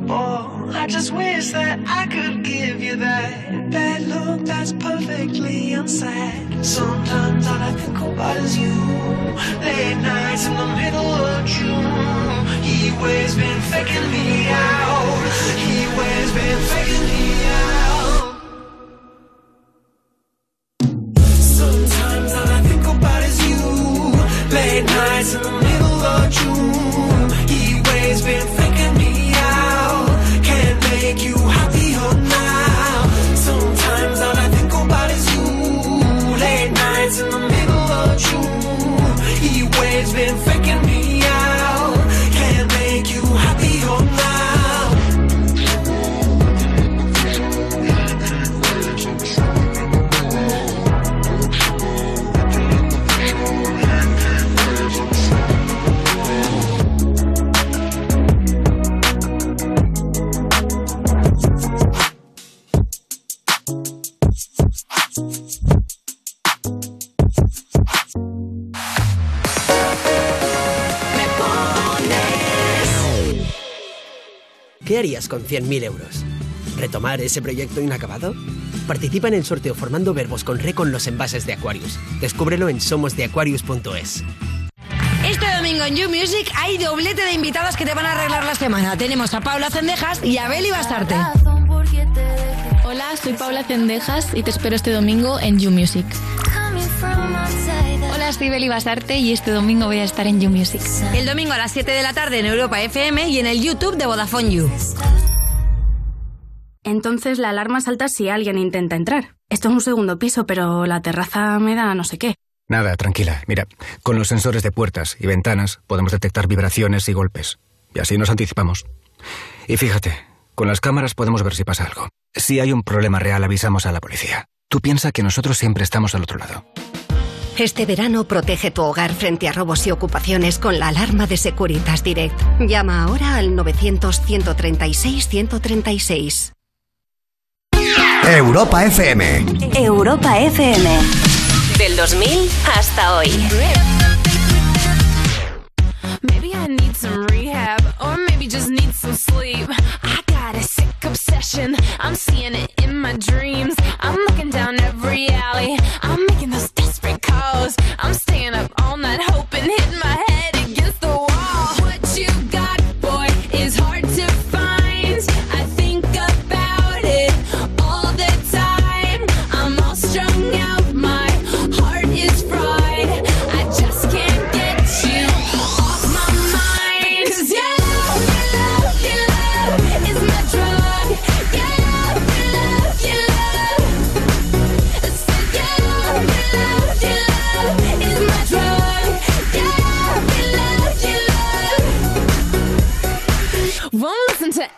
comfortable. I just wish that I could give you that bad look that's perfectly unsaid. Sometimes all I think about is you. Late nights in the middle of June. He waves been faking me out. He waves been faking me out. ¿Qué harías con 100.000 euros? ¿Retomar ese proyecto inacabado? Participa en el sorteo formando verbos con re con los envases de Aquarius. Descúbrelo en somosdeaquarius.es. Este domingo en You Music hay doblete de invitados que te van a arreglar la semana. Tenemos a Paula Cendejas y a Beli Bastarte. Hola, soy Paula Cendejas y te espero este domingo en You Music. Hola, soy Beli Basarte y este domingo voy a estar en You Music. El domingo a las 7 de la tarde en Europa FM y en el YouTube de Vodafone You. Entonces la alarma salta si alguien intenta entrar. Esto es un segundo piso, pero la terraza me da no sé qué. Nada, tranquila. Mira, con los sensores de puertas y ventanas podemos detectar vibraciones y golpes. Y así nos anticipamos. Y fíjate, con las cámaras podemos ver si pasa algo. Si hay un problema real, avisamos a la policía. Tú piensa que nosotros siempre estamos al otro lado. Este verano protege tu hogar frente a robos y ocupaciones con la alarma de Securitas Direct. Llama ahora al 900-136-136. Europa FM. Europa FM. Del 2000 hasta hoy. Maybe I need some rehab, or maybe just need some sleep. I got a sick obsession. I'm seeing it in my dreams. I'm looking down every alley. I'm making those desperate calls. I'm staying up all night hoping, hitting my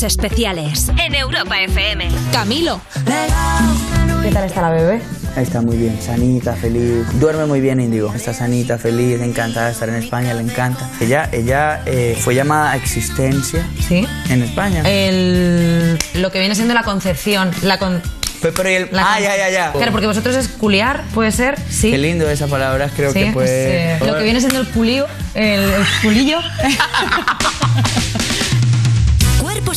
Cuerpos especiales en Europa FM. Camilo. ¿Qué tal está la bebé? Está muy bien, sanita, feliz. Duerme muy bien, Indigo. Está sanita, feliz, le encanta estar en España, le encanta. Ella, ella eh, fue llamada a existencia ¿Sí? en España. El, lo que viene siendo la concepción. La con, Pero, el- la ah, ya, ya, ya. Claro, porque vosotros es culiar, puede ser, sí. Qué lindo esa palabra, creo Sí, que puede... pues, eh, lo que viene siendo el culío, el, el culillo.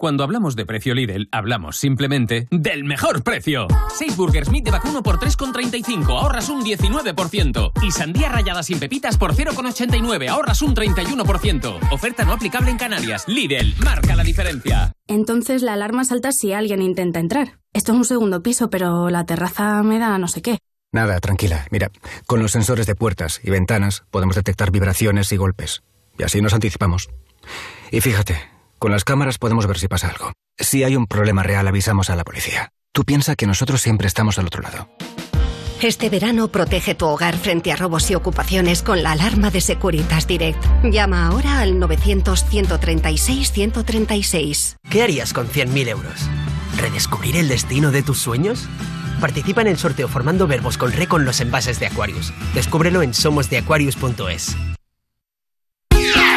Cuando hablamos de precio Lidl, hablamos simplemente del mejor precio. 6 burgers meat de vacuno por 3,35, ahorras un 19%. Y sandía rallada sin pepitas por 0,89, ahorras un 31%. Oferta no aplicable en Canarias. Lidl, marca la diferencia. Entonces la alarma salta si alguien intenta entrar. Esto es un segundo piso, pero la terraza me da no sé qué. Nada, tranquila. Mira, con los sensores de puertas y ventanas podemos detectar vibraciones y golpes. Y así nos anticipamos. Y fíjate, con las cámaras podemos ver si pasa algo. Si hay un problema real, avisamos a la policía. Tú piensa que nosotros siempre estamos al otro lado. Este verano protege tu hogar frente a robos y ocupaciones con la alarma de Securitas Direct. Llama ahora al 900-136-136. ¿Qué harías con 100.000 euros? ¿Redescubrir el destino de tus sueños? Participa en el sorteo formando verbos con re con los envases de Aquarius. Descúbrelo en somosdeaquarius.es.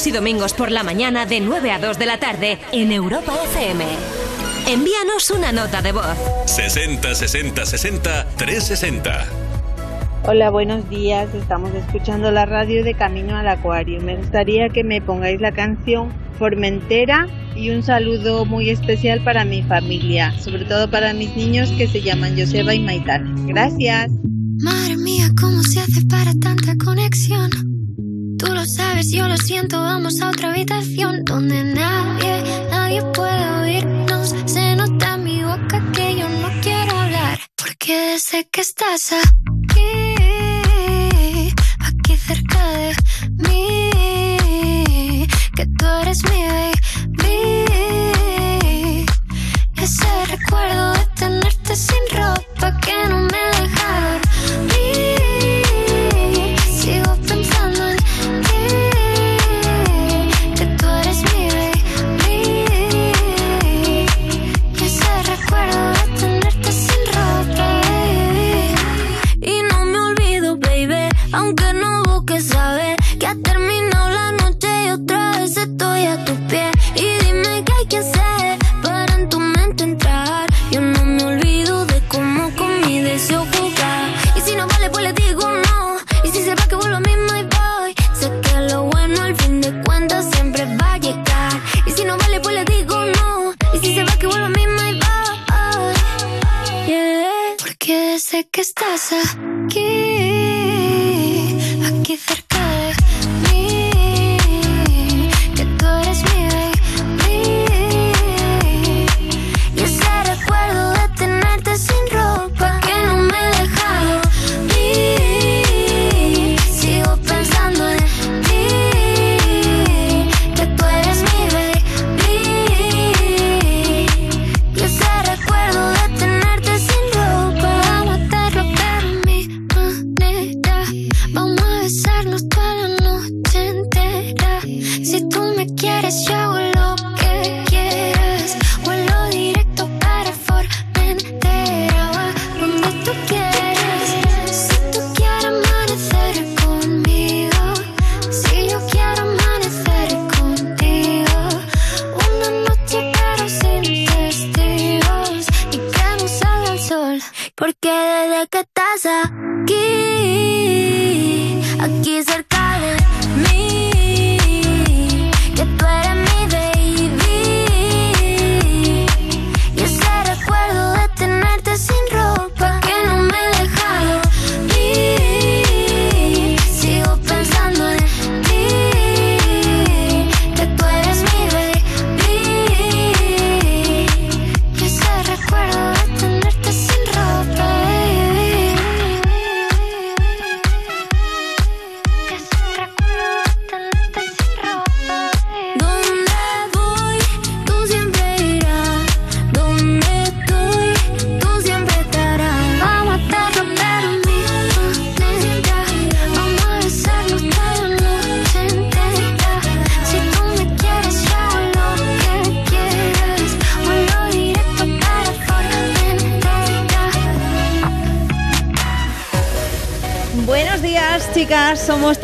Sábados y domingos por la mañana de 9 a 2 de la tarde en Europa FM. Envíanos una nota de voz. 60 60 60 360. Hola, buenos días. Estamos escuchando la radio de Camino al Acuario. Me gustaría que me pongáis la canción Formentera y un saludo muy especial para mi familia, sobre todo para mis niños que se llaman Joseba y Maitana. Gracias.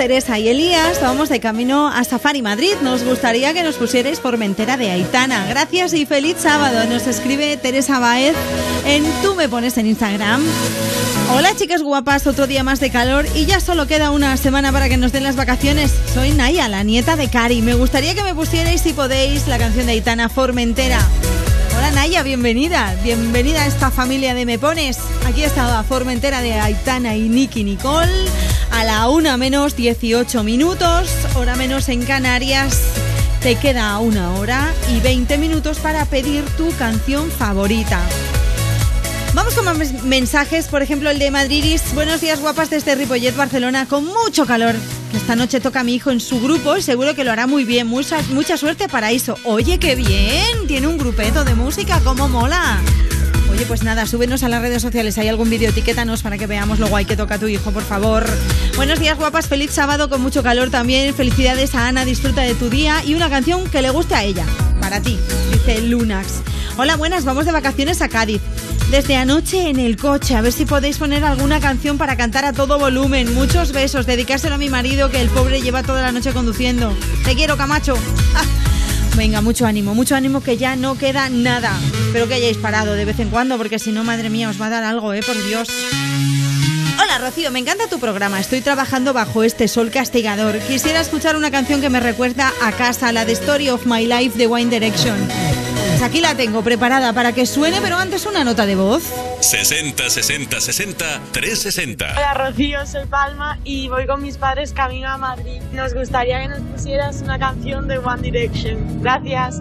Teresa y Elías. Vamos de camino a Safari Madrid. Nos gustaría que nos pusierais Formentera de Aitana. Gracias y feliz sábado. Nos escribe Teresa Baez en Tú me pones en Instagram. Hola, chicas guapas. Otro día más de calor y ya solo queda una semana para que nos den las vacaciones. Soy Naya, la nieta de Cari. Me gustaría que me pusierais, si podéis, la canción de Aitana Formentera. Hola Naya, bienvenida, bienvenida a esta familia de Me Pones. Aquí está Formentera de Aitana y Nicky Nicole a la una menos 18 minutos, hora menos en Canarias. Te queda una hora y 20 minutos para pedir tu canción favorita. Vamos con más mensajes, por ejemplo el de Madridis. Buenos días guapas desde Ripollet, Barcelona, con mucho calor. Esta noche toca a mi hijo en su grupo y seguro que lo hará muy bien. Mucha, mucha suerte para eso. Oye, qué bien, tiene un grupeto de música, cómo mola. Oye, pues nada, súbenos a las redes sociales. Hay algún vídeo, etiquétanos para que veamos lo guay que toca tu hijo, por favor. Buenos días, guapas. Feliz sábado con mucho calor también. Felicidades a Ana, disfruta de tu día y una canción que le guste a ella. Para ti, dice Lunax. Hola, buenas, vamos de vacaciones a Cádiz. Desde anoche en el coche, a ver si podéis poner alguna canción para cantar a todo volumen. Muchos besos, dedicárselo a mi marido que el pobre lleva toda la noche conduciendo. Te quiero, Camacho. Venga, mucho ánimo, mucho ánimo que ya no queda nada. Espero que hayáis parado de vez en cuando porque si no, madre mía, os va a dar algo, ¿eh? Por Dios. Hola Rocío, me encanta tu programa. Estoy trabajando bajo este sol castigador. Quisiera escuchar una canción que me recuerda a casa, la de Story of My Life de One Direction. Pues aquí la tengo preparada para que suene, pero antes una nota de voz. 60 60 60 360. Hola Rocío, soy Palma y voy con mis padres camino a Madrid. Nos gustaría que nos pusieras una canción de One Direction. Gracias.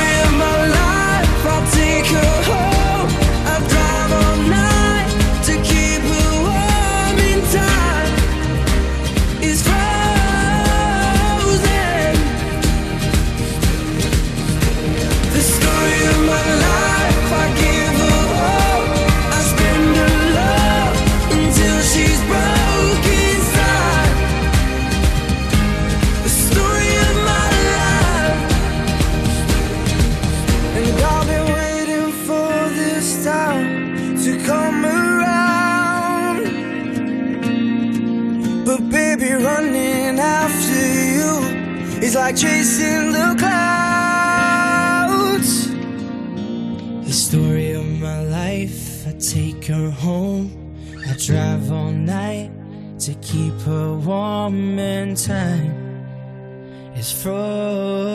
night to keep her warm in time. It's frozen.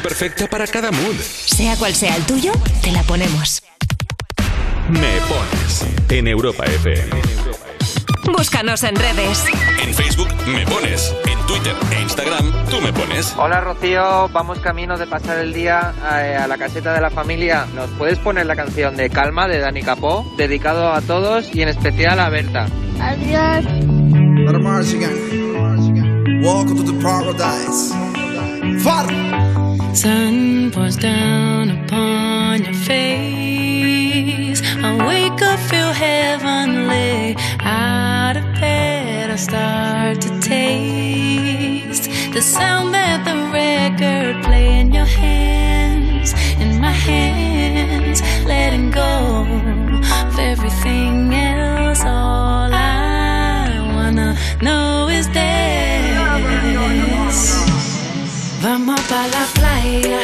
Canción perfecta para cada mood. Sea cual sea el tuyo, te la ponemos. Me pones en Europa FM. Búscanos en redes. En Facebook me pones. En Twitter e Instagram tú me pones. Hola Rocío, vamos camino de pasar el día a, a la caseta de la familia. ¿Nos puedes poner la canción de Calma de Dani Capó? Dedicado a todos y en especial a Berta. Adiós. Let march again. Welcome to the paradise. Far. Sun pours down upon your face. I wake up, feel heavenly. Out of bed, I start to taste the sound that the record play in your hands, in my hands, letting go of everything else. All I wanna know is this. Vamos pa la playa,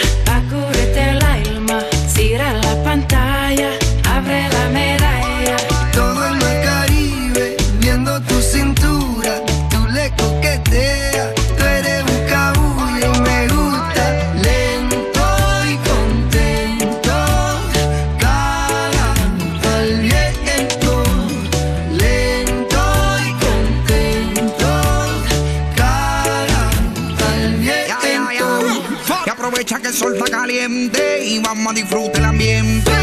sol está caliente y vamos a disfrutar el ambiente.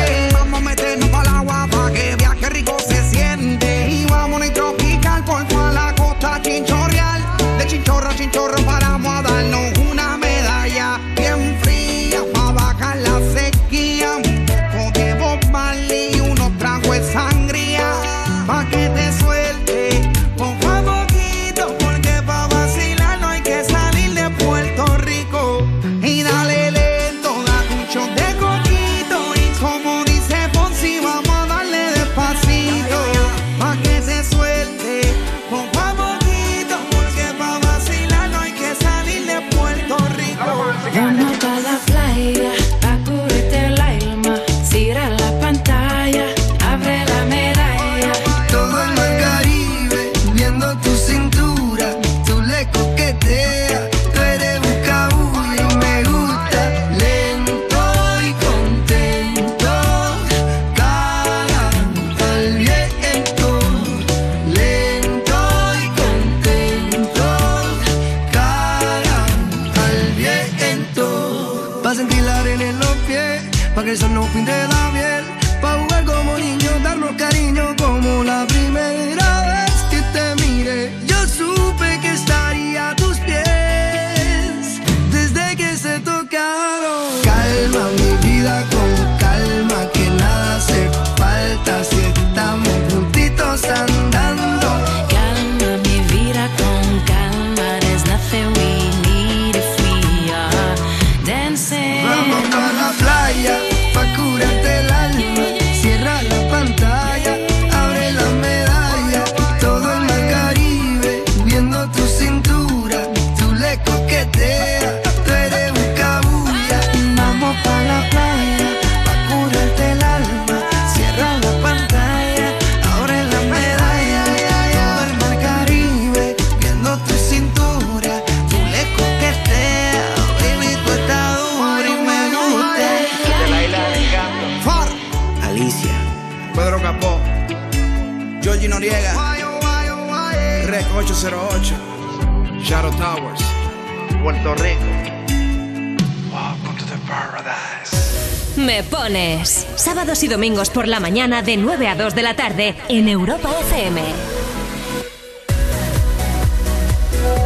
y domingos por la mañana de 9 a 2 de la tarde en Europa FM.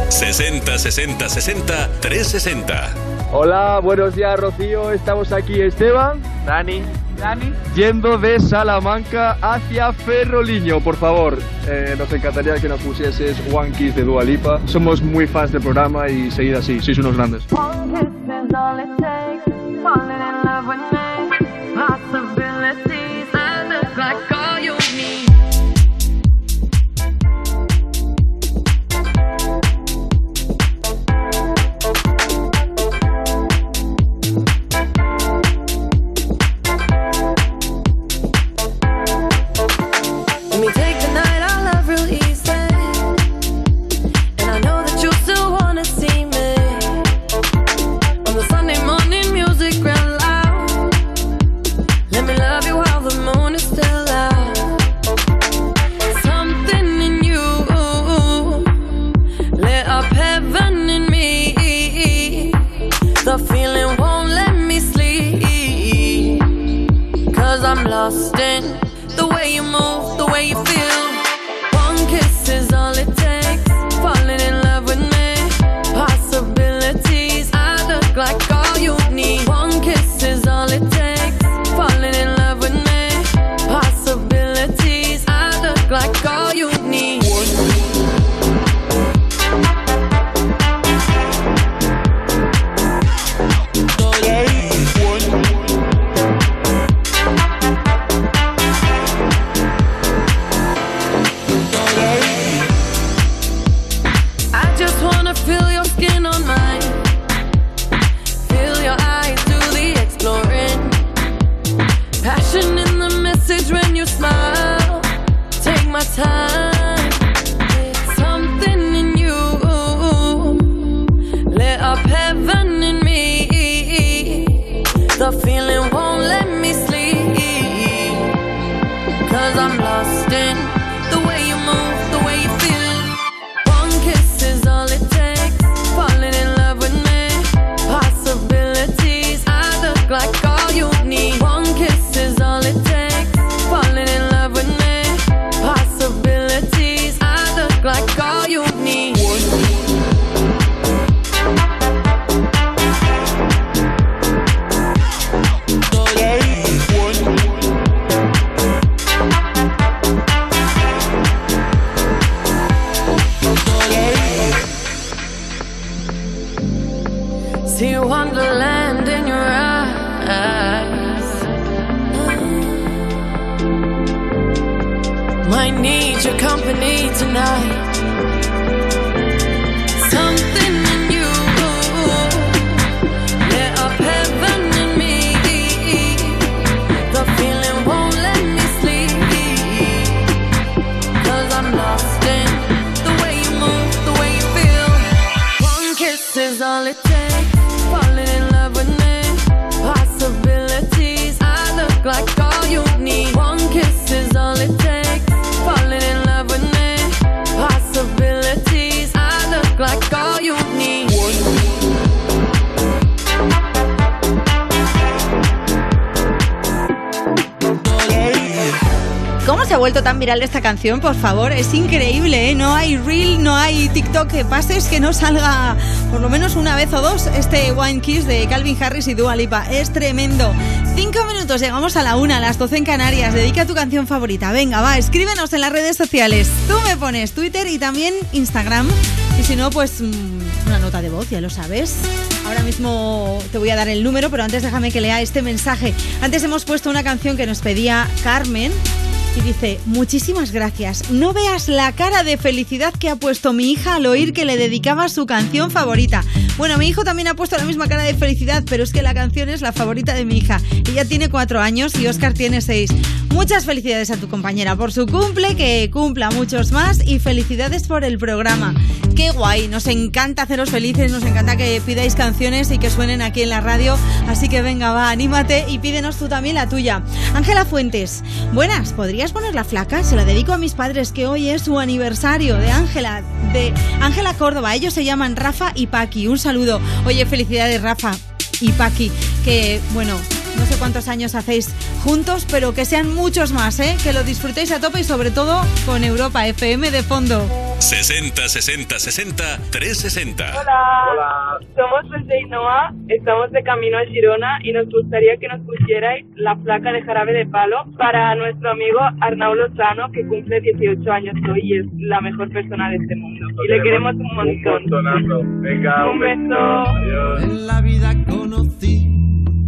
60 60 60 360. Hola, buenos días Rocío, estamos aquí Esteban, Dani, Dani, yendo de Salamanca hacia Ferroliño, por favor. Eh, nos encantaría que nos pusieses One Kiss de Dualipa. Somos muy fans del programa y seguid así, sois unos grandes. Ha vuelto tan viral esta canción, por favor. Es increíble, ¿eh? No hay reel, no hay TikTok que pases que no salga por lo menos una vez o dos este Wine Kiss de Calvin Harris y Dua Lipa. Es tremendo. Cinco minutos, llegamos a la una, a las 12 en Canarias. Dedica tu canción favorita. Venga, va, escríbenos en las redes sociales. Tú me pones Twitter y también Instagram. Y si no, pues mm, una nota de voz, ya lo sabes. Ahora mismo te voy a dar el número, pero antes déjame que lea este mensaje. Antes hemos puesto una canción que nos pedía Carmen y dice, muchísimas gracias. No veas la cara de felicidad que ha puesto mi hija al oír que le dedicaba su canción favorita. Bueno, mi hijo también ha puesto la misma cara de felicidad, pero es que la canción es la favorita de mi hija. Ella tiene cuatro años y Oscar tiene seis. Muchas felicidades a tu compañera por su cumple, que cumpla muchos más y felicidades por el programa. Qué guay, nos encanta haceros felices, nos encanta que pidáis canciones y que suenen aquí en la radio. Así que venga, va, anímate y pídenos tú también la tuya. Ángela Fuentes, buenas, ¿podrías poner la flaca? Se la dedico a mis padres que hoy es su aniversario de Ángela, de Ángela Córdoba. Ellos se llaman Rafa y Paqui. Un saludo. Oye, felicidades Rafa y Paqui, que bueno, no sé cuántos años hacéis juntos, pero que sean muchos más, ¿eh? Que lo disfrutéis a tope y sobre todo con Europa FM de fondo. 60 60 60 360. Hola. Somos José y Noah, estamos de camino a Girona y nos gustaría que nos pusierais la placa de jarabe de palo para nuestro amigo Arnau Lozano, que cumple 18 años hoy y es la mejor persona de este mundo. Y le queremos un montón. Venga, un beso. En la vida conocí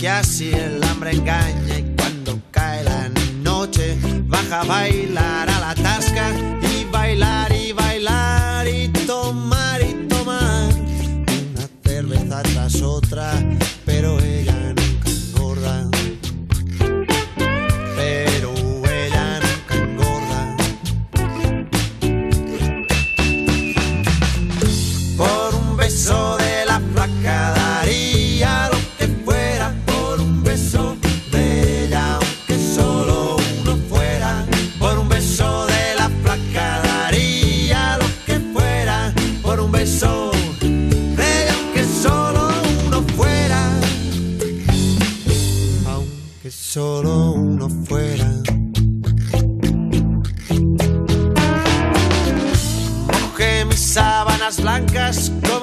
que así el hambre engaña y cuando cae la noche baja a bailar a la tasca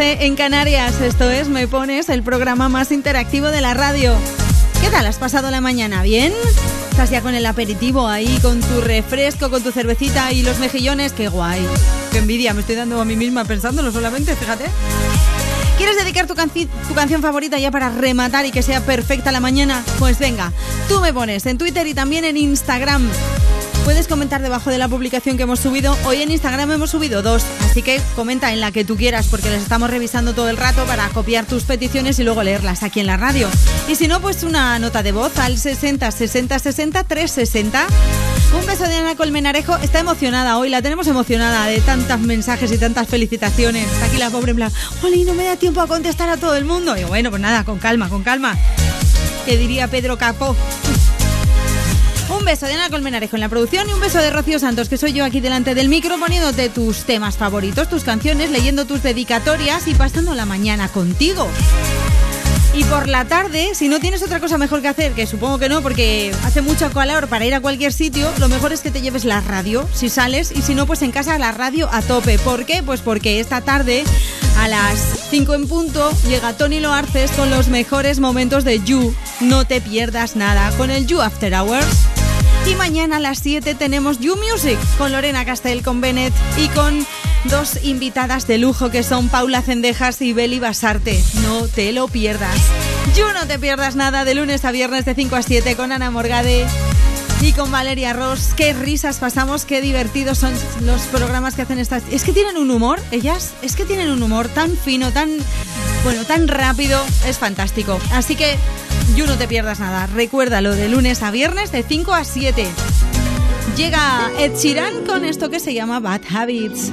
en Canarias. Esto es Me Pones, el programa más interactivo de la radio. ¿Qué tal? ¿Has pasado la mañana bien? ¿Estás ya con el aperitivo ahí, con tu refresco, con tu cervecita y los mejillones? ¡Qué guay! ¡Qué envidia! Me estoy dando a mí misma pensándolo solamente, fíjate. ¿Quieres dedicar tu canción favorita ya para rematar y que sea perfecta la mañana? Pues venga, tú me pones en Twitter y también en Instagram. Puedes comentar debajo de la publicación que hemos subido. Hoy en Instagram hemos subido dos así que comenta en la que tú quieras porque las estamos revisando todo el rato para copiar tus peticiones y luego leerlas aquí en la radio. Y si no, pues una nota de voz al 60 60 60 360. Un beso de Ana Colmenarejo. Está emocionada hoy, la tenemos emocionada de tantos mensajes y tantas felicitaciones. Aquí la pobre en plan, Oli, no me da tiempo a contestar a todo el mundo. Y bueno, pues nada, con calma, con calma. Que diría Pedro Capó. Un beso de Ana Colmenarejo en la producción y un beso de Rocío Santos, que soy yo aquí delante del micro poniéndote tus temas favoritos, tus canciones, leyendo tus dedicatorias y pasando la mañana contigo. Y por la tarde, si no tienes otra cosa mejor que hacer, que supongo que no, porque hace mucho calor para ir a cualquier sitio, lo mejor es que te lleves la radio, si sales, y si no, pues en casa la radio a tope. ¿Por qué? Pues porque esta tarde, a las 5 en punto, llega Tony Loarces con los mejores momentos de You. No te pierdas nada con el You After Hours. Y mañana a las 7 tenemos You Music con Lorena Castell, con Bennett y con dos invitadas de lujo que son Paula Cendejas y Beli Basarte. No te lo pierdas. You no te pierdas nada de lunes a viernes de 5 a 7 con Ana Morgade y con Valeria Ross. Qué risas pasamos, qué divertidos son los programas que hacen estas. Es que tienen un humor, ellas, es que tienen un humor tan fino, tan bueno, tan rápido, es fantástico. Así que You no te pierdas nada. Recuérdalo de lunes a viernes de 5 a 7. Llega Ed Sheeran con esto que se llama Bad Habits.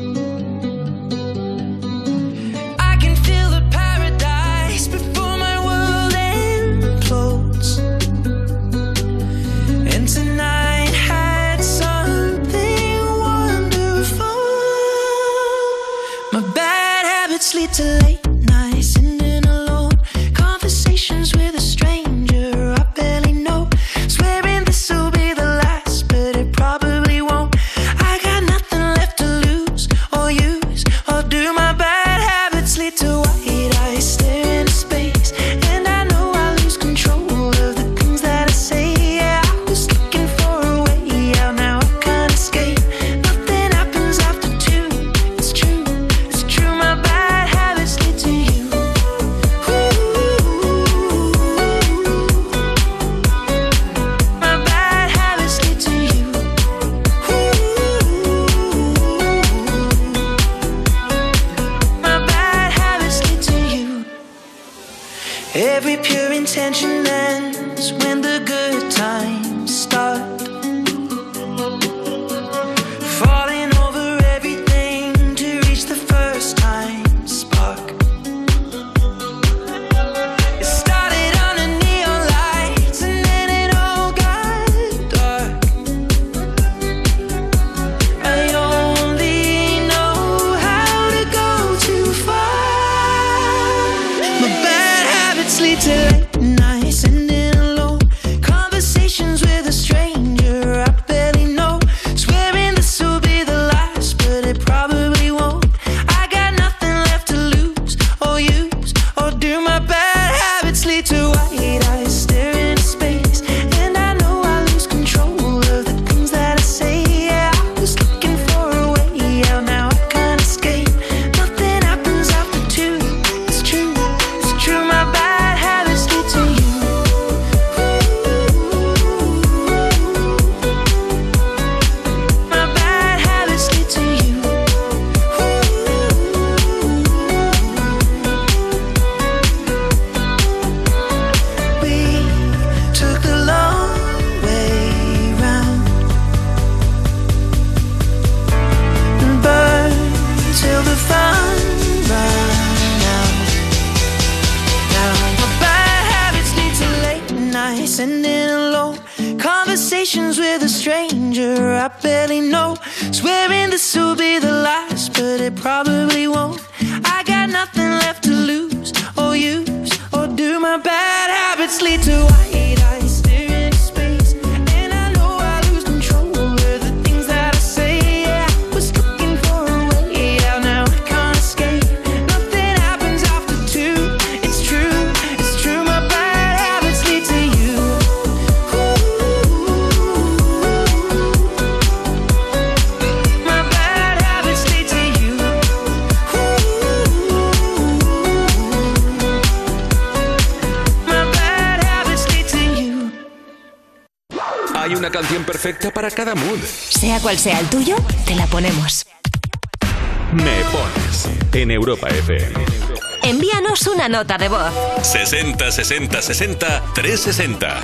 una nota de voz. 60 60 60 360.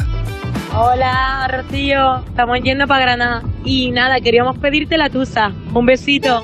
Hola, Rocío. Estamos yendo para Granada. Y nada, queríamos pedirte la tusa. Un besito.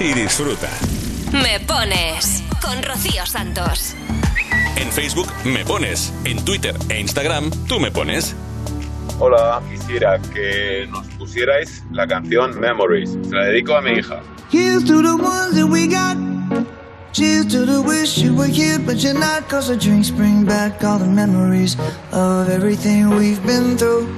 y disfruta. Me pones con Rocío Santos. En Facebook me pones, en Twitter e Instagram tú me pones. Hola, quisiera que nos pusierais la canción Memories. Se la dedico a mi hija. Here's to the ones that we got. Cheers to the wish you were here, but you're not. Cause the drinks bring back all the memories of everything we've been through.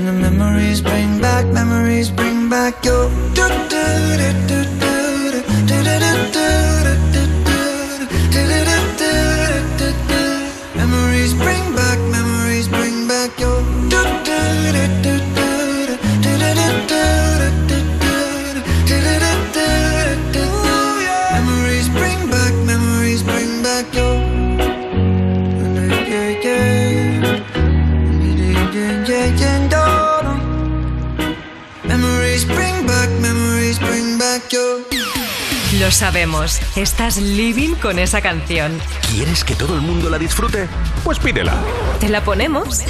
And the memories bring back, memories bring back your. Estás living con esa canción. ¿Quieres que todo el mundo la disfrute? Pues pídela. ¿Te la ponemos?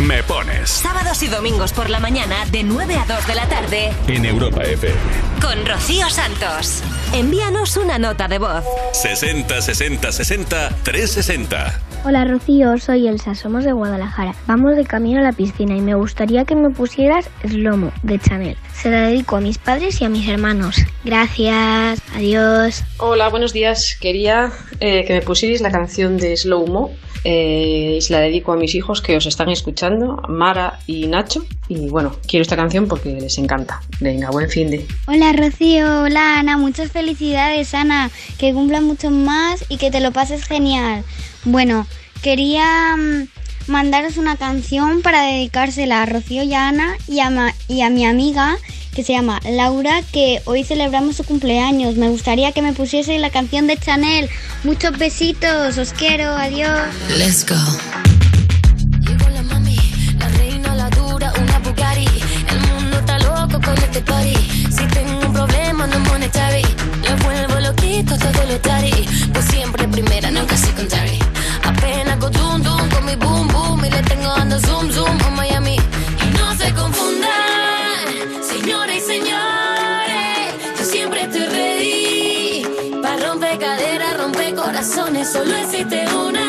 Me pones Sábados y domingos por la mañana de 9 a 2 de la tarde en Europa FM. con Rocío Santos. Envíanos una nota de voz. 60 60 60 360. Hola Rocío, soy Elsa, somos de Guadalajara. Vamos de camino a la piscina y me gustaría que me pusieras Slomo de Chanel. Se la dedico a mis padres y a mis hermanos. Gracias, adiós. Hola, buenos días. Quería eh, que me pusierais la canción de Slow Mo. Eh, y se la dedico a mis hijos que os están escuchando, Mara y Nacho. Y bueno, quiero esta canción porque les encanta. Venga, buen fin de. Hola Rocío, hola Ana, muchas felicidades Ana, que cumplan mucho más y que te lo pases genial. Bueno, quería mm, mandaros una canción para dedicársela a Rocío y a Ana y a, ma- y a mi amiga que se llama Laura, que hoy celebramos su cumpleaños. Me gustaría que me pusieseis la canción de Chanel. Muchos besitos, os quiero, adiós. Let's go. Corazones. Solo existe una.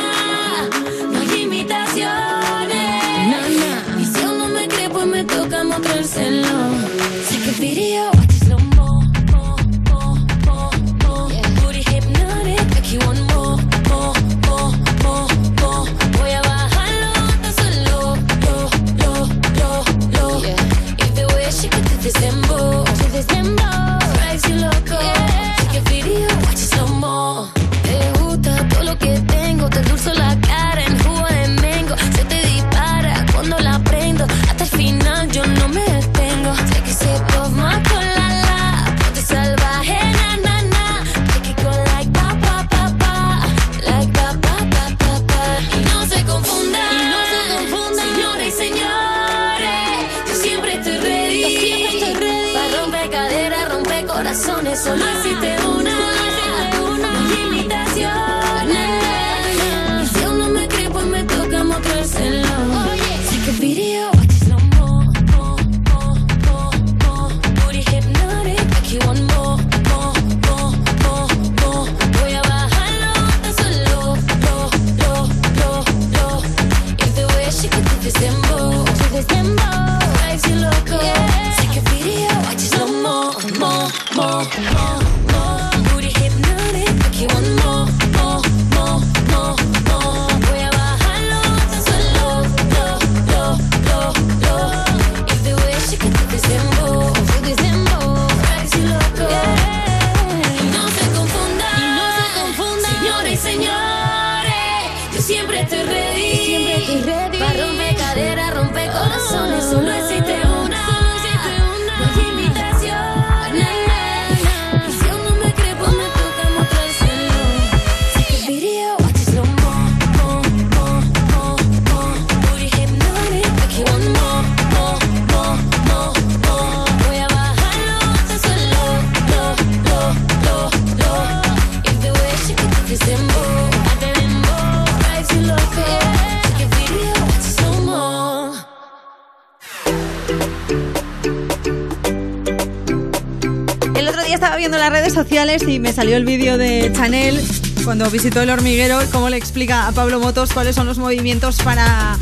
Y me salió el vídeo de Chanel cuando visitó el hormiguero cómo le explica a Pablo Motos cuáles son los movimientos para,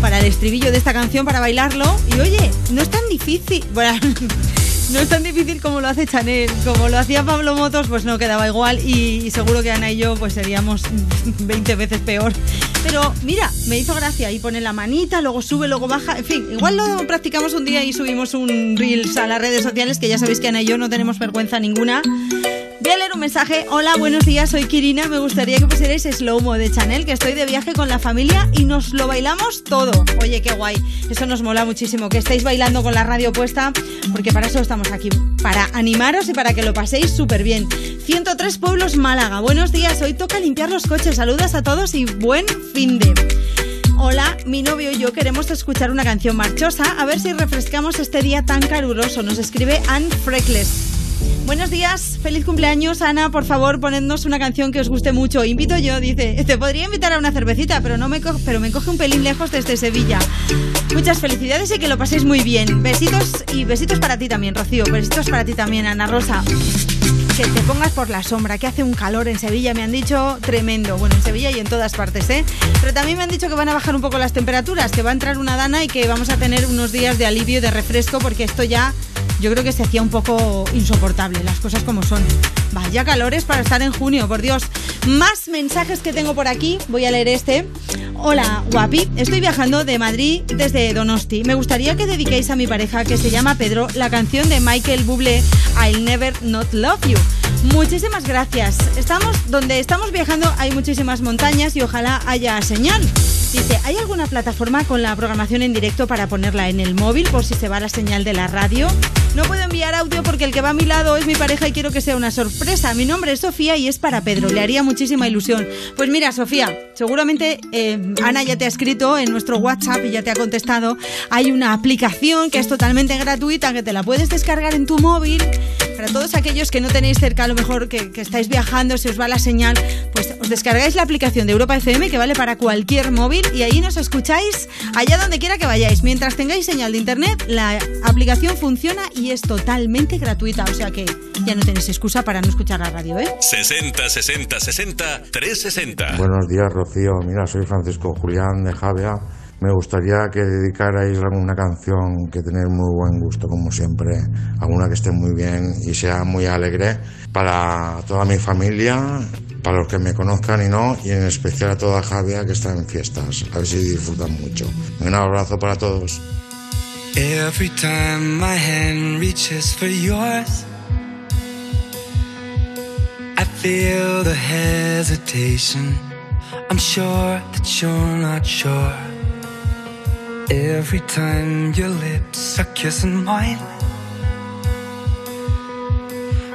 para el estribillo de esta canción, para bailarlo. Y oye, no es tan difícil. Bueno, no es tan difícil como lo hace Chanel. Como lo hacía Pablo Motos, pues no quedaba igual. Y, y seguro que Ana y yo pues seríamos 20 veces peor. Pero mira, me hizo gracia. Y pone la manita, luego sube, luego baja. En fin, igual lo practicamos un día y subimos un Reels a las redes sociales, que ya sabéis que Ana y yo no tenemos vergüenza ninguna. Hola, buenos días, soy Kirina. Me gustaría que pusierais Slow Mo de Chanel, que estoy de viaje con la familia y nos lo bailamos todo. Oye, qué guay. Eso nos mola muchísimo, que estéis bailando con la radio puesta, porque para eso estamos aquí, para animaros y para que lo paséis súper bien. 103 Pueblos Málaga. Buenos días, hoy toca limpiar los coches. Saludos a todos y buen fin de. Hola, mi novio y yo queremos escuchar una canción marchosa, a ver si refrescamos este día tan caluroso. Nos escribe Anne Freckles. Buenos días, feliz cumpleaños Ana, por favor ponednos una canción que os guste mucho. Invito yo, dice, te podría invitar a una cervecita, pero no me co- pero me coge un pelín lejos desde Sevilla. Muchas felicidades y que lo paséis muy bien. Besitos y besitos para ti también, Rocío. Besitos para ti también, Ana Rosa. Que te pongas por la sombra, que hace un calor en Sevilla, me han dicho tremendo. Bueno, en Sevilla y en todas partes, ¿eh? Pero también me han dicho que van a bajar un poco las temperaturas, que va a entrar una dana y que vamos a tener unos días de alivio de refresco, porque esto ya yo creo que se hacía un poco insoportable, las cosas como son. Vaya calores para estar en junio, por Dios. Más mensajes que tengo por aquí, voy a leer este. Hola, guapi, estoy viajando de Madrid desde Donosti. Me gustaría que dediquéis a mi pareja, que se llama Pedro, la canción de Michael Bublé, I'll Never Not Love You. Muchísimas gracias. Estamos donde estamos viajando hay muchísimas montañas y ojalá haya señal. Dice, ¿hay alguna plataforma con la programación en directo para ponerla en el móvil por si se va la señal de la radio? No puedo enviar audio porque el que va a mi lado es mi pareja y quiero que sea una sorpresa. Mi nombre es Sofía y es para Pedro. Le haría muchísima ilusión. Pues mira, Sofía, seguramente eh, Ana ya te ha escrito en nuestro WhatsApp y ya te ha contestado. Hay una aplicación que es totalmente gratuita que te la puedes descargar en tu móvil. Para todos aquellos que no tenéis cerca, a lo mejor que, que estáis viajando, se os va la señal, pues os descargáis la aplicación de Europa FM que vale para cualquier móvil y ahí nos escucháis allá donde quiera que vayáis. Mientras tengáis señal de internet, la aplicación funciona y es totalmente gratuita. O sea que ya no tenéis excusa para no escuchar la radio, ¿eh? 60 60 60 360. Buenos días, Rocío. Mira, soy Francisco Julián de Javea. Me gustaría que dedicarais alguna canción que tenéis muy buen gusto, como siempre, alguna que esté muy bien y sea muy alegre para toda mi familia, para los que me conozcan y no, y en especial a toda Javia que está en fiestas. A ver si disfrutan mucho. Un abrazo para todos. Every time my hand reaches for yours, I feel the hesitation. I'm sure that you're not sure. Every time your lips are kissing mine,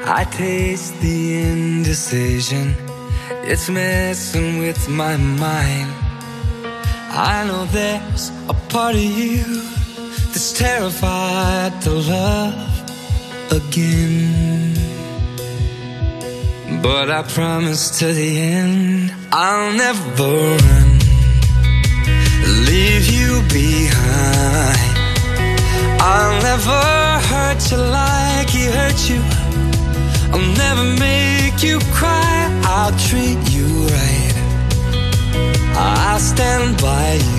I taste the indecision. It's messing with my mind. I know there's a part of you that's terrified to love again. But I promise to the end, I'll never run, leave behind. I'll never hurt you like he hurt you. I'll never make you cry. I'll treat you right. I'll stand by you.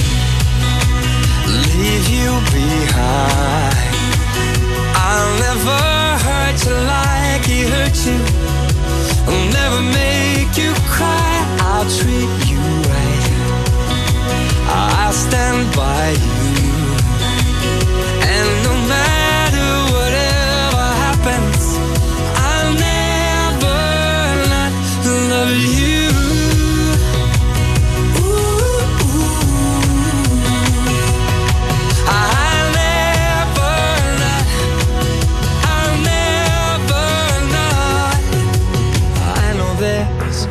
leave you behind. I'll never hurt you like he hurt you. I'll never make you cry. I'll treat you right. I'll stand by you.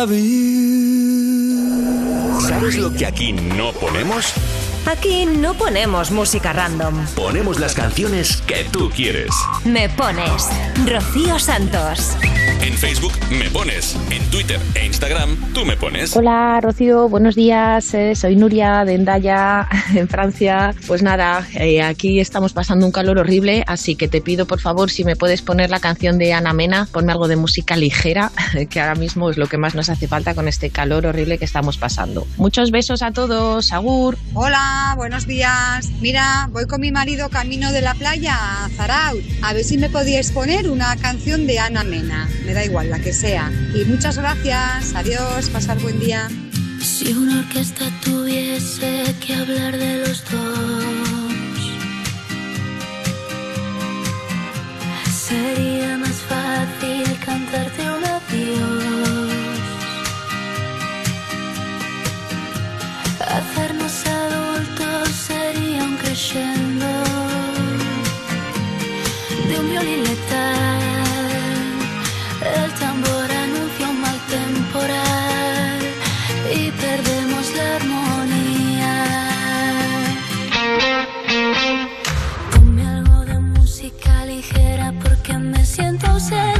Love you. ¿Sabes lo que aquí no ponemos? Aquí no ponemos música random. Ponemos las canciones que tú quieres. Me pones Rocío Santos. En Facebook me pones, en Twitter e Instagram tú me pones. Hola Rocío, buenos días. eh, soy Nuria de Endaya, en Francia. Pues nada, eh, aquí estamos pasando un calor horrible, así que te pido por favor si me puedes poner la canción de Ana Mena, ponme algo de música ligera, que ahora mismo es lo que más nos hace falta con este calor horrible que estamos pasando. Muchos besos a todos, Agur. Hola, buenos días. Mira, voy con mi marido camino de la playa a Zaraut. A ver si me podíais poner una canción de Ana Mena. Me da igual, la que sea. Y muchas gracias. Adiós, pasar buen día. Si una orquesta tuviese que hablar de los dos, sería más fácil cantarte un adiós. Hacernos adultos sería un crescendo de un violín letal. Me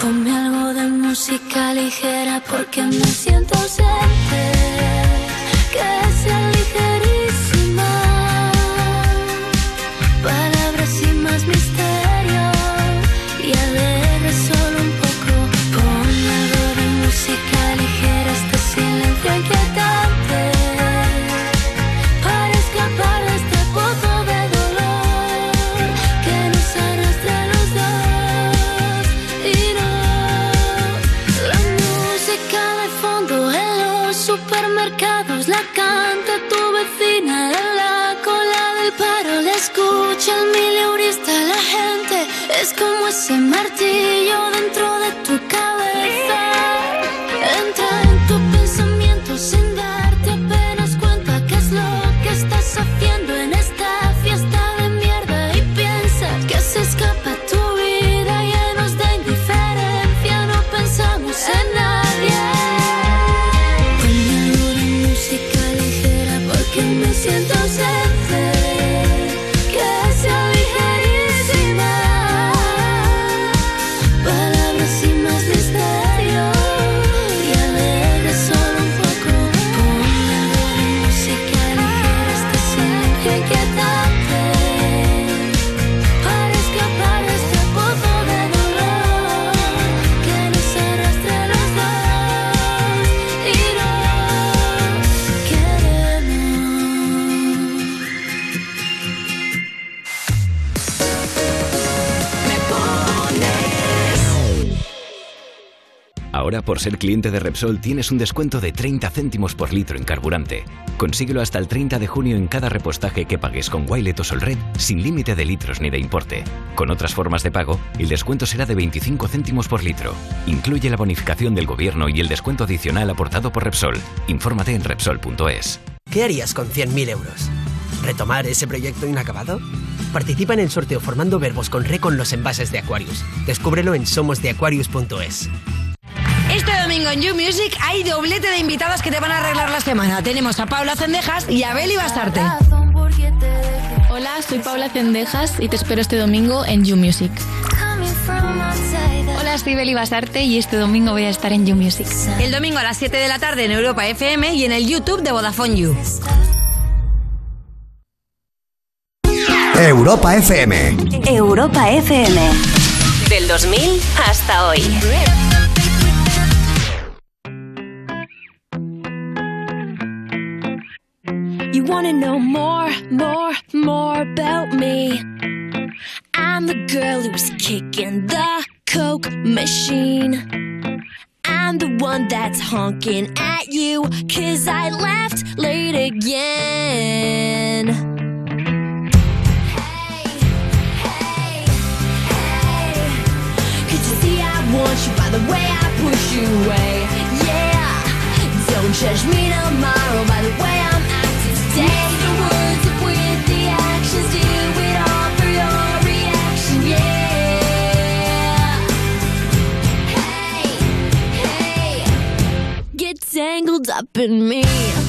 Ponme algo de música ligera porque me siento ausente. Que sea ligerísima. Como ese Ahora, por ser cliente de Repsol, tienes un descuento de 30 céntimos por litro en carburante. Consíguelo hasta el 30 de junio en cada repostaje que pagues con Wilet o Solred, sin límite de litros ni de importe. Con otras formas de pago, el descuento será de 25 céntimos por litro. Incluye la bonificación del gobierno y el descuento adicional aportado por Repsol. Infórmate en Repsol.es. ¿Qué harías con 100.000 euros? ¿Retomar ese proyecto inacabado? Participa en el sorteo formando verbos con re con los envases de Aquarius. Descúbrelo en somosdeaquarius.es. Domingo en You Music hay doblete de invitados que te van a arreglar la semana. Tenemos a Paula Cendejas y a Beli Bastarte. Hola, soy Paula Cendejas y te espero este domingo en You Music. Hola, soy Beli Basarte y este domingo voy a estar en You Music. El domingo a las 7 de la tarde en Europa FM y en el YouTube de Vodafone You. Europa FM. Europa FM. Del 2000 hasta hoy. Wanna know more, more, more about me? I'm the girl who's kicking the Coke machine. I'm the one that's honking at you, cause I left late again. Hey, hey, hey. You see I want you by the way I push you away? Yeah, don't judge me tomorrow by the way tangled up in me.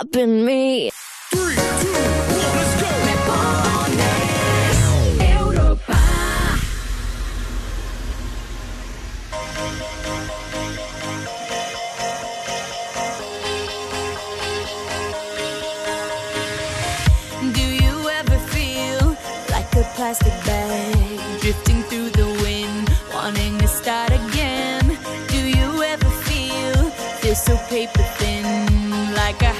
Up in me. Three, two, one, let's go. Me pones Europa. Do you ever feel like a plastic bag drifting through the wind, wanting to start again? Do you ever feel feel so paper thin, like a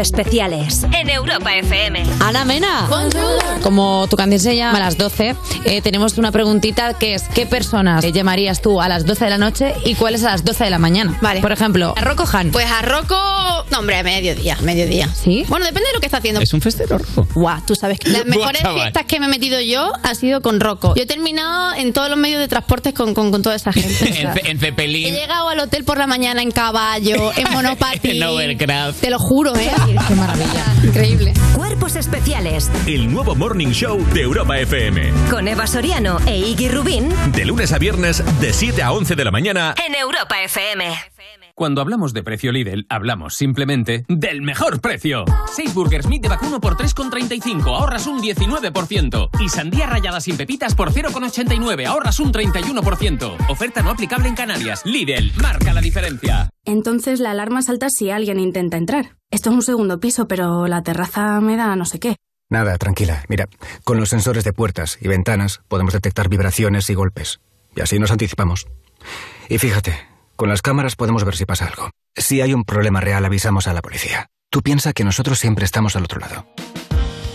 especiales en Europa FM. Ana Mena, como tu canción se llama a las 12, eh, tenemos una preguntita que es ¿qué personas llamarías tú a las 12 de la noche y cuáles a las 12 de la mañana? Vale. Por ejemplo, a Rocco Han. Pues a Rocco, no hombre, a mediodía, mediodía. ¿Sí? Bueno, depende de lo que está haciendo. Es un festero rojo. Guau, tú sabes que las mejores chaval. fiestas que me he metido yo ha sido con Rocco. Yo he terminado en todos los medios de transportes con, con, con toda esa gente. O sea, en, en he Zeppelin, llegado al hotel por la mañana en caballo, en monopatín. en Overcraft. Te lo juro, ¿eh? Qué maravilla. Increíble. Cuerpos especiales El nuevo Morning Show de Europa FM. con Eva Soriano e Iggy Rubín De lunes a viernes, de 7 a 11 de la mañana. en Europa FM. Cuando hablamos de precio Lidl, hablamos simplemente del mejor precio. 6 burgers meat de vacuno por 3,35, ahorras un 19%. Y sandía rallada sin pepitas por 0,89, ahorras un 31%. Oferta no aplicable en Canarias. Lidl, marca la diferencia. Entonces la alarma salta si alguien intenta entrar. Esto es un segundo piso, pero la terraza me da no sé qué. Nada, tranquila. Mira, con los sensores de puertas y ventanas podemos detectar vibraciones y golpes. Y así nos anticipamos. Y fíjate, con las cámaras podemos ver si pasa algo. Si hay un problema real, avisamos a la policía. Tú piensa que nosotros siempre estamos al otro lado.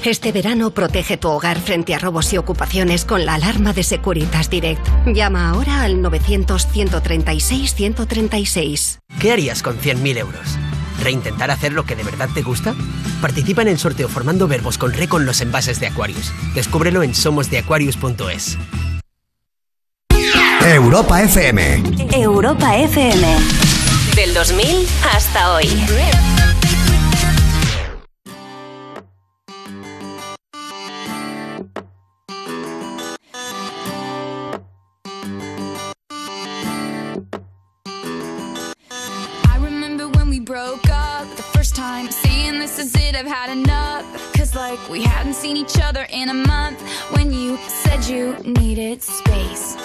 Este verano protege tu hogar frente a robos y ocupaciones con la alarma de Securitas Direct. Llama ahora al 900-136-136. ¿Qué harías con 100.000 euros? ¿Reintentar hacer lo que de verdad te gusta? Participa en el sorteo formando verbos con re con los envases de Aquarius. Descúbrelo en somosdeaquarius.es. Europa FM. Europa FM. Del 2000 hasta hoy. I remember when we broke up the first time, saying this is it, I've had enough. Cause like we hadn't seen each other in a month when you said you needed space.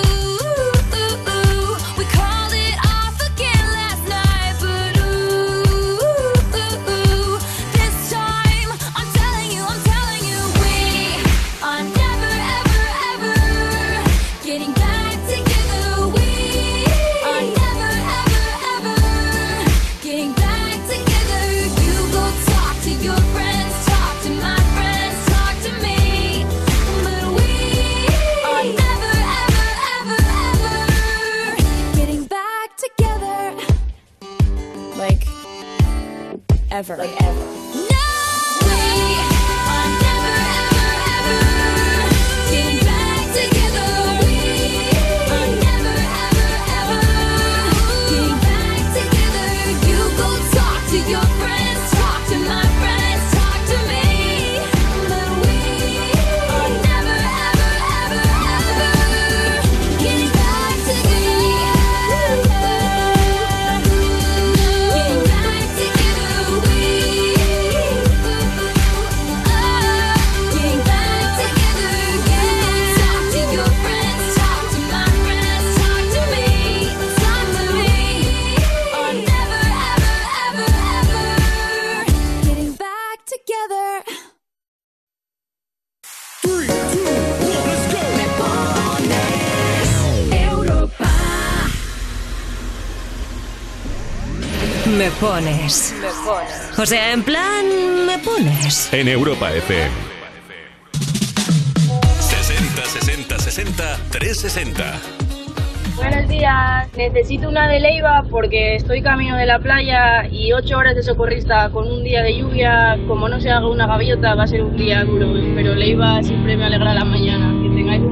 ever. Like Me pones. O sea, en plan, me pones. En Europa FM. 60 60 60 360. Buenos días, necesito una de Leiva porque estoy camino de la playa y ocho horas de socorrista con un día de lluvia, como no se haga una gaviota va a ser un día duro, pero Leiva siempre me alegra la mañana. Que tengáis un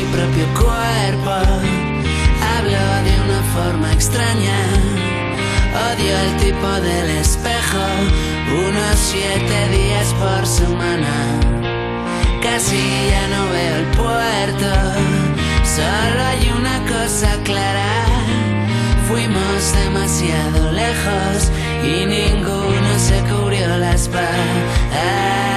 extraña. Odio el tipo del espejo. Unos siete días por semana. Casi ya no veo el puerto. Solo hay una cosa clara. Fuimos demasiado lejos y ninguno se cubrió la espalda.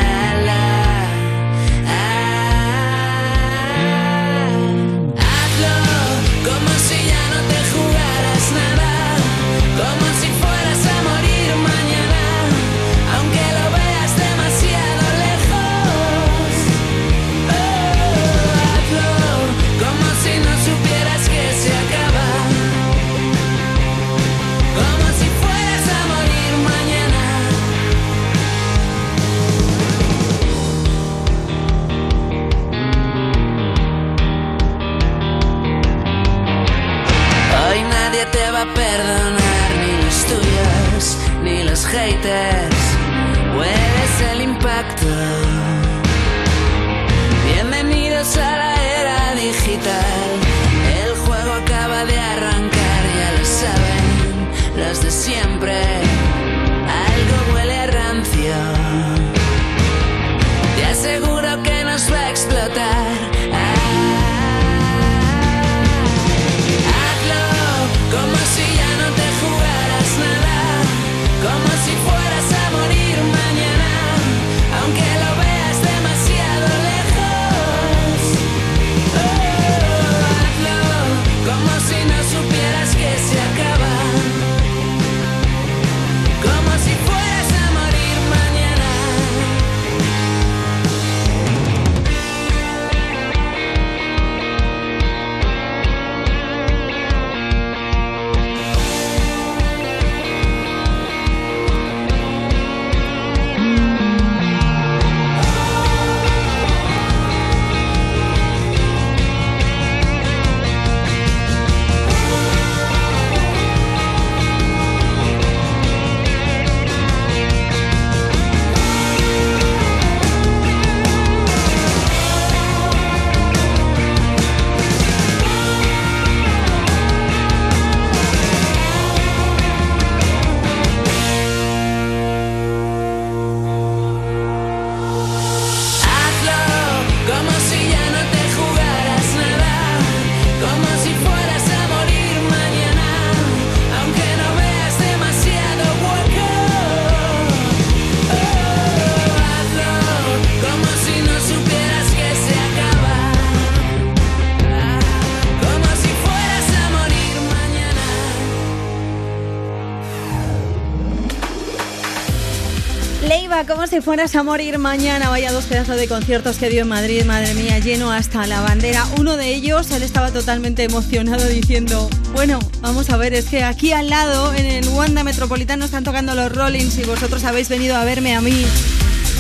Si fueras a morir mañana. Vaya dos pedazos de conciertos que dio en Madrid, madre mía, lleno hasta la bandera. Uno de ellos, él estaba totalmente emocionado diciendo, bueno, vamos a ver, es que aquí al lado, en el Wanda Metropolitano, están tocando los Rollins y vosotros habéis venido a verme a mí.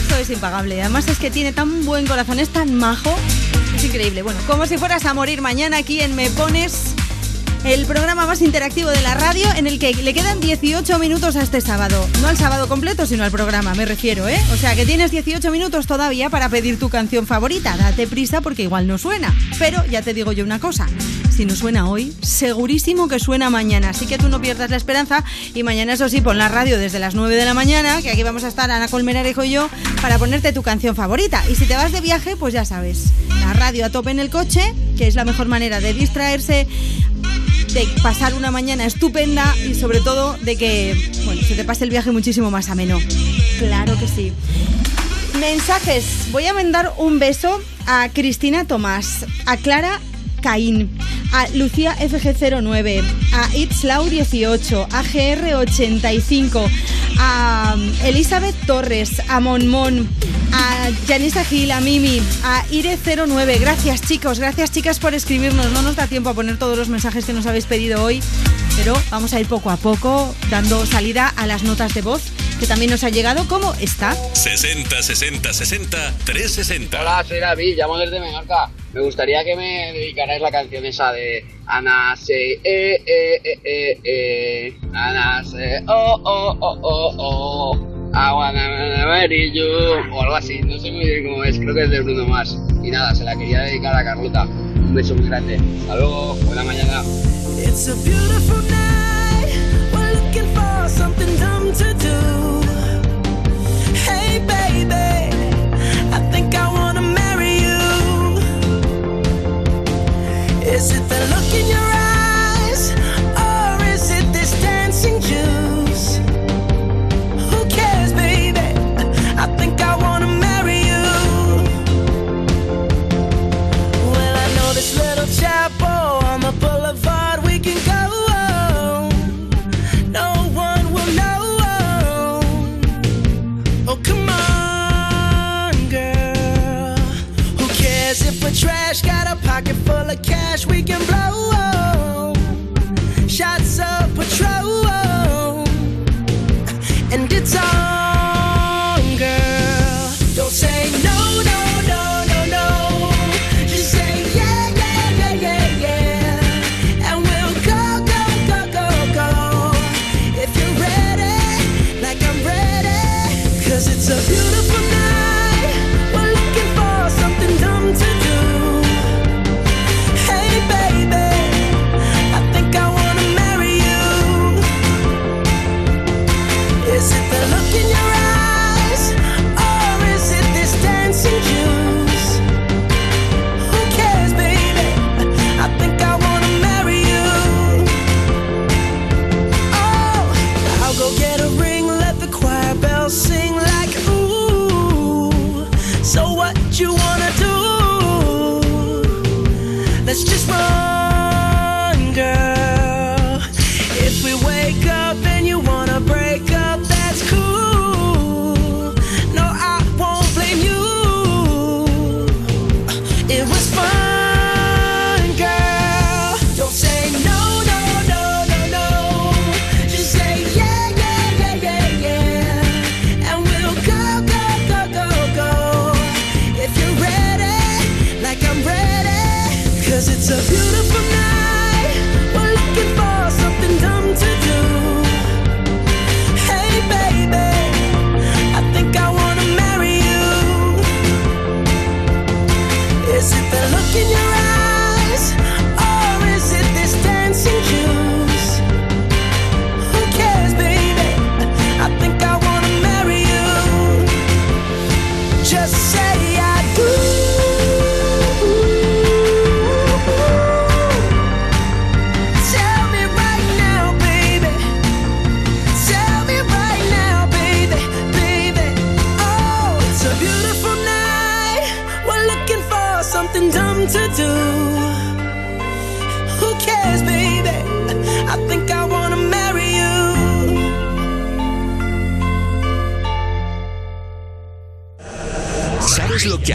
Esto es impagable. Además es que tiene tan buen corazón, es tan majo. Es increíble. Bueno, como si fueras a morir mañana aquí en Me Pones el programa más interactivo de la radio en el que le quedan 18 minutos a este sábado. No al sábado completo, sino al programa, me refiero, ¿eh? O sea que tienes 18 minutos todavía para pedir tu canción favorita. Date prisa porque igual no suena. Pero ya te digo yo una cosa. Si no suena hoy, segurísimo que suena mañana. Así que tú no pierdas la esperanza. Y mañana, eso sí, pon la radio desde las 9 de la mañana, que aquí vamos a estar Ana Colmenarejo y yo, para ponerte tu canción favorita. Y si te vas de viaje, pues ya sabes, la radio a tope en el coche, que es la mejor manera de distraerse de pasar una mañana estupenda y sobre todo de que bueno, se te pase el viaje muchísimo más ameno. Claro que sí. Mensajes. Voy a mandar un beso a Cristina Tomás, a Clara Caín, a Lucía FG09, a Itzlau18, a GR85, a Elizabeth Torres, a Monmon, a Janisa Gil, a Mimi, a Ire09. Gracias chicos, gracias chicas por escribirnos. No nos da tiempo a poner todos los mensajes que nos habéis pedido hoy, pero vamos a ir poco a poco dando salida a las notas de voz que también nos ha llegado. ¿Cómo está? 60 60 60 360. Hola, soy David, llamo desde Menorca. Me gustaría que me dedicarais la canción esa de Ana se eh eh eh eh eh Ana se oh oh oh oh oh You o algo así, no sé muy bien cómo es, creo que es de Bruno Mars. Y nada, se la quería dedicar a Carlota. Un beso muy grande. Hasta luego, buena mañana. It's a beautiful night. We're looking for something dumb to do. Hey, baby, I think I marry you. Is it the look in your eyes, of cash we can blow. Shots of patrol. And it's on,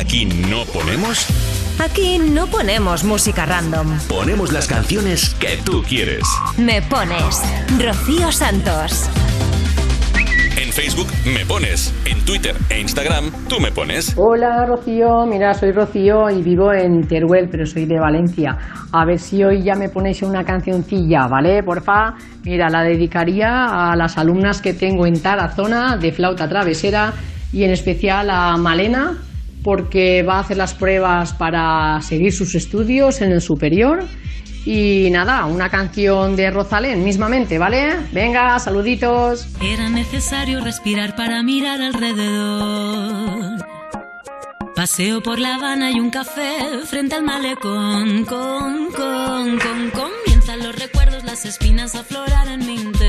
aquí no ponemos? Aquí no ponemos música random. Ponemos las canciones que tú quieres. Me pones Rocío Santos. En Facebook me pones, en Twitter e Instagram tú me pones. Hola Rocío, mira, soy Rocío y vivo en Teruel, pero soy de Valencia. A ver si hoy ya me ponéis una cancioncilla, ¿vale? Porfa, mira, la dedicaría a las alumnas que tengo en Tarazona de flauta travesera y en especial a Malena, porque va a hacer las pruebas para seguir sus estudios en el superior. Y nada, una canción de Rosalén mismamente, ¿vale? Venga, saluditos. Era necesario respirar para mirar alrededor. Paseo por La Habana y un café frente al malecón. Con, con, con, comienzan los recuerdos, las espinas a aflorar en mi interior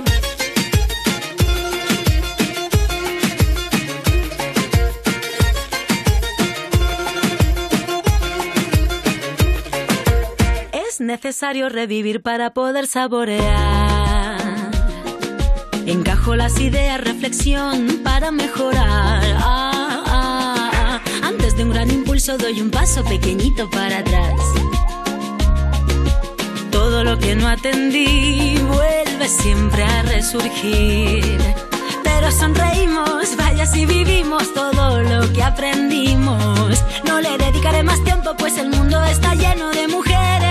Es necesario revivir para poder saborear. Encajo las ideas, reflexión para mejorar. Ah, ah, ah. Antes de un gran impulso doy un paso pequeñito para atrás. Todo lo que no atendí vuelve siempre a resurgir. Pero sonreímos, vaya si vivimos todo lo que aprendimos. No le dedicaré más tiempo, pues el mundo está lleno de mujeres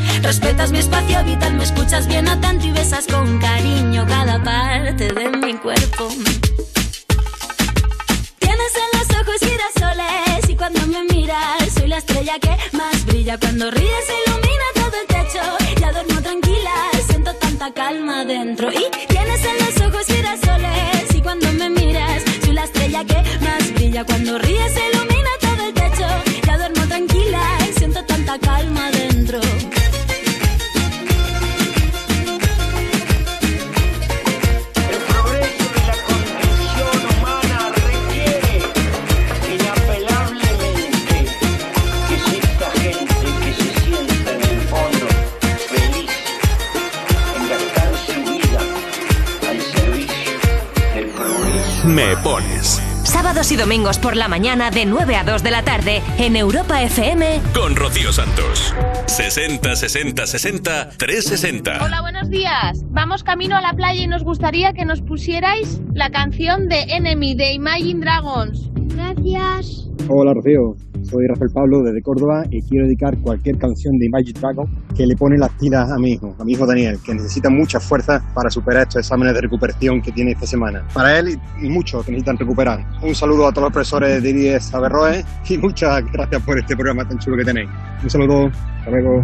Respetas mi espacio vital, me escuchas bien atento y besas con cariño cada parte de mi cuerpo. Tienes en los ojos girasoles y cuando me miras soy la estrella que más brilla. Cuando ríes se ilumina todo el techo, ya duermo tranquila, siento tanta calma dentro. Y tienes en los ojos girasoles y cuando me miras soy la estrella que más brilla. Cuando ríes se ilumina todo el techo, ya duermo tranquila, siento tanta calma dentro. Me pones Sábados y domingos por la mañana de 9 a 2 de la tarde en Europa FM con Rocío Santos. 60 60 60 360. Hola, buenos días. Vamos camino a la playa y nos gustaría que nos pusierais la canción de Enemy de Imagine Dragons. Gracias. Hola Rocío, soy Rafael Pablo desde Córdoba y quiero dedicar cualquier canción de Imagine Dragon que le pone las pilas a mi hijo, a mi hijo Daniel, que necesita mucha fuerza para superar estos exámenes de recuperación que tiene esta semana. Para él y, muchos que necesitan recuperar. Un saludo a todos los profesores de IDS Averroes y muchas gracias por este programa tan chulo que tenéis. Un saludo, hasta luego.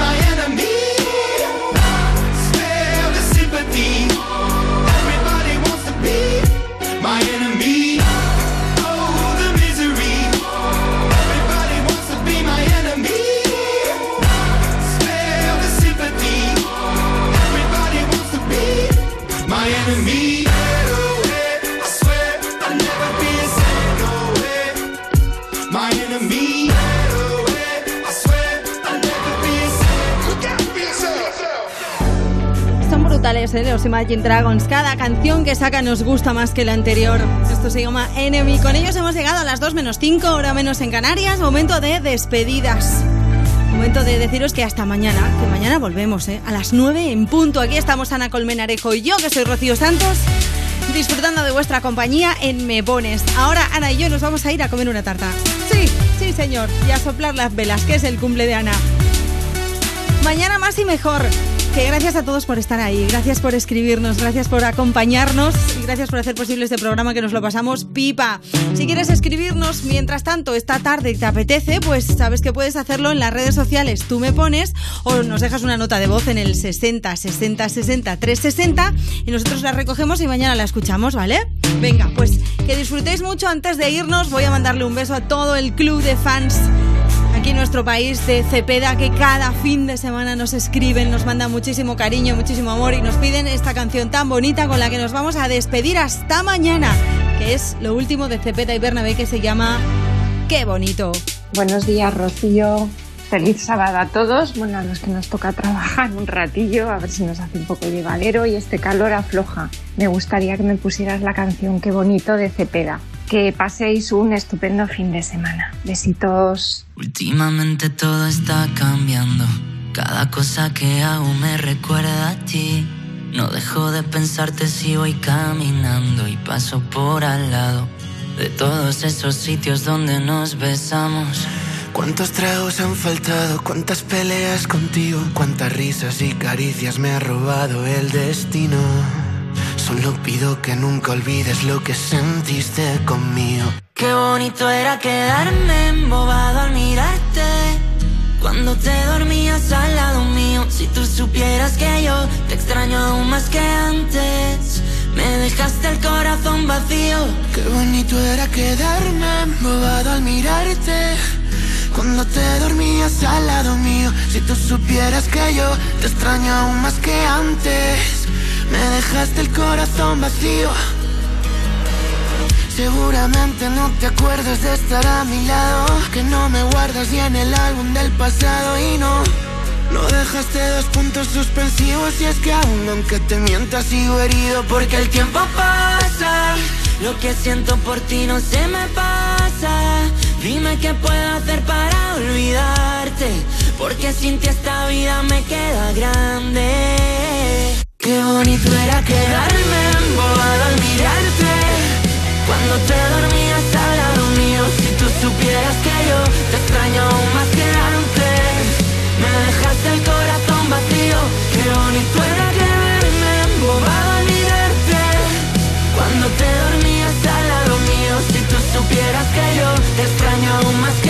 my enemy. Brutales, ¿eh? Los Imagine Dragons. Cada canción que saca nos gusta más que la anterior. Esto se llama Enemy. Con ellos hemos llegado a las 2 menos 5, hora menos en Canarias. Momento de despedidas. Momento de deciros que hasta mañana, que mañana volvemos, ¿eh? A las 9 en punto. Aquí estamos Ana Colmenarejo y yo, que soy Rocío Santos, disfrutando de vuestra compañía en Me Pones. Ahora Ana y yo nos vamos a ir a comer una tarta. Sí, sí, señor. Y a soplar las velas, que es el cumple de Ana. Mañana más y mejor. Gracias a todos por estar ahí, gracias por escribirnos, gracias por acompañarnos y gracias por hacer posible este programa que nos lo pasamos pipa. Si quieres escribirnos mientras tanto esta tarde te apetece, pues sabes que puedes hacerlo en las redes sociales. Tú me pones o nos dejas una nota de voz en el 60 60 60 360 y nosotros la recogemos y mañana la escuchamos, ¿vale? Venga, pues que disfrutéis mucho antes de irnos. Voy a mandarle un beso a todo el club de fans aquí en nuestro país de Cepeda que cada fin de semana nos escriben, nos mandan muchísimo cariño, muchísimo amor y nos piden esta canción tan bonita con la que nos vamos a despedir hasta mañana, que es lo último de Cepeda y Bernabé que se llama Qué bonito. Buenos días, Rocío. Feliz sábado a todos. Bueno, a los que nos toca trabajar un ratillo, a ver si nos hace un poco llevadero y este calor afloja. Me gustaría que me pusieras la canción Qué bonito de Cepeda. Que paséis un estupendo fin de semana. Besitos. Últimamente todo está cambiando. Cada cosa que hago me recuerda a ti. No dejo de pensarte si voy caminando y paso por al lado de todos esos sitios donde nos besamos. ¿Cuántos tragos han faltado? ¿Cuántas peleas contigo? ¿Cuántas risas y caricias me ha robado el destino? Solo pido que nunca olvides lo que sentiste conmigo. Qué bonito era quedarme embobado al mirarte. Cuando te dormías al lado mío, si tú supieras que yo te extraño aún más que antes. Me dejaste el corazón vacío. Qué bonito era quedarme embobado al mirarte. Cuando te dormías al lado mío, si tú supieras que yo te extraño aún más que antes. Me dejaste el corazón vacío. Seguramente no te acuerdas de estar a mi lado Que no me guardas ni en el álbum del pasado y no No dejaste dos puntos suspensivos y es que aún aunque te mientas sigo herido Porque el tiempo pasa, lo que siento por ti no se me pasa. Dime qué puedo hacer para olvidarte, porque sin ti esta vida me queda grande. Qué bonito era quedarme embobado al mirarte. Cuando te dormías al lado mío, si tú supieras que yo te extraño aún más que antes. Me dejaste el corazón vacío, qué bonito era quedarme embobado al mirarte. Cuando te dormías al lado mío, si tú supieras que yo te extraño aún más que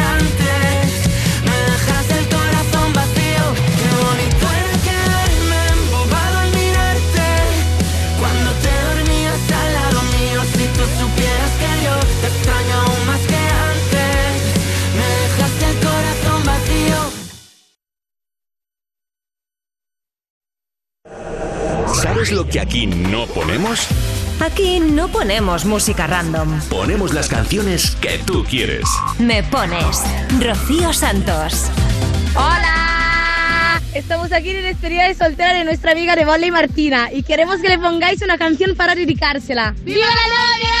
¿Sabes lo que aquí no ponemos? Aquí no ponemos música random. Ponemos las canciones que tú quieres. Me pones Rocío Santos. ¡Hola! Estamos aquí en despedida de soltera de nuestra amiga de y Martina y queremos que le pongáis una canción para dedicársela. ¡Viva la novia!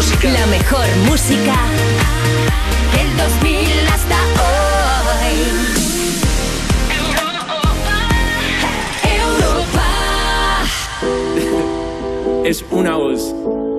Música. la mejor música del 2000 hasta hoy. Europa. Es una voz